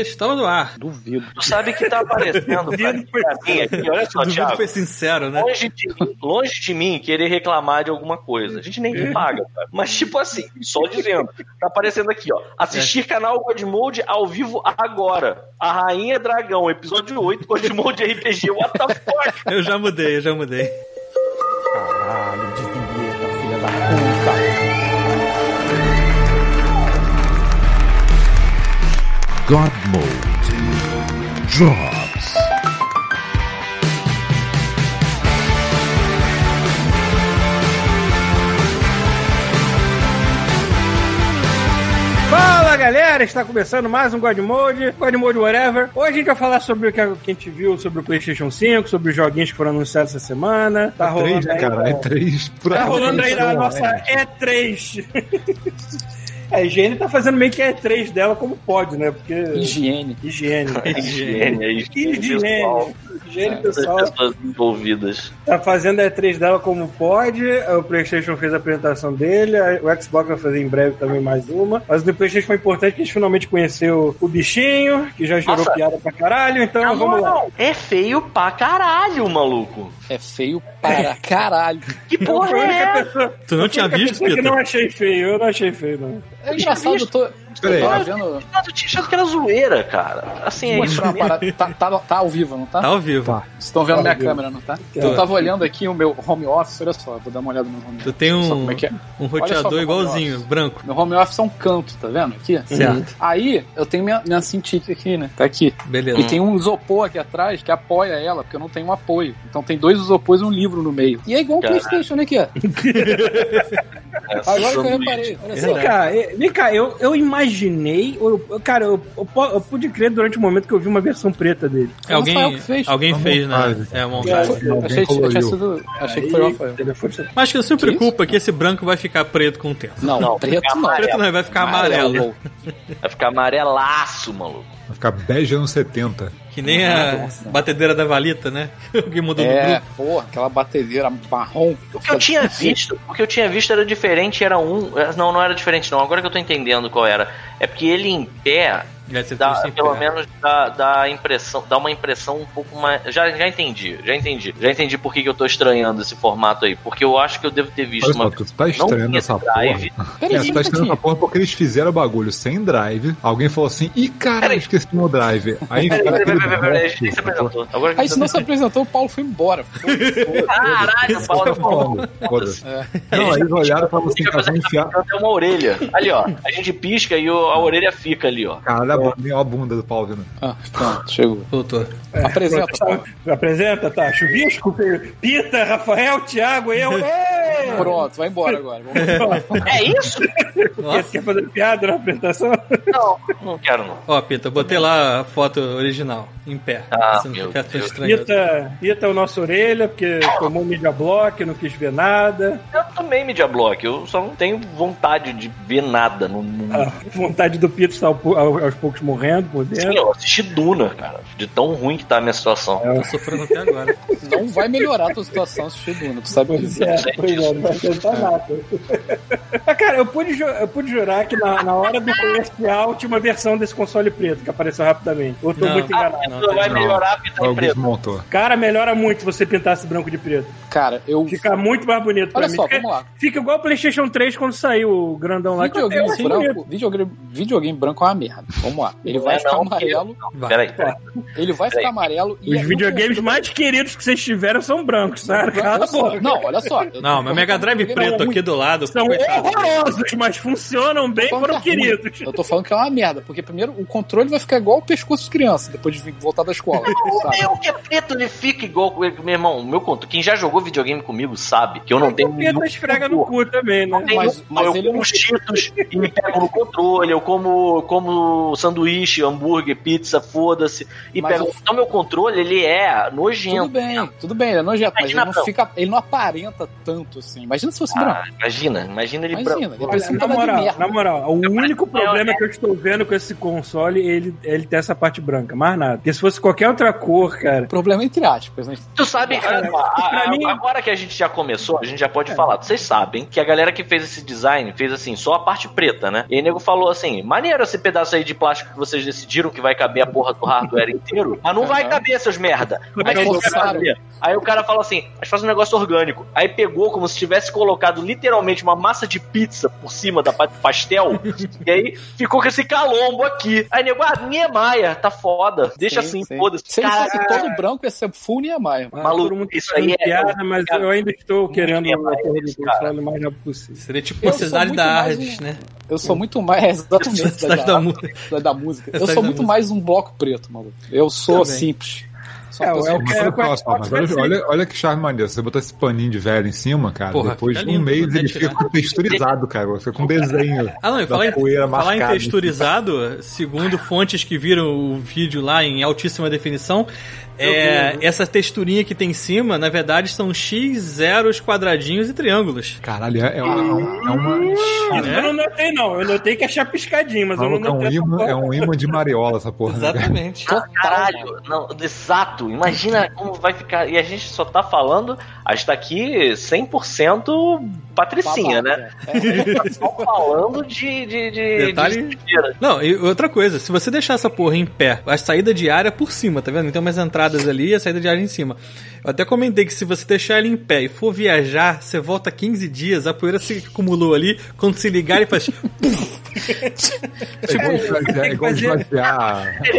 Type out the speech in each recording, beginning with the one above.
estamos no ar. Duvido. Tu sabe que tá aparecendo Duvido pra mim aqui, olha só, Duvido Thiago. foi sincero, né? Longe de, mim, longe de mim querer reclamar de alguma coisa. A gente nem te paga, cara. Mas, tipo assim, só dizendo. Tá aparecendo aqui, ó. Assistir canal Godmode ao vivo agora. A Rainha Dragão, episódio 8, Godmode RPG. What the fuck? Eu já mudei, eu já mudei. Caralho, desvinheta, filha da puta. God Mode Drops. Fala galera, está começando mais um God Mode, God Mode Whatever. Hoje a gente vai falar sobre o que a que a gente viu sobre o PlayStation 5, sobre os joguinhos que foram anunciados essa semana. Tá rolando Três, né, aí, cara? É três. Tá rolando aí na nossa é. E3. A higiene tá fazendo meio que a E3 dela como pode, né? Porque. Higiene. Higiene. Higiene, higiene pessoal. Higiene. Das pessoal. pessoas envolvidas. Tá fazendo a E3 dela como pode. O PlayStation fez a apresentação dele. O Xbox vai fazer em breve também mais uma. Mas o do PlayStation foi importante que a gente finalmente conheceu o bichinho, que já gerou Nossa. piada pra caralho. Então vamos lá. moral, É feio pra caralho, maluco. É feio para caralho. Que porra é essa? pessoa, Tu não tinha visto, Peter? não achei feio. Eu não achei feio, não. É engraçado, eu tô, eu Peraí. tô vendo. Mas eu tinha achado que era zoeira, cara. Assim, é isso. Tá, tá, tá ao vivo, não tá? Tá ao vivo. Tá. Vocês estão vendo Tá minha vivo. câmera, não tá? Tá. Eu tava olhando aqui o meu home office, olha só, vou dar uma olhada no home office. Tu tem um, como é que é. um roteador igualzinho, branco. Meu home office é um canto, tá vendo? Aqui. Certo. Aí eu tenho minha, minha Cintiq aqui, né? Tá aqui. Beleza. E tem um isopor aqui atrás que apoia ela, porque eu não tenho um apoio. Então tem dois isopores e um livro no meio. E é igual o. Playstation, né, que é? Agora que eu reparei. Olha só. Vem cá, vem cá, eu, eu imaginei, eu- eu- cara, eu, eu, eu pude crer durante o momento que eu vi uma versão preta dele. O Alguém, Rafael que fez. alguém fez, né? É, a montagem. Achei, sido- achei que foi o Rafael. Mas que não se Que preocupa que esse branco vai ficar preto com o tempo. Não, Não, preto não. Preto não, vai ficar amarelo. Vai ficar amarelaço, maluco. Vai ficar bege anos 70. Que nem a Nossa. batedeira da Valita, né? Alguém mudou do É, grupo. porra, aquela batedeira marrom. O que eu tinha visto, o que eu tinha visto era diferente, era um. Não, não era diferente, não. Agora que eu tô entendendo qual era. É porque ele em pé, dá, pelo menos dá, dá a impressão, dá uma impressão um pouco mais. Já, já entendi, já entendi. Já entendi por que, que eu tô estranhando esse formato aí. Porque eu acho que eu devo ter visto Olha uma. só, tu tá estranhando essa drive. porra. É, tu tá estranhando essa porra porque eles fizeram o bagulho sem drive. Alguém falou assim, ih, caralho, Peraí. esqueci meu drive. Aí Peraí, peraí, peraí, peraí, peraí, a gente nem se apresentou. Agora Aí se não se apresentou, o Paulo foi embora. Caralho, Paulo. Foda, foda-se. É. Não, aí eles olharam e falaram assim, cara, fazer vamos enfiar. até uma orelha. Ali, ó. A gente pisca e a orelha fica ali, ó. Caralho, a bunda- ó a bunda do Paulo vindo. Ah, pronto, chegou. Voltou. Apresenta, Paulo. Apresenta, tá? Chuvisco, Pita, Rafael, Thiago, eu. Pronto, vai embora agora. Vamos É isso? Você quer fazer piada na apresentação? Não, não quero não. Ó, Pita, eu botei lá a foto original, em pé. Ah, Você meu Deus. Pita, Pita é o nosso orelha, porque tomou media block, não quis ver nada. Eu também Media Block, eu só não tenho vontade de ver nada no mundo. A vontade do Pita está ao- ao- aos poucos morrendo por Sim, dentro. eu assisti Duna, cara. De tão ruim que tá a minha situação. Tô sofrendo até agora. Não vai melhorar a tua situação se Duna, tu sabe Pois disso. é, é, não vai adiantar nada. Mas, cara, eu pude, eu pude jurar que na, na hora do comercial tinha uma versão desse console preto que apareceu rapidamente. Eu tô Não. muito Ah, enganado. Não, isso vai não. melhorar em Alguns preto. montou. Cara, melhora muito se você pintasse branco de preto. Cara, eu. Fica muito mais bonito pra Olha mim. só, Fica- vamos lá. Fica igual o PlayStation 3 quando saiu o grandão lá. que eu Videogame achei branco, bonito. videogame, videogame branco é uma merda. Vamos lá. Ele Não vai é ficar não, amarelo. Peraí, peraí. Ele vai ficar amarelo e. Os é- videogames mais queridos que vocês tiveram são brancos, sabe? Cala Olha só. Não, eu mas Mega Drive preto aqui do lado. São coitado. horrorosos, mas funcionam bem, foram que é ruim. queridos. Eu tô falando que é uma merda, porque primeiro o controle vai ficar igual o pescoço de criança depois de vir- voltar da escola. O meu que é preto, ele fica igual com ele. Meu irmão, o meu conto. Quem já jogou videogame comigo sabe que eu não tenho. O Pita esfrega no cu também, né? Mas- mas eu ele como não- cheetos e me pego no controle, eu como, como sanduíche, hambúrguer, pizza, foda-se, e Mas pego. o- Então meu controle, ele é Tudo nojento. bem, tudo bem, ele é nojento, mas ele não fica. Ele não aparenta tanto assim. assim. Imagina se fosse branco. Ah, imagina, imagina ele Imagina, branco. ele parece Olha, um na moral, na moral, o único problema coisa que eu estou vendo com esse console, ele, ele tem essa parte branca, mais nada. Porque se fosse qualquer outra cor, cara. Problema entre aspas, né? Tu sabe, Cara, a- mim- agora que a gente já começou, a gente já pode falar. Vocês sabem que a galera que fez esse design fez assim, só a parte preta, né? E aí o nego falou assim: maneiro esse pedaço aí de plástico que vocês decidiram que vai caber a porra do hardware inteiro, mas não vai Aham. caber, seus merda. Como é que a gente vai Forçaram. fazer? Aí o cara falou assim: a gente faz um negócio orgânico. Aí pegou como se tivesse colocado literalmente uma massa de pizza por cima da pa- pastel. e aí ficou com esse calombo aqui. Aí nego, ah, Niemeyer, tá foda. Deixa Sim, assim, sim. foda-se. Se ele Cara, fosse todo branco, ia ser full Niemeyer. Maluco, todo mundo isso aí é- piada, mas cara, eu ainda estou querendo é do o mais rápido possível. Seria tipo Eu a sou cidade muito da mais Ardes, um- né? Eu sou muito mais. Exatamente, Cidade da música. cidade da música. Eu sou da muito mais um bloco preto, maluco. Eu sou Também. simples. É, é o que- olha, é mas olha, olha, olha que charme maneiro. Você botar esse paninho de velho em cima, cara, Porra, depois de um lindo, mês até ele tirar. fica texturizado, cara. Você fica com um desenho. Ah, não, da falar em, poeira falar em texturizado, segundo fontes que viram o vídeo lá em altíssima definição, é, essa texturinha que tem em cima, na verdade, são X, zeros, quadradinhos e triângulos. Caralho, é, é uma. É, uma, Isso né? eu não notei, não. Eu notei que é chapiscadinho, mas eu não é, um notei. imã, é um imã de mariola essa porra. né, cara? Exatamente. Ah, caralho, não, exato. Imagina como vai ficar. E a gente só tá falando, a gente tá aqui 100% patricinha, né? É. A gente tá só falando de. de, de Detalhe- de. Não, e outra coisa, se você deixar essa porra em pé, a saída de ar é por cima, tá vendo? Tem umas entradas ali e a saída de ar em cima. Eu até comentei que se você deixar ele em pé e for viajar, você volta 15 dias, a poeira se acumulou ali, quando se ligar ele faz. É igual esvaziar, é igual esvaziar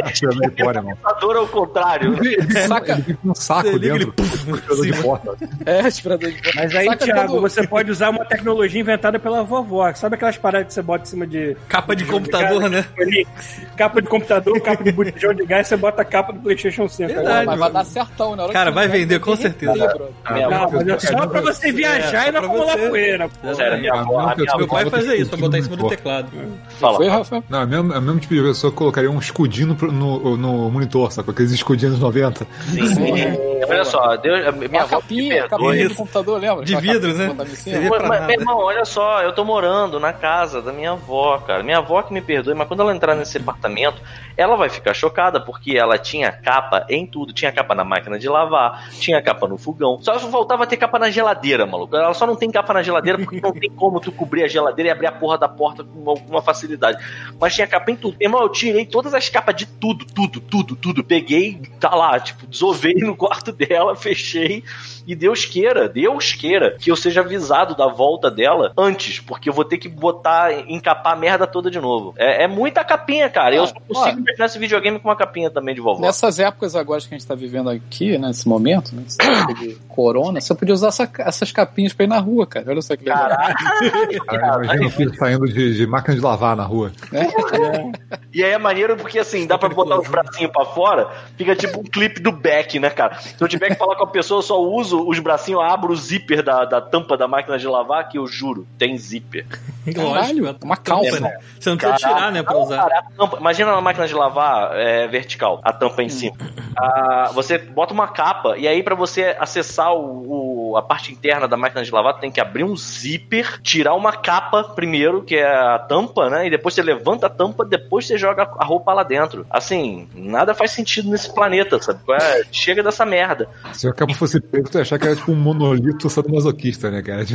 a de fora, irmão. Computador ao contrário. Ele fica- Saca- ele fica um saco Você liga, dentro. ele puf, com aspirador de porta. É, aspirador de Mas aí, Saca Thiago, quando- você pode usar uma tecnologia inventada pela vovó. Sabe aquelas paradas que você bota em cima de. Capa de computador, né? Ali, capa de computador, capa de botijão de gás, você bota a capa do PlayStation 5. Verdade. Mas vai dar certão, né? Cara, vai vender, com certeza. Não, mas é só pra você viajar É, e não pra acumular poeira. Sério, minha avó, Meu pai fazia isso, pra botar em cima do teclado. fala. Foi, Rafa? Não, é o mesmo, é mesmo tipo de pessoa que colocaria um escudinho no, monitor, sabe? Aqueles escudinhos dos 90. Sim. Olha só, Deus, minha a avó me capinha, capinha do computador, lembra? De vidro, né? Mas, meu irmão, olha só, eu tô morando na casa da minha avó, cara. Minha avó que me perdoe, mas quando ela entrar nesse apartamento, ela vai ficar chocada porque ela tinha capa em tudo. Tinha capa na máquina de lavar, tinha capa no fogão. Só faltava ter capa na geladeira, maluco. Ela só não tem capa na geladeira porque não tem como tu cobrir a geladeira e abrir a porra da porta com alguma facilidade. Mas tinha capa em tudo. Irmão, eu tirei todas as capas de tudo, tudo, tudo, tudo. Peguei, tá lá, tipo, desovei no quarto dela, fechei. E Deus queira, Deus queira que eu seja avisado da volta dela antes, porque eu vou ter que botar, encapar a merda toda de novo. É, é muita capinha, cara. eu Ah, só consigo imaginar esse videogame com uma capinha também de vovó. Nessas épocas agora que a gente tá vivendo aqui, né, nesse momento, né, esse tempo de corona, você podia usar essa- essas capinhas pra ir na rua, cara. Olha só que legal. Cara, imagina o filho saindo de, de máquina de lavar na rua. E aí é maneiro porque assim, dá pra botar os bracinhos pra fora, fica tipo um clipe do Beck, né, cara? Se eu tiver que falar com a pessoa, eu só uso os bracinhos, abro o zíper da, da tampa da máquina de lavar, que eu juro, tem zíper. Lógico, uma calça. né? Você não precisa tirar, né, pra usar. cara, a tampa- imagina uma máquina de lavar é, vertical, a tampa em cima. Ah, você bota uma capa e aí pra você acessar o, o- a parte interna da máquina de lavar, tem que abrir um zíper, tirar uma capa primeiro, que é a tampa, né? E depois você levanta a tampa, depois você joga a roupa lá dentro. Assim, nada faz sentido nesse planeta, sabe? É, chega dessa merda. Se a capa fosse ia achar que era tipo um monolito sadomasoquista, né, cara?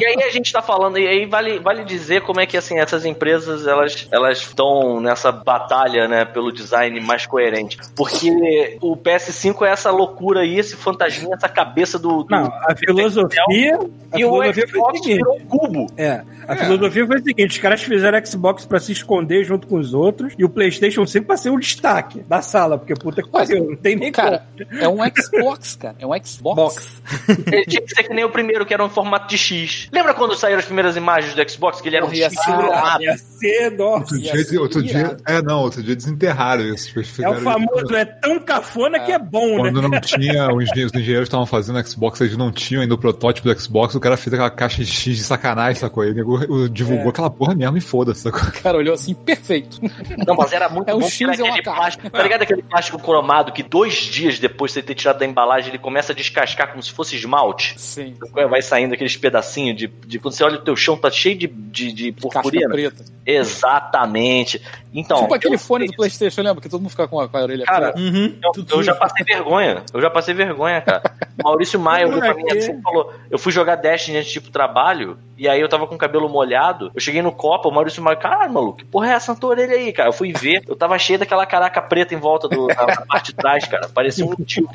E aí a gente tá falando, e aí vale, vale dizer como é que assim, essas empresas elas elas estão nessa batalha, né, pelo design mais coerente. Porque o PS5 é essa loucura aí, esse fantasminha, essa cabeça do. do Não, a filosofia. A e o filosofia foi o Xbox virou um cubo. É, a filosofia foi o seguinte: os caras fizeram Xbox pra se esconder junto com os outros e o PlayStation 5 pra ser o destaque da sala, porque puta que pariu, não tem nem Cara, é um Xbox, cara. É um Xbox. Box. Ele tinha que ser que nem o primeiro, que era um formato de X. Lembra quando saíram as primeiras imagens do Xbox, que ele era um X enrolado? Ia ser, nossa. Outro dia, outro dia. É, não, outro dia desenterraram isso. É o famoso, é tão cafona que é bom, Quando né? não tinha, os engenheiros os engenheiros estavam fazendo Xbox Xbox eles não tinham ainda o protótipo do Xbox, o cara fez aquela caixa de X de sacanagem, sacou? Ele divulgou É. aquela porra mesmo e foda-se, sacou? O cara olhou assim, perfeito. Não, mas era muito É um bom X e uma aquele caixa. plástico. Tá ligado aquele plástico cromado que dois dias depois de você ter tirado da embalagem, ele começa a descascar como se fosse esmalte? Sim. Vai saindo aqueles pedacinhos de, de. Quando você olha o teu chão, tá cheio de, de, de purpurina. preta. Exatamente. Então. tipo aquele fone do Playstation, lembra? Que todo mundo fica com a, com a orelha Cara, preta. Uhum. Eu, eu já passei vergonha. Eu já passei vergonha, cara. O Maurício Maia olhou pra mim assim e falou: Eu fui jogar Destiny antes de ir pro trabalho, e aí eu tava com o cabelo molhado. Eu cheguei no copo, o Maurício Maia, caralho, maluco, que porra é essa na tua orelha aí, cara? Eu fui ver, eu tava cheio daquela caraca preta em volta do, na, na parte de trás, cara. Parecia um tio.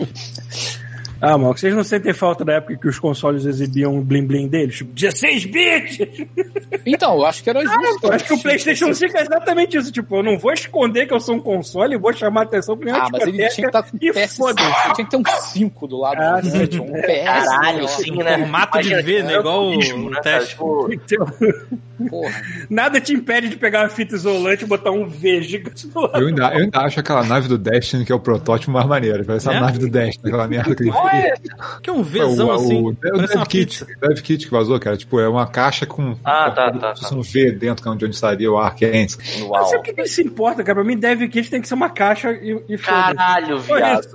Ah, mal, vocês não sentem falta da época que os consoles exibiam o bling bling deles? Tipo, 16 bits! Então, eu acho que era justo. Eu acho que o PlayStation 5 é exatamente isso. Tipo, eu não vou esconder que eu sou um console e vou chamar a atenção pra minha Ah, mas ele tinha que estar com e PS5. foda-se. Ele tinha que ter um 5 do lado Ah, do sim. PlayStation. Um PS. Caralho, ó. sim, né? Formato de V, né? é Igual o né, teste. Tipo, Porra. Nada te impede de pegar uma fita isolante e botar um V gigante do lado. Eu ainda, eu ainda acho aquela nave do Destiny, que é o protótipo mais maneiro. Parece a É? nave do Destiny, aquela merda que ele fez. Que é um Vzão o, assim. o, o Dev Kit. Dev Kit que vazou, cara. Tipo, é uma caixa com. Ah, tá, tá, com tá. um V dentro, que é onde onde estaria o Arkane. Não uau. sei por que que isso importa, cara. Pra mim, Dev Kit tem que ser uma caixa e, e. Caralho, viado.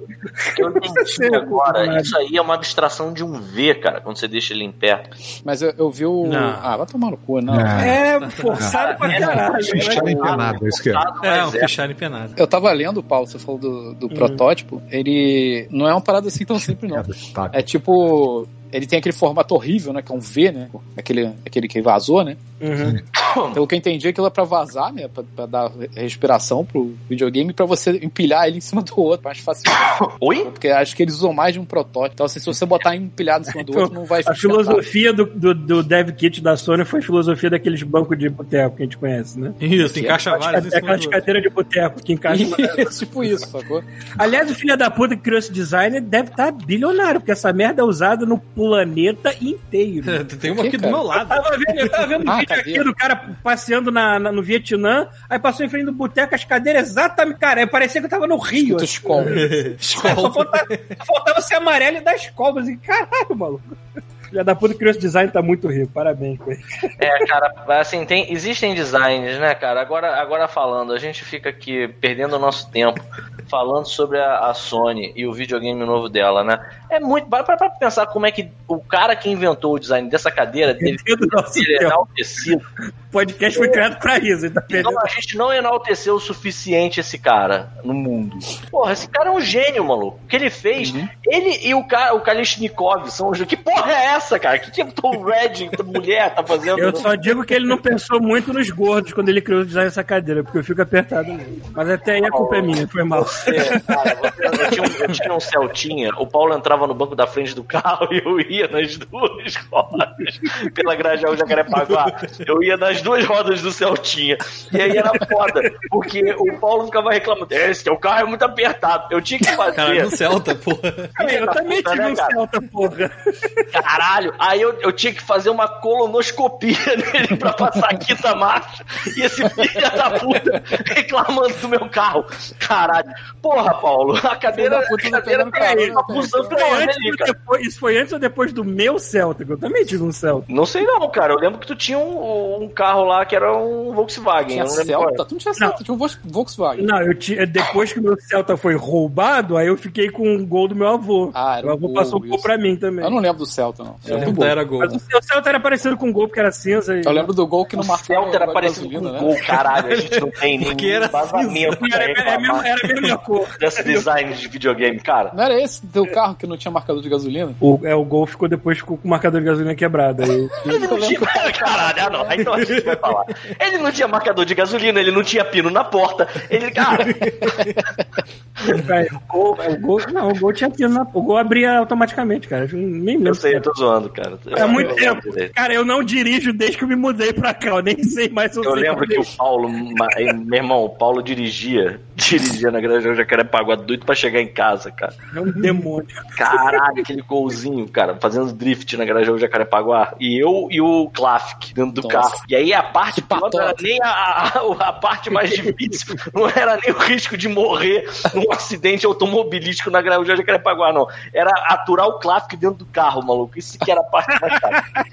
Eu entendi Ser agora. Isso aí é uma abstração de um V, cara, quando você deixa ele em pé. Mas eu, eu vi o. Não. Ah, vai tomar no cu, não. É. É forçado pra É, caralho. Fechado né? empenado, é isso que é. É, um é. fechado empenado. Eu tava lendo, Paulo, você falou do, do protótipo. Ele não é uma parada assim tão simples, não. Tá. É tipo. Ele tem aquele formato horrível, né? Que é um V, né? Aquele, aquele que vazou, né? Uhum. Pelo que eu entendi, aquilo é pra vazar, né? Pra, pra dar respiração pro videogame e pra você empilhar ele em cima do outro mais facilmente. Oi? Porque acho que eles usam mais de um protótipo. Então, assim, se você botar empilhado em cima do outro, não vai A filosofia do, do, do Dev Kit da Sony foi a filosofia daqueles bancos de boteco que a gente conhece, né? Isso, encaixa várias em É aquelas do outro. cadeiras de boteco que encaixam. uma- Isso, tipo isso, sacou? Aliás, o filho da puta que criou esse design deve estar bilionário, porque essa merda é usada no planeta inteiro. Tem uma aqui do meu Eu lado. tava vendo, eu tava vendo um Ah, vídeo cadeira. aqui do cara passeando na, na- no Vietnã, aí passou em frente do boteco, as cadeiras exatamente, cara, parecia que eu tava no Rio. Assim. escola. Só faltava, só faltava ser amarelo e dar escova, assim, caralho, maluco. Já da puta que criou esse design tá muito rico, parabéns. É, cara, assim, tem, existem designs, né, cara? Agora, agora falando, a gente fica aqui perdendo o nosso tempo falando sobre a, a Sony e o videogame novo dela, né? É muito. Para pra pensar como é que o cara que inventou o design dessa cadeira teve que tempo. enaltecido. O podcast foi criado pra isso, ele tá perdendo. Então a gente não enalteceu o suficiente esse cara no mundo. Porra, esse cara é um gênio, maluco. O que ele fez, ele e o cara, o Kalishnikov são os. Que porra é essa, cara? Que que o Tom Red, mulher, tá fazendo? Eu só digo que ele não pensou muito nos gordos quando ele criou o design dessa cadeira, porque eu fico apertado nele. Mas até aí a culpa é minha, foi mal. Você, cara, você- eu, tinha um, eu tinha um Celtinha, o Paulo entrava no banco da frente do carro e eu ia nas duas rodas, pela Grajaú Jacarepaguá, eu ia nas duas rodas do Celtinha, e aí era foda, porque o Paulo ficava reclamando, esse teu carro é muito apertado, eu tinha que fazer, Cara, no Celta, porra. eu da também puta, tive né, um? Celta, porra. caralho, aí eu, eu tinha que fazer uma colonoscopia nele pra passar a quinta marcha, e esse filho da puta reclamando do meu carro, caralho, porra, Paulo, a cadeira, Filho da puta a não cadeira tá tá abusando ali, cara. depois- isso foi antes ou depois do meu Celta, que eu também tive um Celta. Não sei não, cara. Eu lembro que tu tinha um, um carro lá que era um Volkswagen. Tinha eu não lembro qual Celta? Tu não tinha Celta, tinha um Volks- Volkswagen. Não, eu tinha, depois que o meu Celta foi roubado, aí eu fiquei com um gol do meu avô. Ah, era meu avô Gol, passou um gol pra mim também. Eu não lembro do Celta, não. Eu Eu lembro do lembro Gol. da era gol. Mas o seu Celta era parecido com um gol, porque era cinza. E... Eu lembro do Gol que não O marcava Celta era a parecido com né? gol, caralho. A gente não tem nenhum Porque era vazamento Era, era, a mesma- reclamar era a mesma cor. desse design de videogame, cara. Não era esse teu carro que não tinha marcador de gasolina? O, é, o gol ficou depois ficou com o marcador de gasolina quebrado. Aí, Ele não tinha. Caralho, ah, não. Então a gente vai falar. Ele não tinha marcador de gasolina, ele não tinha pino na porta. Ele, cara, Aí, o, gol, o gol- Não, o gol tinha pino na. O gol abria automaticamente, cara. Eu nem lembro. eu sei, eu tô zoando, cara. Há muito Eu tempo. Cara, eu não dirijo desde que eu me mudei pra cá. Eu nem sei mais eu, lembro que o Paulo, meu irmão, o Paulo dirigia dirigia na Granja Jacarepaguá, doido pra chegar em casa, cara. É um demônio. Caralho, aquele golzinho, cara, fazendo drift na Grajaú Jacarepaguá. E eu e o Klafik dentro do Nossa. carro. E aí a parte pior não era nem a, a, a parte mais difícil, não era nem o risco de morrer num acidente automobilístico na Grajaú Jacarepaguá, não. Era aturar o Klafik dentro do carro, maluco. Isso que era a parte mais chata.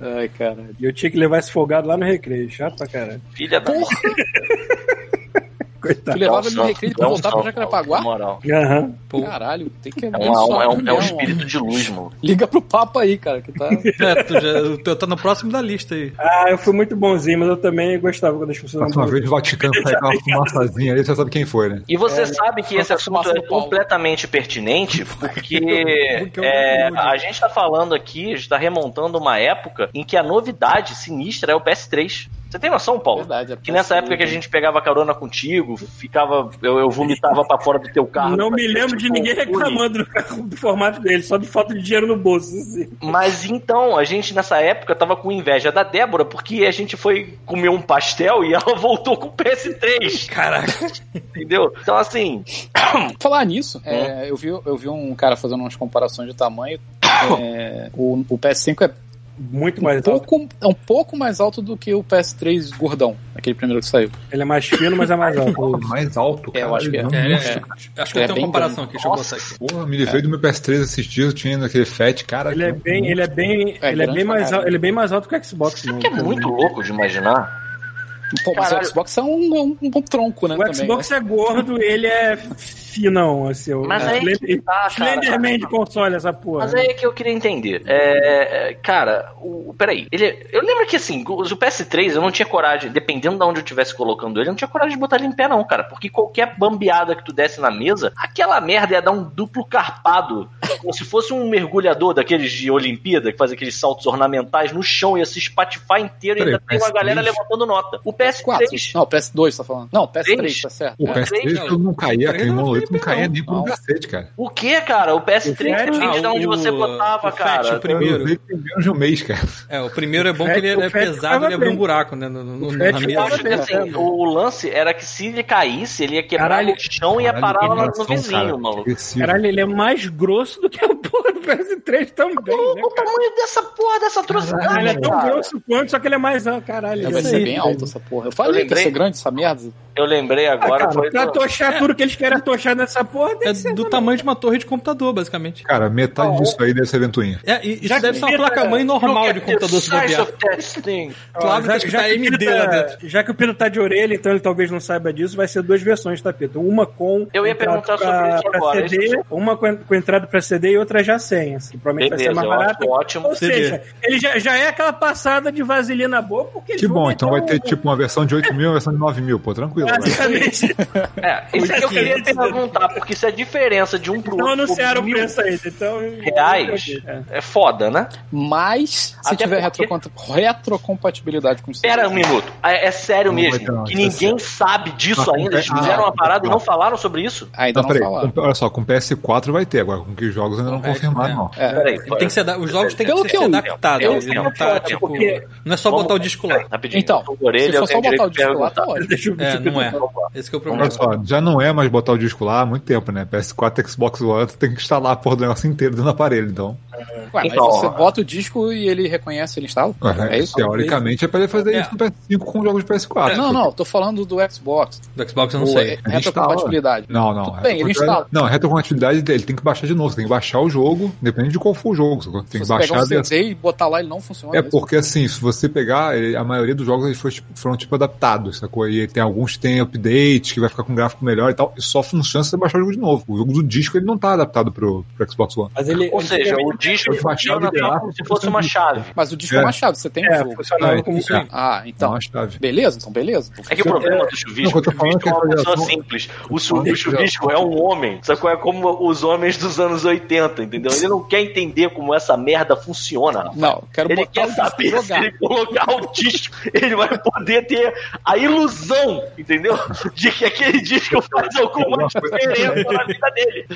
Ai, caralho. E eu tinha que levar esse folgado lá no recreio. Chato pra caralho. Filha da. Porra, Coitado. tu levava ele no recreio voltar não, pra Jacarepaguá? moral. Pô, Caralho, tem que É um, é um- é um- é um espírito de luz, mano. Liga pro papo aí, cara, que tá. é, tu já tu tá no próximo da lista aí. Ah, eu fui muito bonzinho, mas eu também gostava quando as pessoas Próxima vez o Vaticano sai aquela fumaçazinha aí, você sabe quem foi, né? E você sabe que esse assunto fumaça é completamente pertinente, porque é, a gente tá falando aqui, está remontando uma época em que a novidade sinistra é o PS3. Você tem noção, Paulo? Verdade, é Que nessa PS3, época que a gente pegava carona contigo, ficava. Eu, eu vomitava pra fora do teu carro. Não me lembro de tipo, ninguém um fone. reclamando do, do formato dele, só de falta de dinheiro no bolso. assim. Mas então, a gente nessa época tava com inveja da Débora, porque a gente foi comer um pastel e ela voltou com o PS3. Caraca. Entendeu? Então, assim. Falar nisso, é, eu, vi, eu vi um cara fazendo umas comparações de tamanho. é, o, o PS5 é Muito um, mais alto. pouco, é um pouco mais alto do que o PS3 gordão, aquele primeiro que saiu. Ele é mais fino, mas é mais alto. Mais alto, É, eu cara. acho que é. É, é, acho que É eu tenho bem uma comparação aqui, deixa eu botar aqui. Porra, me livrei do meu PS3 esses dias, eu tinha naquele FAT, cara. Ele é bem, ele é bem, É ele é bem mais alto, ele é bem mais alto que o Xbox. Isso aqui é muito louco de imaginar. Pô, mas o Xbox é um, um, um bom tronco, né? O também, Xbox né? é gordo, ele é ensinam, assim. Mas aí Slender, que tá, de console, essa porra. Mas né? aí é que eu queria entender. É, é cara, o, peraí. Ele, eu lembro que assim, o, o PS3 eu não tinha coragem, dependendo de onde eu estivesse colocando ele, eu não tinha coragem de botar ele em pé, não, cara. Porque qualquer bambeada que tu desse na mesa, aquela merda ia dar um duplo carpado. como se fosse um mergulhador daqueles de Olimpíada, que faz aqueles saltos ornamentais no chão, ia se espatifar inteiro e ainda tem uma galera levantando nota. O PS4. Não, o PS2 tá falando. Não, o PS3, 3? tá certo. O PS3 é. eu não caía, queimou 8 não caía nem por um cacete, cara. O que, cara? O PS3 depende ah, de onde você botava, cara. O primeiro. de um mês, cara. É, o primeiro é bom que ele é pesado, e abriu um buraco, né? No, na mesa. Assim, o lance era que se ele caísse, ele ia quebrar caralho, o chão e ia parar lá no vizinho, maluco. Caralho, ele é mais grosso do que a porra do PS3 também. Né, o tamanho dessa porra, dessa atrocidade. Ele é tão grosso quanto, só que ele é mais. Ah, caralho, vai ser bem alto essa porra. Eu falei que ia ser grande essa merda. Eu lembrei Ah, agora, cara, foi pra do- tochar tudo que eles querem tochar nessa porra, É do também. tamanho de uma torre de computador, basicamente. Cara, metade disso aí deve ser ventoinha. É, e isso Já deve que ser uma placa-mãe normal de computador se bobear. abre já, e tá que o AMD Pino lá tá, dentro. já que o Pino tá de orelha, então ele talvez não saiba disso, vai ser duas versões, tá, Pito? Uma com Eu ia entrada perguntar pra- sobre isso agora, CD, isso- uma com, com entrada pra CD e outra já sem, assim, provavelmente Beleza, vai ser mais acho barata. ótimo. Ou CD. seja, ele já, já é aquela passada de vaselina boa, porque Que bom, então vai ter tipo uma versão de 8 mil e uma versão de 9 mil, pô, tranquilo. Basicamente. É, isso é que eu queria perguntar, porque se a diferença de um pro Não outro anunciaram o for mil preço ainda, então. reais, É. é foda, né? Mas, se Até tiver porque- retrocompatibilidade com o Pera um minuto. É, é sério Não mesmo. não, que isso é ninguém sabe disso Ah, ainda. Eles ah, fizeram uma parada e não. não falaram sobre isso. Ainda Não, não, peraí, falaram. olha só, com PS4 vai ter, agora com que jogos ainda não o confirmaram, é. não. É. Peraí, tem que ser, os jogos têm que que ser eu- adaptados. não tá, tipo, porque- não é só Vamos- botar o disco lá. Rapidinho. Então, se for só botar o disco lá, tá ótimo. É, não é. Esse que é o Olha problema. só, já não é mais botar o disco lá há muito tempo, né? PS4 e Xbox One tu tem que instalar a porra do negócio inteiro dentro do aparelho, então. Ué, mas Então, você bota o disco e ele reconhece, ele instala? É isso? Teoricamente é pra ele fazer É. isso no PS5 com jogos de PS4. Não, não, tô falando do Xbox. Do Xbox eu não O- sei. é- retrocompatibilidade. Não, não. Tudo bem, ele instala. Não, a retrocompatibilidade dele tem que baixar de novo. Tem que baixar o jogo, depende de qual for o jogo. Tem Se que você baixar pegar um. CD e botar lá, ele não funciona. É isso? porque assim, se você pegar, a maioria dos jogos eles foram, tipo, foram, tipo adaptados, sacou? E tem alguns que tem update, que vai ficar com gráfico melhor e tal, e só funciona se você baixar o jogo de novo. O jogo do disco ele não tá adaptado pro, pro Xbox One. Mas ele. Ou seja, o disco funciona como se fosse uma chave. Mas o disco é, É. uma chave, você tem o É, jogo. funcionava É, como. aí. Ah, então. Não, a chave. Beleza, então beleza. É que o problema do chuvisco, Não, eu tô o chuvisco é falando uma que pessoa simples. O, chu- o chuvisco é um homem, só que é como os homens dos anos 80, entendeu? Ele não quer entender como essa merda funciona. Não, quero Ele botar quer o disco saber se ele colocar o disco, ele vai poder ter a ilusão, entendeu? De que aquele disco faz alguma diferença na vida dele.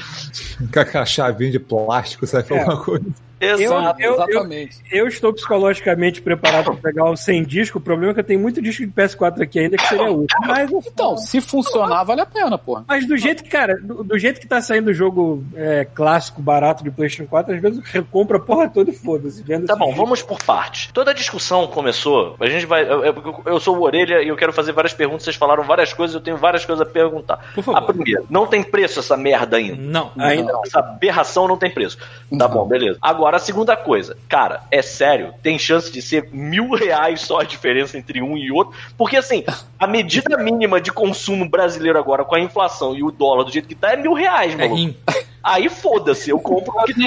Com a chavinha de plástico, serve pra É. alguma coisa. Exato. eu- eu- exatamente. Eu estou psicologicamente preparado para pegar o sem disco. O problema é que eu tenho muito disco de PS4 aqui ainda que seria útil. Mas, Então, se funcionar, vale a pena, porra. mas do jeito que, cara, do, do jeito que tá saindo o jogo é, clássico, barato de PlayStation 4, às vezes eu compro a porra toda e foda-se. vendo Tá bom, vamos por parte. Toda a discussão começou. A gente vai. Eu, eu- eu sou o Orelha e eu quero fazer várias perguntas. Vocês falaram várias coisas, eu tenho várias coisas a perguntar. Por favor. A primeira, não tem preço essa merda ainda. Não. Ainda Essa aberração não tem preço. Tá Não. bom, beleza. Agora, a segunda coisa. Cara, é sério, tem chance de ser mil reais só a diferença entre um e outro? Porque, assim, a medida mínima de consumo brasileiro agora, com a inflação e o dólar do jeito que tá, é mil reais, É maluco. rim. Aí foda-se, eu compro o que tem.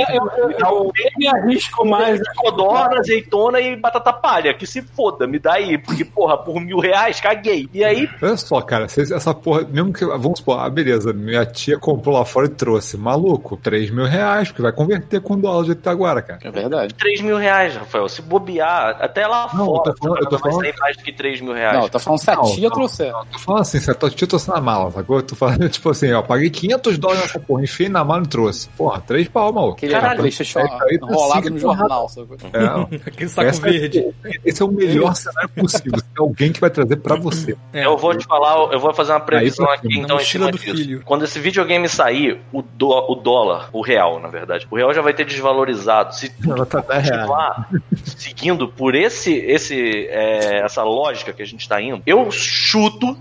Me dá um Eu me arrisco mais. codorna, azeitona e batata palha. Que se foda, me dá aí. Porque, porra, por mil reais, caguei. E aí, Olha só, cara, essa porra, mesmo que. Vamos supor, ah, beleza, minha tia comprou lá fora e trouxe. Maluco, 3 mil reais, porque vai converter com o dólar que tá agora, cara. É verdade. 3 mil reais, Rafael. Se bobear, até lá Não, eu fora, tô falando- eu tô não vai falando- sair mais do que 3 mil reais. Não, tá falando se a Não, tia não. trouxer. Eu tô falando assim, se a tua tia trouxe na mala, sacou? Eu tô falando, tipo assim, ó, paguei 500 dólares nessa porra, enfiei na mala trouxe. Porra, 3 pau, maluco. Aquele Caralho, é, tá enrolado assim no jornal. É, Aquele saco Essa é- verde. esse é o melhor cenário possível. Tem alguém que vai trazer pra você. É. Eu vou te falar, eu vou fazer uma previsão aqui, então, em cima do disso. filho. Quando esse videogame sair, o, dó- o dólar, o real, na verdade, o real já vai ter desvalorizado. Se Ela tá 10 reais. continuar seguindo por esse, esse, é, essa lógica que a gente tá indo, eu chuto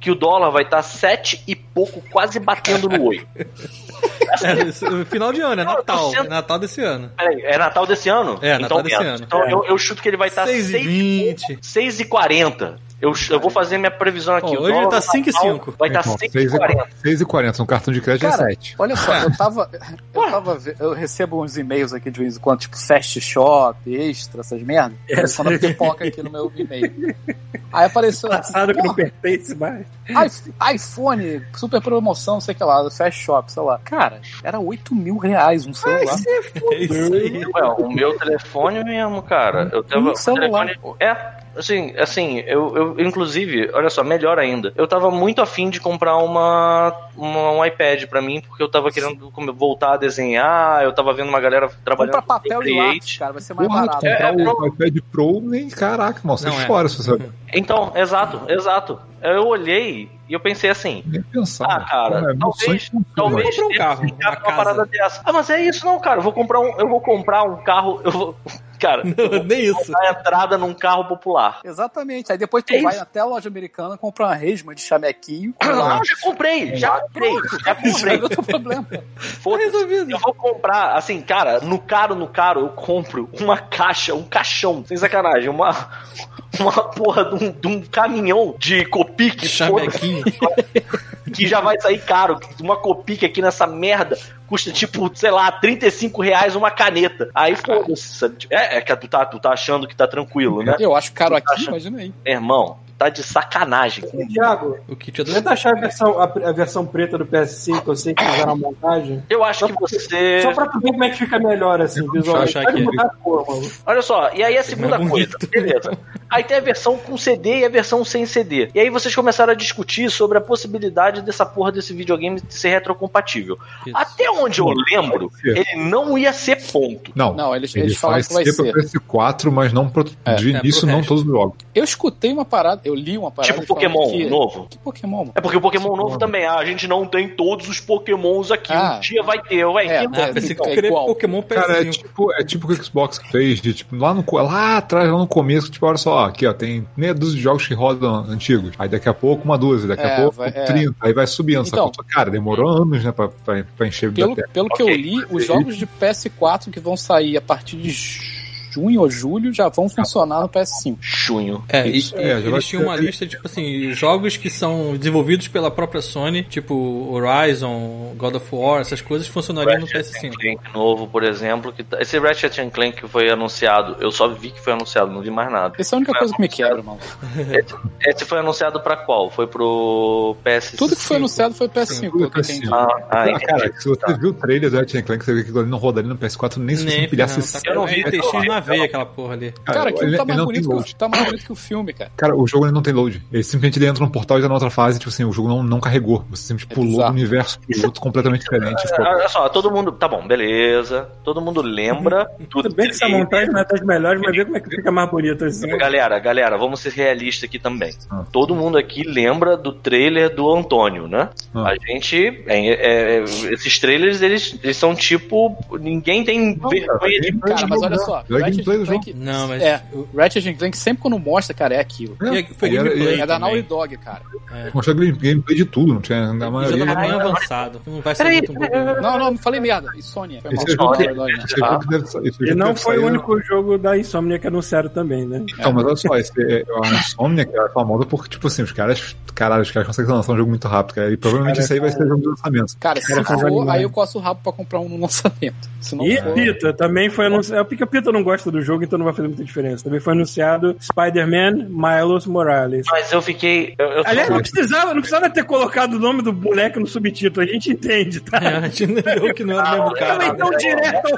que o dólar vai estar sete e pouco, quase batendo no oito. É, final de ano, é Natal. sendo- É Natal desse ano. Peraí, é Natal desse ano? É, Natal então, desse menos. ano. Então eu, eu chuto que ele vai estar 6 e 20. 6 e 40. Eu, eu vou fazer minha previsão aqui. O hoje dólar tá no 5 e Natal 5. Vai estar Então, 6 e 6 e 40. 6 e 40, um cartão de crédito Cara, é 7. Olha só, eu tava. Eu tava. Eu recebo uns e-mails aqui de vez em quando, tipo Fast Shop, extra, essas merdas. Essa- Quando pipoca aqui no meu e-mail. Aí apareceu. Passado que não pertence mais. iPhone, super promoção, sei que lá, Fast Shop, sei lá. Cara, era 8 mil reais um celular. É isso aí. Ué, o meu telefone mesmo, cara. Eu tava. Um celular. telefone- É, assim, assim, eu, eu, inclusive, olha só, melhor ainda. Eu tava muito afim de comprar uma, uma- um iPad pra mim, porque eu tava querendo voltar a desenhar, eu tava vendo uma galera trabalhando Compra papel com e lápis, cara, vai ser mais Porra, barato. é, comprar o iPad Pro, nem caraca, mal, você Não é. fora se você Então, exato, exato. Eu olhei e eu pensei assim. nem pensar. Ah, cara, é talvez, cultura. talvez um carro, uma casa. parada dessa. Ah, mas é isso não, cara. Eu vou comprar um, eu vou comprar um carro, eu vou, cara, vou Nem isso. dar entrada num carro popular. Exatamente. Aí depois tu É vai isso. até a loja americana, compra uma resma de chamequinho. Não, já comprei, já comprei, já comprei. Teu problema. Resolvido. Eu vou comprar, assim, cara, no caro, no caro, eu compro uma caixa, um caixão, sem sacanagem, uma, uma porra de um, de um caminhão de copique, Chamequinho. que já vai sair caro. Uma copique aqui nessa merda custa, tipo, sei lá, 35 reais uma caneta. Aí foda-se. sabe? É, é que tu tá, tu tá achando que tá tranquilo, né? Eu acho caro aqui, Acha- imagina aí. Irmão, tá de sacanagem. Tiago, O kit é do... tenta achar a versão, a, a versão preta do PS5, eu sei que fizeram a montagem. Eu acho que você. Só pra tu ver como é que fica melhor, assim, visualmente. achar Pode aqui. mudar a cor, maluco. Olha só, e aí a segunda É coisa, beleza. Aí tem a versão com CD e a versão sem CD. E aí vocês começaram a discutir sobre a possibilidade dessa porra desse videogame ser retrocompatível. Isso. Até onde eu lembro, ele não ia ser ponto. Não, Não, eles, ele eles falaram faz que vai ser ser. pra PS4, mas não pro, É, de é, início, não todos os jogos. Eu escutei uma parada, eu li uma parada. tipo Pokémon que... novo. Que Pokémon? mano? É porque o Pokémon novo também, ah, a gente não tem todos os Pokémons aqui. Ah. um dia vai ter, ué. É, que Ah, pensei que É queria igual. Pokémon PS5. Cara, é tipo, é tipo o que o Xbox fez, de, tipo, lá, no, lá atrás, lá no começo, tipo, olha só, aqui ó, tem meia dúzia de jogos que rodam antigos. Aí daqui a pouco uma dúzia, daqui a É, pouco vai- é. 30, aí vai subindo. Então, sacou? Cara, demorou anos, né, pra, pra, pra encher a Pelo, biblioteca. pelo que eu li, os jogos de PS4 que vão sair a partir de junho ou julho já vão funcionar no PS5. Junho. É, e, Isso, e é, eles tinham uma lista, tipo assim, jogos que são desenvolvidos pela própria Sony, tipo Horizon, God of War, essas coisas funcionariam no Ratchet PS5. Clank novo, por exemplo, que tá- esse Ratchet and Clank que foi anunciado, eu só vi que foi anunciado, não vi mais nada. Essa é a única coisa que me quebra, mano. Esse foi anunciado pra qual? Foi pro PS5? Tudo que foi anunciado foi PS5, Sim, pelo que eu tudo entendi. PS5. Ah, ah, Ah, cara, se você viu o trailer do Ratchet Clank, você vê que ali não rodaria no PS4 nem se você empilhasse não, tá Eu não vi, é TX na veia aquela porra ali. Cara, aquilo ele- tá mais bonito que, o, tá mais bonito que o filme, cara. Cara, o jogo ele não tem load. Ele simplesmente ele entra num portal e já na outra fase, tipo assim, o jogo não, não carregou. Você simplesmente É pulou do universo pro outro completamente diferente. Ficou- Olha só, todo mundo. Tá bom, beleza. Todo mundo lembra tudo. Tudo bem que essa montagem não é das melhores, mas vê como é que fica mais bonito assim. Galera, galera, vamos ser realistas aqui também. Ah. Todo mundo aqui lembra do trailer do Antônio, né? Ah. A gente. é, é, é, esses trailers, eles, eles são tipo. Ninguém tem vergonha de. Cara, mas olha só, É gameplay do Clank, Não, mas. é, o Ratchet Clank sempre quando mostra, cara, é aquilo. E é- foi E gameplay. É da. Naughty Dog, cara. Mostrar game- gameplay de tudo, não tinha na E já tava bem avançado. Não vai ser muito bom. Não, não, falei merda. Sony. Foi mal. Esse é jogo que- né? jogo deve- E jogo não foi o sair- único jogo da Insomnia que anunciaram também, né? Então, mas olha só, esse, é, a Insomnia, cara, é famosa porque, tipo assim, os caras, caralho, os caras conseguem lançar um jogo muito rápido, cara, e provavelmente Cara, isso aí vai ser jogo de lançamento. Cara, se for, aí eu coço o rabo pra comprar um no lançamento. Se não E for... Pita também foi anunciado. É porque o Pita não gosta do jogo, então não vai fazer muita diferença. Também foi anunciado Spider-Man Miles Morales. Mas eu fiquei. Eu, eu Aliás, não precisava, não precisava ter colocado o nome do moleque no subtítulo, a gente entende, tá? É, a gente entendeu que não era o mesmo cara. Também tão direto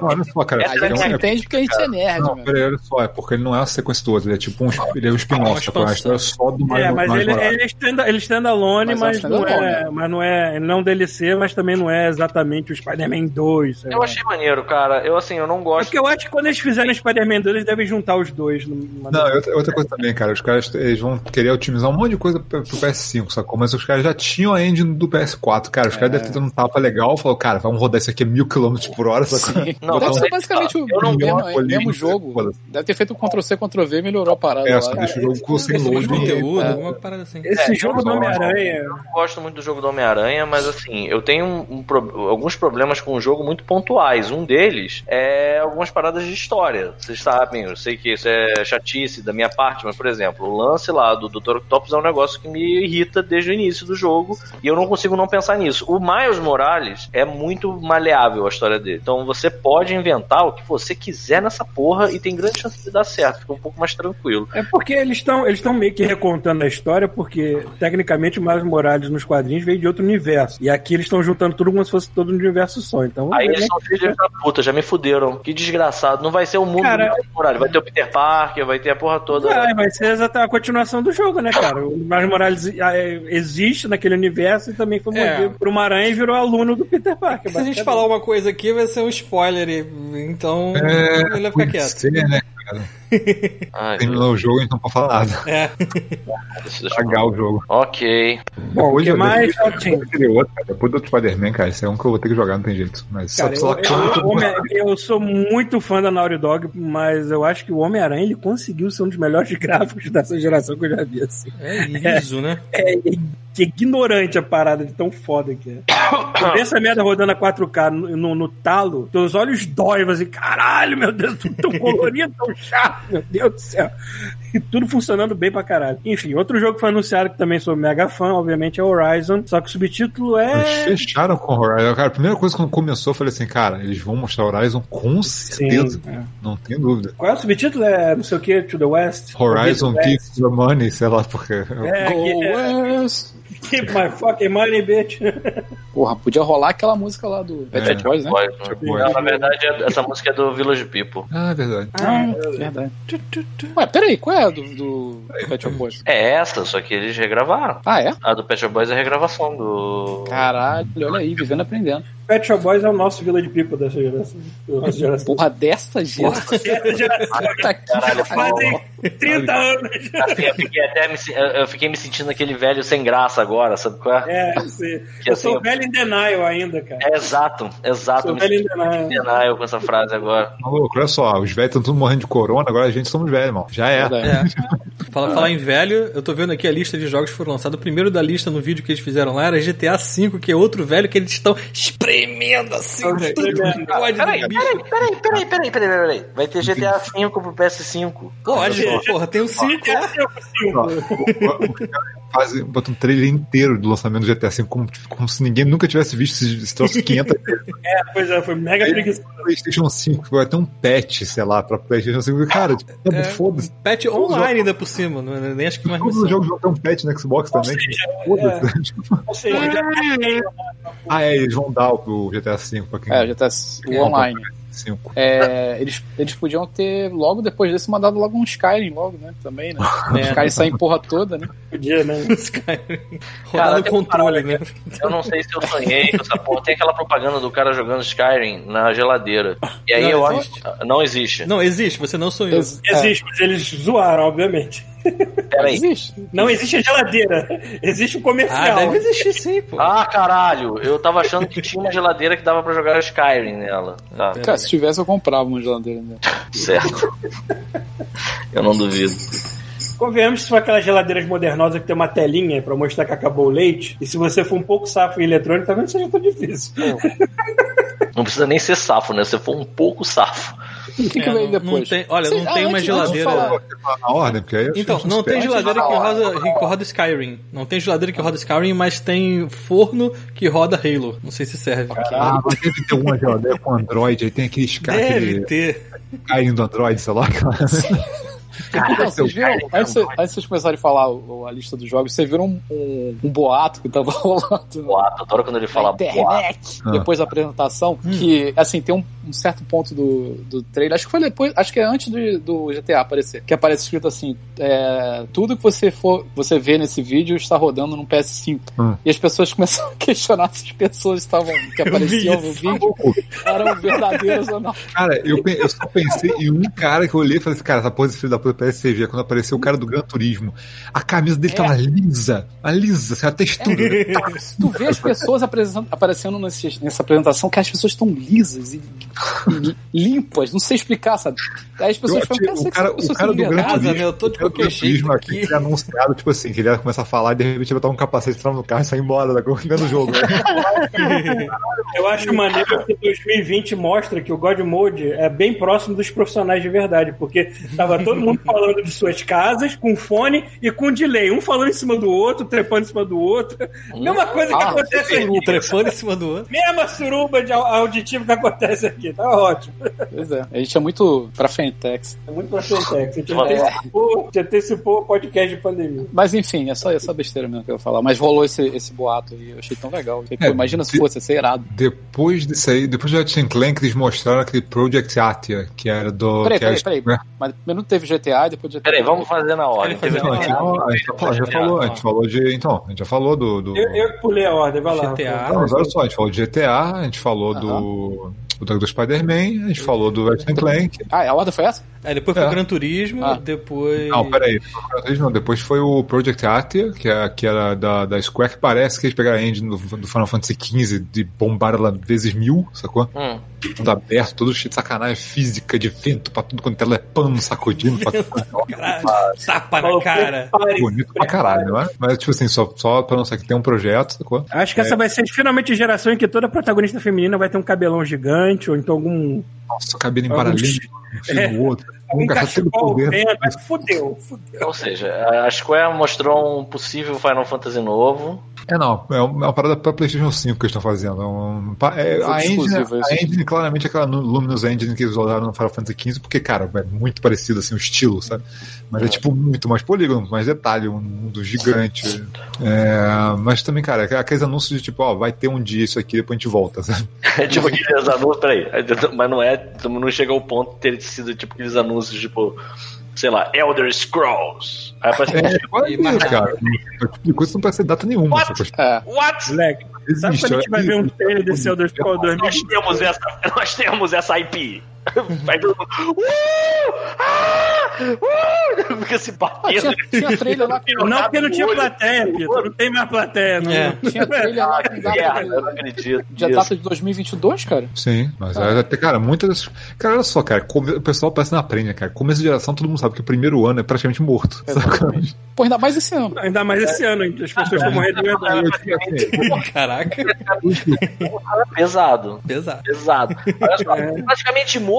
ao olha só, cara. A gente é um- entende porque a gente é nerd, Não, peraí, olha só, é porque ele não é a sequência outro, ele é tipo um, ele é um spin-off, uma expansão. história só do É, mais mas mais ele, barato. ele é stand- ele é standalone, Mas é mas, não é, mas não é. Ele não é um DLC, mas também não é exatamente o Spider-Man 2. sei Eu lá. achei maneiro, cara. Eu, assim, eu não É gosto. porque eu acho que quando eles fizerem Spider-Man 2, eles devem juntar os dois. numa- Não, outra, outra coisa também, cara, os caras eles vão querer otimizar um monte de coisa pro pro PS5, sacou? Mas os caras já tinham a engine do PS4, cara. Os caras devem ter dado um tapa legal, falou, cara, vamos rodar isso aqui a mil km por hora, sacou? Sim. Não, Deve não, ser basicamente o não mesmo, gosto, é, mesmo jogo. Deve ter feito um Ctrl-C, Ctrl-V e melhorou a parada É, só deixa o jogo com sem Esse load. conteúdo, é. alguma parada assim. Esse É, jogo do não Homem-Aranha. Eu não gosto muito do jogo do Homem-Aranha, mas assim, eu tenho um- um alguns problemas com o jogo muito pontuais. Um deles é algumas paradas de história. Vocês sabem, eu sei que isso é chatice da minha parte, mas, por exemplo, o lance lá do Dr. Octopus é um negócio que me irrita desde o início do jogo e eu não consigo não pensar nisso. O Miles Morales é muito maleável a história dele. Então você pode inventar o que você quiser nessa porra e tem grande chance de dar certo. Fica um pouco mais tranquilo. É porque eles estão eles estão meio que recontando a história, porque tecnicamente o Miles Morales nos quadrinhos veio de outro universo. E aqui eles estão juntando tudo como se fosse todo um universo só. Então, Aí vamos eles são filhos da puta, já me fuderam. Que desgraçado. Não vai ser o mundo Cara- Morales. Vai ter o Peter Parker, vai ter a porra toda. Vai, vai ser exatamente a continuação do jogo, né, cara? O Miles Morales é, existe naquele universo e também foi É. mordido por uma aranha e virou aluno do Peter Parker. Se a gente falar uma coisa aqui, vai ser um spoiler. Então, É, ele vai ficar quieto. ser, né, cara? Ai, Terminou o jogo, então não pode falar nada. É. eu- Cagar o jogo. Ok. Bom, o que Depois- mais? daquele outro, cara, Depois do outro Spider-Man, cara, esse é um que eu vou ter que jogar, não tem jeito. Mas Cara, só, eu, só eu- Homem- eu sou muito fã da Naughty Dog, mas eu acho que o Homem-Aranha ele conseguiu ser um dos melhores gráficos dessa geração que eu já vi. Assim. É liso, né? É, é, que ignorante a parada de tão foda que é. Vê essa merda rodando a 4K no, no, no talo, teus olhos doem, assim, caralho, meu Deus, tão colorido, tão chato, meu Deus do céu. E tudo funcionando bem pra caralho. Enfim, outro jogo que foi anunciado que também sou mega fã, obviamente, é Horizon, só que o subtítulo Eles é. fecharam com o Horizon. Cara, a primeira coisa quando começou, eu falei assim, cara, eles vão mostrar Horizon com certeza. é. Não tenho dúvida. Qual é o subtítulo? É não sei o que, To the West? Horizon To the Money, sei lá, porque. É, Go que- é, West. Keep my fucking money, bitch. Porra, podia rolar aquela música lá do Pet É. Shop Boys, né? Pode, né? Tipo, Não, na verdade, é- essa música é do Village People. Ah, é verdade. Ah, verdade. Ué, peraí, qual é a do, do Pet Shop Boys? É essa, só que eles regravaram. Ah, é? A do Pet Shop Boys é a regravação do. Caralho, olha aí, vivendo e aprendendo. Pet Shop Boys é o nosso Village People dessa geração. Geração. Porra, dessa geração. Puta que Caralho, pariu. Fazem 30 anos. Assim, eu fiquei até me, eu- eu fiquei me sentindo aquele velho sem graça agora, sabe qual é? É, sim. Que eu sou assim, velho em denial ainda, cara. É exato, exato. Sou velho senti denial. denial com essa frase agora. Maluco, olha só, os velhos estão tudo morrendo de corona, agora a gente somos velhos, irmão. Já é. É. Fala, falar em velho, eu tô vendo aqui a lista de jogos que foram lançados. O primeiro da lista no vídeo que eles fizeram lá era GTA V, que é outro velho que eles estão espremendo assim. Peraí, peraí, peraí, peraí, peraí, peraí, peraí. Vai ter GTA V pro PS5. Pode, porra, tem o 5 lá. Ó, o- o- o cara faz, bota um trailer inteiro do lançamento do GTA V, como, como se ninguém nunca tivesse visto esse, esse troço 500 vezes. É, pois é, foi mega preguiçoso. PlayStation 5, vai ter um patch, sei lá, pra PlayStation 5. Cara, tipo, É, foda-se. Patch online ainda por cima, não é nem acho que mais Todos os jogos vão ter um patch no Xbox também. Foda-se. Tipo, Ou seja, já ah, é, eles vão dar o, o GTA V pra quem. É, já tá o online. Cinco. É, eles, eles podiam ter, logo depois desse, mandado logo um Skyrim, logo, né? Também, né? O Skyrim sai em porra toda, né? Podia, né? Skyrim. Cara, no tem controle, né? Eu não sei se eu sonhei com essa porra. Tem aquela propaganda do cara jogando Skyrim na geladeira. E aí Não eu existe. acho. Não existe. Não, existe, você não sonhou. Ex- Existe, mas eles zoaram, obviamente. Peraí. existe. Não existe a geladeira. Existe o Ah, comercial. deve existir sim, pô. Ah, caralho. Eu tava achando que tinha uma geladeira que dava pra jogar Skyrim nela. Tá, Cara, se tivesse, eu comprava uma geladeira. Né? certo. Eu não duvido. Convenhamos se for aquelas geladeiras modernosas que tem uma telinha pra mostrar que acabou o leite. E se você for um pouco safo em eletrônico, talvez não seja tão difícil. Não precisa nem ser safo, né? Se for um pouco safo. O que, que É, não- depois? não tem- olha, não Sei- tem uma antes- antes de geladeira- falar- Na ordem, porque aí Então, não tem geladeira que roda, que roda Skyrim. Não tem geladeira que roda Skyrim, mas tem forno que roda Halo. Não sei se serve. Ah, mas deve ter uma geladeira com Android, aí tem aquele Sky, Deve aquele ter. Skyrim do Android, sei lá. Então, vocês viram, antes, de- antes de vocês começarem a falar a lista dos jogos, vocês viram um, um- um boato que tava rolando Boato, adoro quando ele fala boato. internet Ah. depois da apresentação, que, assim, tem um, um certo ponto do, do trailer, acho que foi depois, acho que é antes do, do GTA aparecer, que aparece escrito assim, é, tudo que você for, você vê nesse vídeo está rodando no PS5. Hum. E as pessoas começaram a questionar se as pessoas estavam, que apareciam no isso. vídeo eram verdadeiras ou não. Cara, eu, eu só pensei em um cara que eu olhei e falei assim, cara, essa porra desse filho da puta parece CG. Quando apareceu o cara do Gran Turismo, a camisa dele É. tava lisa, a lisa, assim, a textura. Tá, Tu vê as pessoas aparecendo nesse- nessa apresentação que as pessoas estão lisas e, limpas, não sei explicar, sabe? Aí as pessoas falam, o cara, o cara do Gran Turismo, né? Eu tô de o cara do qualquer Gran Turismo jeito aqui, ele anunciado, tipo assim, que ele ia começar a falar e de repente ele botar um capacete, entrar no carro e sair embora da dentro do jogo. Eu acho maneiro que 2020 mostra que o God Mode é bem próximo dos profissionais de verdade, porque tava todo mundo falando de suas casas, com fone e com delay. Um falando em cima do outro, trepando em cima do outro. Mesma coisa que Ah, acontece aqui. Um trepando em cima do outro. Mesma suruba de au- auditivo que acontece aqui. Tá ótimo. Pois é, a gente é muito pra Fentex. É muito pra frente. A gente É. antecipou, a gente antecipou o podcast de pandemia. Mas enfim, é só essa besteira mesmo que eu ia falar. Mas rolou esse, esse boato aí, eu achei tão legal. Pô, É, imagina se de- fosse, ia ser irado. Depois disso aí, depois do Ratchet Clank, eles mostraram aquele Project Atia, que era do... Peraí, que era- peraí, peraí. Mas primeiro teve GTA, depois GTA. Peraí, vamos fazer na ordem. Querem fazer Não, a gente falou- a gente já falou- já falou, a gente falou de. Então, a gente já falou do. do... Eu, eu pulei a ordem, vai lá. GTA. Não, mas olha só, a gente falou de GTA, a gente falou do. Do, do Spider-Man, a gente falou do Ratchet Clank. Ah, a ordem foi essa? Aí depois foi É. o Gran Turismo, Ah. depois. Não, peraí. Não, depois foi o Project Atia, que, é, que era da, da Square, que parece que eles pegaram a engine do, do Final Fantasy XV de bombar ela vezes mil, sacou? Hum. Tudo aberto, todo cheio de sacanagem física, de vento pra tudo quanto ela é pano sacudindo. pra Caralho, tapa na cara. bonito pra caralho, né? Mas, tipo assim, só, só pra não ser que tem um projeto, sacou? Acho que essa vai ser finalmente a geração em que toda protagonista feminina vai ter um cabelão gigante, ou então algum, Nossa, o cabelo Alguns- embaralhando um fio É. no outro. Um cachecol poder. vendo. Fudeu, fudeu. Ou seja, a Square mostrou um possível Final Fantasy novo. É, não, é uma parada pra PlayStation 5 que eles estão fazendo. É um- é, a, engine, a engine, claramente, é aquela Luminous Engine que eles usaram no Final Fantasy XV, porque, cara, é muito parecido, assim, o estilo, sabe? Mas é, tipo, muito mais polígono, mais detalhe, um mundo gigante. É, mas também, cara, é aqueles anúncios de tipo, ó, vai ter um dia isso aqui, depois a gente volta, sabe? tipo aqueles anúncios, peraí. Mas não é. Não chega ao ponto de ter sido tipo aqueles anúncios, tipo, sei lá, Elder Scrolls. Aí aparece É, quase E mais isso, cara. Tipo coisa não parece data nenhuma. What? É. What? Moleque, sabe quando a gente vai ver um trailer desse Elder Scrolls Nós 2020? temos essa, nós temos essa IP. Vai todo mundo. Uh! Ah! Uh! Fica se Ah, batendo. tinha, tinha trailer lá com. Não, porque não tinha Olho. plateia, Pito. Não tem mais plateia. Não. É. Tinha trailer lá com data Merda, eu não de, acredito. nisso. data de 2022, cara. Sim, mas é, até, cara, muitas. Cara, olha só, cara, come- o pessoal parece na aprende, cara. Começo de geração, todo mundo sabe que o primeiro ano é praticamente morto. sacou? Pô, ainda mais esse ano. Ainda mais esse ano, hein? As pessoas estão morrendo de verdade. Caraca, Pesado. pesado. Pesado. Olha só, praticamente morto.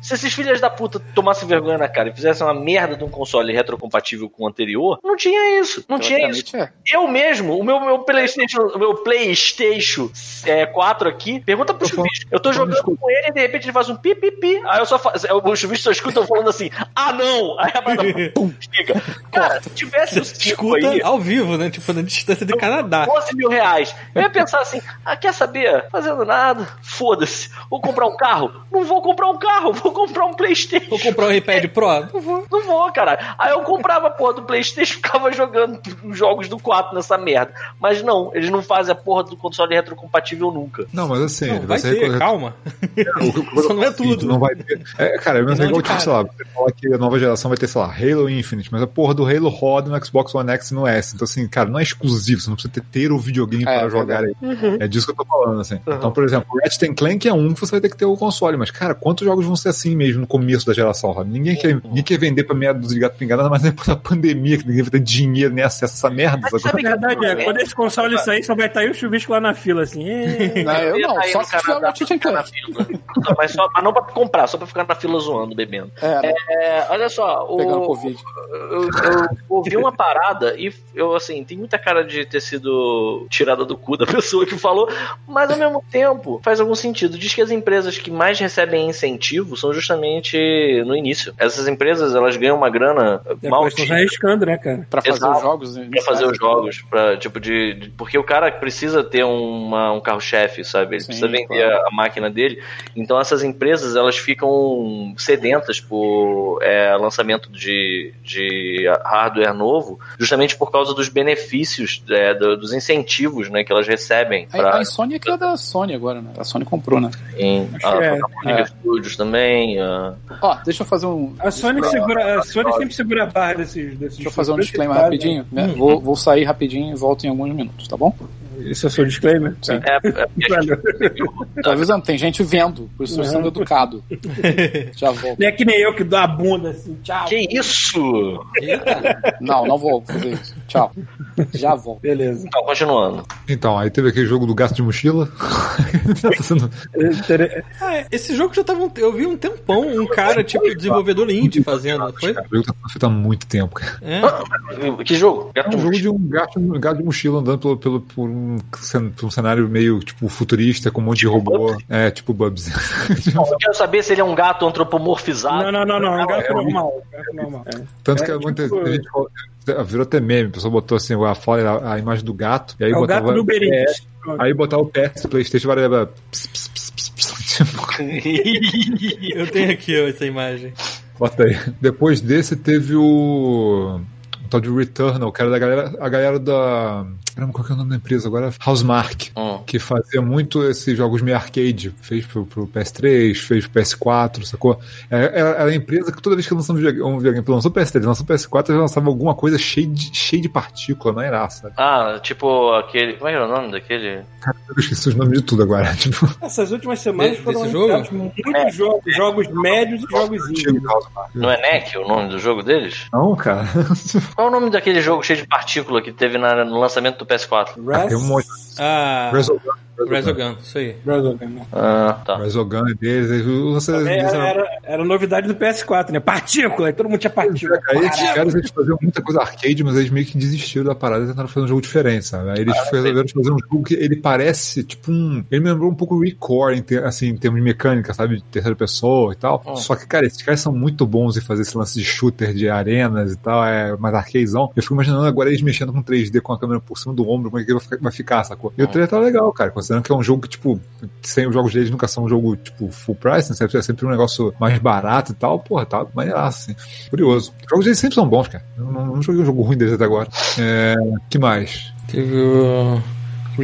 Se esses filhos da puta tomassem vergonha na cara e fizessem uma merda de um console retrocompatível com o anterior, não tinha isso. Não tinha isso. É. Eu mesmo, o meu, meu PlayStation, o meu PlayStation é, 4 aqui, pergunta pro Chuvisco. Eu tô jogando com ele e de repente ele faz um pi, pi, pi. Aí eu só faço. O Chuvisco só escuta eu falando assim, ah não! Aí a parada pum, fica. Cara, se tivesse o 5 Escuta aí. ao vivo, né? Tipo, na distância de Canadá. 12 mil reais. Eu ia pensar assim: ah, quer saber? Fazendo nada, foda-se. Vou comprar um carro? Não vou comprar um carro, vou comprar um PlayStation. Vou comprar um iPad Pro? Não vou. Não vou, cara. Aí eu comprava a porra do PlayStation e ficava jogando os jogos do 4 nessa merda. Mas não, eles não fazem a porra do console retrocompatível nunca. Não, mas assim, Não, vai ser ter, calma. o- o- Só não é tudo. Não vai ter. É, cara, é mesmo Não igual, tipo, cara. sei lá, você fala que a nova geração vai ter, sei lá, Halo Infinite, mas a porra do Halo roda no Xbox One X e no S. Então, assim, cara, não é exclusivo, você não precisa ter, ter o videogame É, para é jogar aí. É disso que eu tô falando, assim. Então, por exemplo, o Ratchet Clank é um que você vai ter que ter o console, mas, cara, quantos jogos vão ser assim mesmo no começo da geração, sabe? Ninguém quer, ninguém quer vender pra meia dúzia de gato pingado, nada mais depois da pandemia, que ninguém vai ter dinheiro nem acesso a essa merda. Mas sabe? A verdade é, quando esse console sair, só vai estar aí o chuvisco lá na fila, assim. "É". Não, eu não, só se tiver. Não, mas, só, mas não pra comprar, só pra ficar na fila zoando, bebendo. É, né? É, olha só, pegando o, Covid. eu, eu ouvi uma parada e eu, assim, tem muita cara de ter sido tirada do cu da pessoa que falou, mas ao mesmo tempo faz algum sentido. Diz que as empresas que mais recebem incentivo são justamente no início. Essas empresas, elas ganham uma grana mal Depois estão se arriscando, né, cara? Pra fazer Exato. os jogos. né? Pra fazer os jogos, pra, tipo, de, de- Porque o cara precisa ter uma- um carro-chefe, sabe? Ele Sim, precisa vender claro. a, a máquina dele. Então essas empresas, elas ficam sedentas por é, lançamento de, de hardware novo, justamente por causa dos benefícios, é, do- dos incentivos, né, que elas recebem. A, Pra, a Sony é que é da Sony agora, né? A Sony comprou, né? Acho a, que é, a é. Studios também. a- Ó, deixa eu fazer um. A Sony, segura, a Sony sempre segura a barra desses. desses Deixa eu fazer um disclaimer rapidinho. né? Vou, vou sair rapidinho e volto em alguns minutos, tá bom? Esse é o seu disclaimer? Sim. é, é gente- Tô avisando, tem gente vendo, por isso estou sendo educado. Já volto. Não é que nem eu que dou a bunda assim, tchau. que isso? Não, não vou fazer isso. Tchau. Já volto. Beleza. Então, continuando. Então, aí teve aquele jogo do gato de mochila. Ah, esse jogo já tava. um- Eu vi um tempão um cara, tipo, desenvolvedor indie fazendo. Foi? O jogo tá feito há muito tempo, cara. É. Que jogo? É um jogo de um gato, um gato de mochila andando pelo, pelo, por, um, por um cenário meio, tipo, futurista, com um monte de robô. É, tipo Bubsy. Eu quero saber se ele é um gato antropomorfizado. Não, não, não, não. É um gato é um- normal. Gato normal. É. Tanto É, que tipo- muita gente falou- virou até meme, a pessoa botou assim, a fora a, a imagem do gato, e aí É o botava. gato do é, Eats. aí botava o PS do Playstation e tipo, Eu tenho aqui essa imagem. Bota aí. Depois desse teve o. O tal de Returnal, que era da galera. A galera da. Caramba, qual que é o nome da empresa agora? Housemark. Hum. Que fazia muito esses jogos meio arcade. Fez pro, pro PS3, fez pro PS4, sacou? Era, era era a empresa que toda vez que lançava um videogame, lançou PS3, lançou PS4, eles lançavam alguma coisa cheia de, cheia de partícula, não era, sabe? Ah, tipo aquele. Como é que era o nome daquele? Cara, eu esqueci os nomes de tudo agora. Tipo, Essas últimas semanas Desse foram jogo? muitos jogos, jogos médios e jogos Housemark. Não é NEC o nome do jogo deles? Não, cara. Qual é o nome daquele jogo cheio de partícula que teve na- no lançamento do PS4? Res- Tem um monte. Ah, Resogun. Resogun, isso aí. Resogun, né? Ah, tá. Resogun é deles. eles- É, Era, era, era novidade do PS4, né? Partícula, todo mundo tinha partícula. Aí esses caras eles faziam muita coisa arcade, mas eles meio que desistiram da parada e tentaram fazer um jogo diferente, sabe? Aí eles resolveram fazer um jogo que ele parece tipo um. Ele me lembrou um pouco o ter- assim, em termos de mecânica, sabe? De terceira pessoa e tal. Hum. Só que, cara, esses caras são muito bons em fazer esse lance de shooter, de arenas e tal, é mais arcadezão. Eu fico imaginando agora eles mexendo com 3D com a câmera por cima do ombro, como é que vai ficar, vai ficar sacou? E o trailer tá legal, cara, considerando que é um jogo que, tipo, sem os jogos deles nunca são um jogo, tipo, full price, né? Sempre- É sempre um negócio mais barato e tal, porra, tá maneiraço, assim. Curioso. Os jogos deles sempre são bons, cara. Eu não, não joguei um jogo ruim deles até agora. É. que mais? Teve o.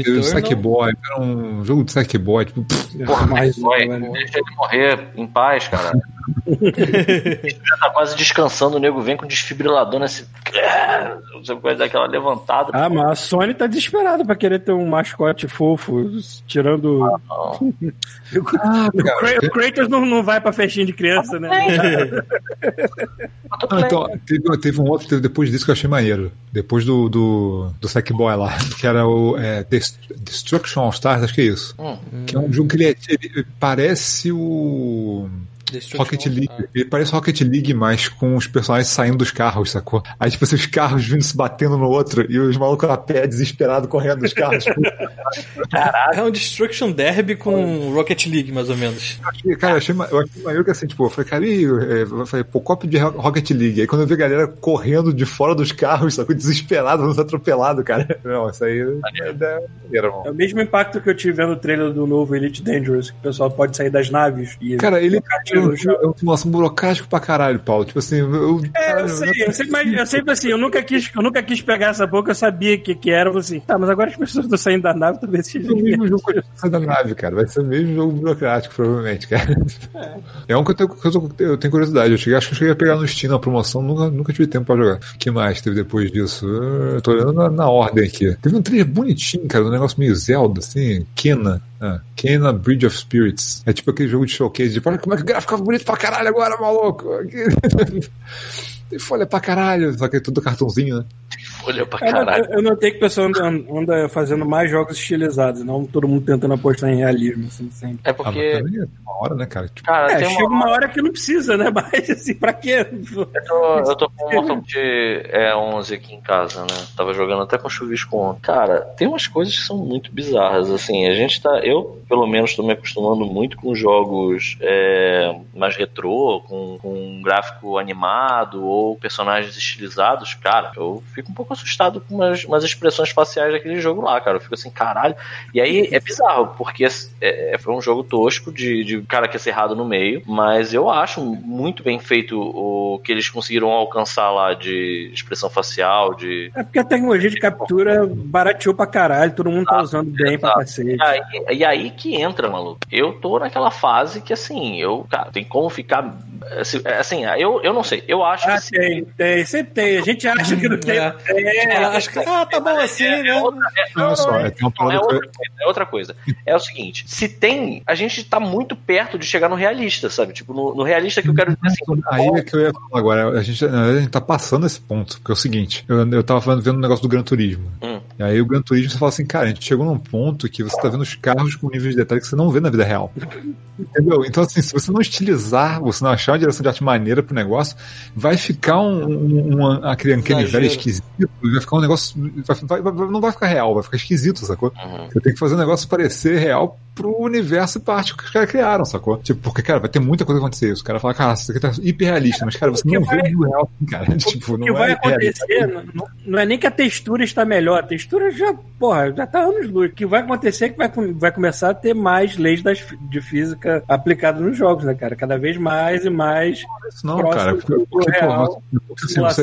Teve o Returnal. Sackboy, era um jogo de Sackboy, tipo, pff, Porra, mais um, Vai, velho. deixa ele morrer em paz, cara. Ele já tá quase descansando, o nego vem com desfibrilador nesse. Você vai dar aquela levantada. Ah, mas a Sony tá desesperada pra querer ter um mascote fofo, tirando. Não. o, Kra- o Kratos não, não vai pra festinha de criança, né? Ah, então, teve, teve um outro teve depois disso que eu achei maneiro. Depois do, do, do Sackboy lá, que era o é, Dest- Destruction All Stars, acho que é isso. Hum. Que é um jogo que ele, é- ele parece o. Rocket League. All-Star. Ele parece Rocket League, mas com os personagens saindo dos carros, sacou? Aí, tipo assim, os carros vindo se batendo no outro e os malucos a pé, desesperado, correndo dos carros. Tipo, É um Destruction Derby com Rocket League, mais ou menos. achei- cara, eu achei, eu achei maneiro que assim, tipo, eu falei, cara, e, é, eu falei, pô, cópia de Ro- Rocket League. Aí quando eu vi a galera correndo de fora dos carros, sacou? Desesperado, sendo atropelado, cara. Não, isso aí é maneira, mano. É o mesmo impacto que eu tive vendo o trailer do novo Elite Dangerous, que o pessoal pode sair das naves e. Cara, ele é um, é uma simulação burocrática pra caralho, Paulo. Tipo assim, eu. É, eu sei, eu sei, mas eu sempre assim, eu nunca quis, eu nunca quis pegar essa boca, eu sabia que, que era, eu falei assim, tá, mas agora as pessoas estão saindo da nave, talvez seja É o mesmo jogo que sai da nave, cara. Vai ser o mesmo jogo burocrático, provavelmente, cara. É, um que eu tenho, que eu eu tenho curiosidade. Eu cheguei, acho que eu cheguei a pegar no Steam na promoção, nunca, nunca tive tempo pra jogar. O que mais teve depois disso? Eu tô olhando na, na ordem aqui. Teve um trailer bonitinho, cara, um negócio meio Zelda, assim, Kena. Ah, Kena Bridge of Spirits. É tipo aquele jogo de showcase, tipo, olha como é que o gráfico fica bonito pra caralho agora, maluco. Tem folha pra caralho, só que é tudo cartãozinho, né? Olha pra Eu, caralho. eu, notei que o pessoal anda, anda fazendo mais jogos estilizados, não todo mundo tentando apostar em realismo, assim, sempre. É Ah, porque, também é uma hora, né, cara? Tipo, cara, É, tem chega uma. uma hora que não precisa, né? Mas assim, pra quê? Eu tô, eu tô com um montão de é, 11 aqui em casa, né? Tava jogando até com chuvisco ontem. Cara, tem umas coisas que são muito bizarras, assim. A gente tá. Eu, pelo menos, tô me acostumando muito com jogos é, mais retrô, com, com um gráfico animado ou personagens estilizados. Cara, eu fico um pouco assustado com umas, umas expressões faciais daquele jogo lá, cara. Eu fico assim, caralho. E aí é bizarro, porque é, foi um jogo tosco de, de cara que é cerrado no meio, mas eu acho muito bem feito o que eles conseguiram alcançar lá de expressão facial, de. É porque a tecnologia de captura barateou pra caralho, todo mundo tá usando bem pra exato. cacete. E aí, e aí que entra, maluco. Eu tô naquela fase que, assim, eu, cara, tem como ficar. Assim, assim, eu, eu não sei. Eu acho Ah, que. tem, tem, sempre tem. A gente acha que não tem. É. É, Ela acha que, ah, tá bom assim, É, né? é outra, é, não, só, é, uma não, é outra coisa, é outra coisa. É o seguinte, se tem, a gente tá muito perto de chegar no realista, sabe? Tipo, no, no realista que eu quero dizer assim, Aí é que eu ia falar agora. A gente, a gente tá passando esse ponto. Porque é o seguinte: eu, eu tava falando- vendo um negócio do Gran Turismo. Hum. E aí o Gran Turismo você fala assim, cara, a gente chegou num ponto que você tá vendo os carros com níveis de detalhe que você não vê na vida real. Entendeu? Então, assim, se você não estilizar, você não achar uma direção de arte maneira pro negócio, vai ficar um, um, um aquele velho esquisito, vai ficar um negócio. Vai, vai- vai- não vai ficar real, vai ficar esquisito, sacou? Uhum. Você tem que fazer o negócio parecer real pro universo e parte que os caras criaram, sacou? Tipo, porque, cara, vai ter muita coisa acontecer. Os caras falam, cara, isso aqui tá hiper realista, mas, cara, você O que não vai- vê no real, assim, cara. tipo, O não que vai é acontecer não, não- é nem que a textura está melhor, a textura já, porra, já tá anos luz. O que vai acontecer é que vai, vai começar a ter mais leis das, de física aplicadas nos jogos, né, cara? Cada vez mais e mais Isso não, cara. Porque, porque, real, assim, você,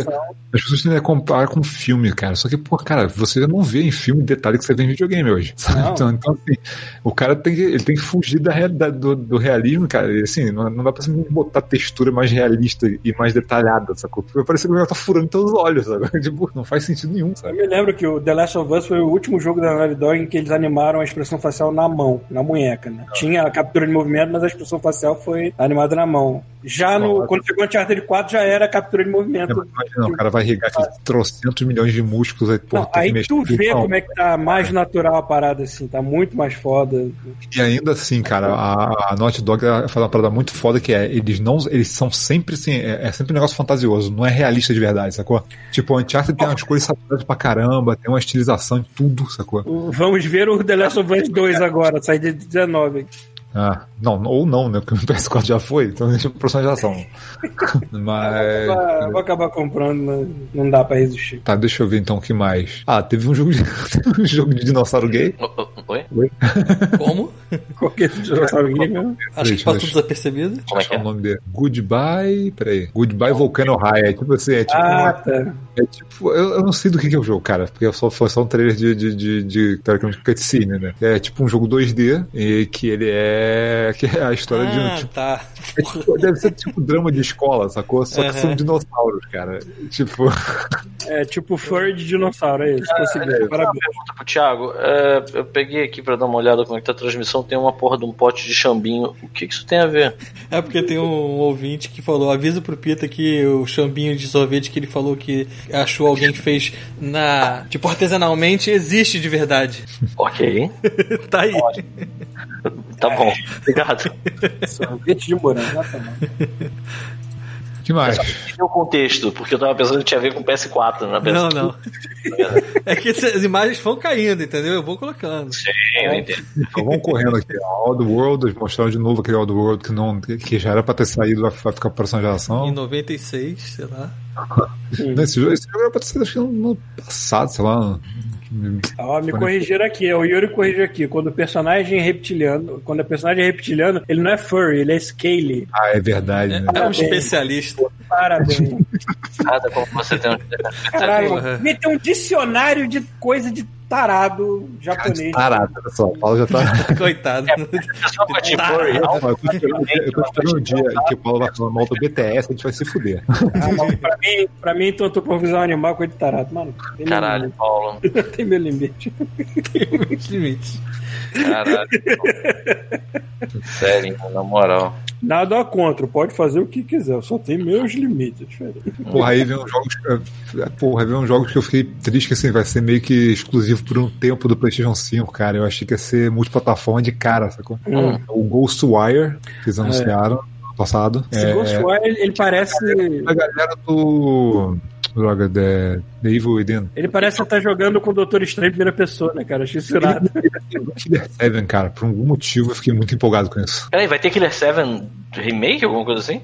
as pessoas tendem a comparar com filme, cara. Só que, pô, cara, você não vê em filme detalhe que você vê em videogame hoje. Então, então, assim, o cara tem que, ele tem que fugir da, realidade- do, do realismo, cara. E, assim, não, não dá pra simplesmente botar textura mais realista e mais detalhada, sacou? Porque parece que o cara tá furando teus olhos, sabe? Tipo, não faz sentido nenhum, Eu sabe? me lembro que o The Last of Us foi o último jogo da Naughty Dog em que eles animaram a expressão facial na mão, na munheca, né? Tinha a captura de movimento, mas a expressão facial foi animada na mão. Já no, Claro. quando chegou no Uncharted 4 já era captura de É, movimento. Imagina, o cara vai regar aqueles trocentos milhões de músculos aí, pô, Não, aí tu vê Não, como é que tá mais natural a parada, assim, tá muito mais foda. E ainda assim, cara, a, a Naughty Dog faz uma parada muito foda que é, eles não, eles são sempre assim, é, é sempre um negócio fantasioso, não é realista de verdade, sacou? Tipo, o Uncharted tem umas cores saturadas pra caramba, tem uma estilização em tudo, sacou? Vamos ver o The Last of Us 2 agora, sai de 19. Ah, não, ou não, né? Porque o PS4 já foi, então deixa a próxima geração. Mas. Vou acabar- vou acabar comprando, mas não dá pra resistir. Tá, deixa eu ver então o que mais. Ah, teve um jogo de, um jogo de dinossauro gay. Oi? Como? Qualquer dinossauro game, né? Acho que passou desapercebido. Como é que Qual é? o nome dele? Goodbye. Peraí. Goodbye Volcano High. É tipo assim, é tipo. Ah, tá. É tipo, eu, eu não sei do que, que é o jogo, cara, porque só, foi só um trailer de, de, de, de teoricamente, cutscene, né? É tipo um jogo 2D e que ele é. Que é a história de um Ah, tipo. tá. é tipo- deve ser tipo drama de escola, sacou? Só que são dinossauros, cara. Tipo. É tipo furry de dinossauro, é isso. Consegui. Parabéns. Pergunta pro Thiago, é, eu peguei aqui pra dar uma olhada como é que tá a transmissão, tem uma porra de um pote de chambinho. O que que isso tem a ver? É porque tem um ouvinte que falou, avisa pro Pita que o chambinho de sorvete que ele falou que achou alguém que fez na. Tipo, artesanalmente, existe de verdade. Ok. tá aí. Tá bom, obrigado. Sorvete de morango, exatamente. que mais? Entendeu o contexto, porque eu tava pensando que tinha a ver com PS4 na PS4. Não, não. É que as imagens vão caindo, entendeu? Eu vou colocando. Sim, eu entendo. Então vamos correndo aqui. Odd World, mostraram de novo aquele Odd World que, não, que já era pra ter saído, vai vai ficar pra próxima Em geração. 96, sei lá. Esse jogo, esse jogo era pra ter saído acho que no, no passado, sei lá. Ó, me corrigiram aqui, o Yuri corrigiu aqui. Quando o personagem é reptiliano, quando o personagem é reptiliano, ele não é furry, ele é scaly. Ah, é verdade, É, né? é um especialista. Parabéns. Nada como você tem um. Caralho, ter um dicionário de coisa de tarado japonês. Olha só. O Paulo já tá. Coitado. Só pra te pôr, Não, eu tô esperando, o dia que o Paulo vai falar mal do BTS, a gente vai se fuder. Ah, pra, mim, pra mim, então, eu tô visar um animal com ele tarado. Mano, tem meu Caralho, Paulo. limite. tem meu limite. Os limites. Caralho. Sério, na moral. Nada contra, pode fazer o que quiser, eu só tenho meus limites. diferente. Porra, aí vem uns jogos. que- Porra, aí vem uns jogos que eu fiquei triste que assim, vai ser meio que exclusivo por um tempo do PlayStation 5, cara. Eu achei que ia ser multiplataforma de cara, sacou? Hum. O Ghostwire, que eles anunciaram ano passado. Esse É, Ghostwire, ele, ele parece. a galera do. Droga, The, The Evil Within. Ele parece estar jogando com o Doutor Estranho em primeira pessoa, né, cara? Achei isso irado. Killer 7, cara. Por algum motivo eu fiquei muito empolgado com isso. Peraí, vai ter Killer 7 remake, alguma coisa assim?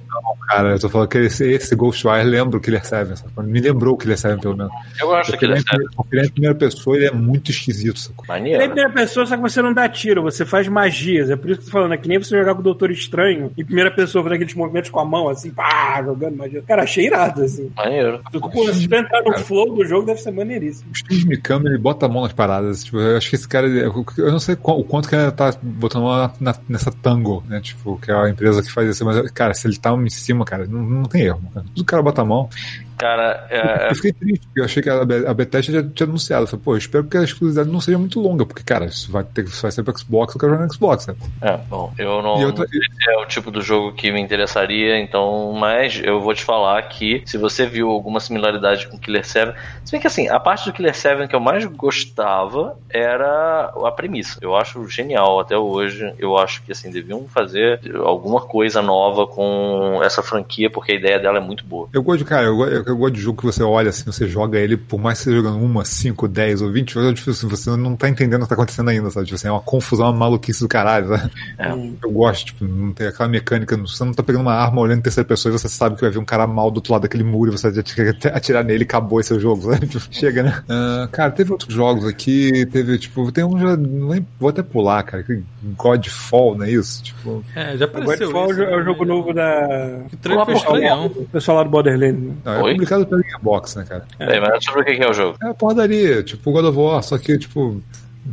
Cara, eu tô falando que esse, esse Ghostwire lembra o Killer 7, sacou? Me lembrou o Killer 7, pelo menos. Eu gosto do ele, Killer é, 7. porque ele é em primeira pessoa ele é muito esquisito, sacou? Ele é em Maneiro. primeira pessoa, só que você não dá tiro, você faz magias. É por isso que eu tô falando, é que nem você jogar com o Doutor Estranho em primeira pessoa, fazendo aqueles movimentos com a mão, assim, pá, jogando magia. Cara, achei irado, assim. Maneiro. Pô, se entrar no flow do jogo, deve ser maneiríssimo. O Shinji Mikami, ele bota a mão nas paradas. Tipo, eu acho que esse cara, eu não sei o quanto que ele tá botando a mão na- nessa Tango, né? Tipo, que é a empresa que faz isso. Mas, cara, se ele tá em cima, cara, não, não tem erro. Cara. Tudo o cara bota a mão. Cara, é, Eu fiquei triste, porque eu achei que a, Be- a Bethesda já tinha anunciado. Eu falei, pô, eu espero que a exclusividade não seja muito longa, porque, cara, isso vai, ter, isso vai ser pro Xbox, eu quero jogar no Xbox, sabe? é, bom, eu não. E outra- esse é o tipo do jogo que me interessaria, então. Mas eu vou te falar que se você viu alguma similaridade com Killer 7. Se bem que assim, a parte do Killer 7 que eu mais gostava era a premissa. Eu acho genial até hoje. Eu acho que assim, deviam fazer alguma coisa nova com essa franquia, porque a ideia dela é muito boa. Eu gosto de, cara, eu, eu, eu gosto de jogo que você olha assim, você joga ele, por mais que você jogando uma, cinco, dez ou vinte vezes, tipo assim, você não tá entendendo o que tá acontecendo ainda, sabe? Tipo assim, é uma confusão, uma maluquice do caralho, sabe? É. Eu gosto, tipo, não tem aquela mecânica, você não tá pegando uma arma olhando em terceira pessoa e você sabe que vai vir um cara mal do outro lado daquele muro e você vai atirar- atirar nele e acabou esse jogo, sabe? Tipo, chega, né? Ah, cara, teve outros jogos aqui, teve, tipo, tem um já, lembro, vou até pular, cara, que Godfall, não é isso? Tipo, É, já apareceu Godfall isso, é o né? jogo novo da. O trailer foi estranhão. O pessoal lá do Borderlands. né? não, é Oi? Publicado pela Gearbox, né, cara? Peraí, mas sobre o que é o jogo? É uma porradaria, tipo God of War, só que, tipo,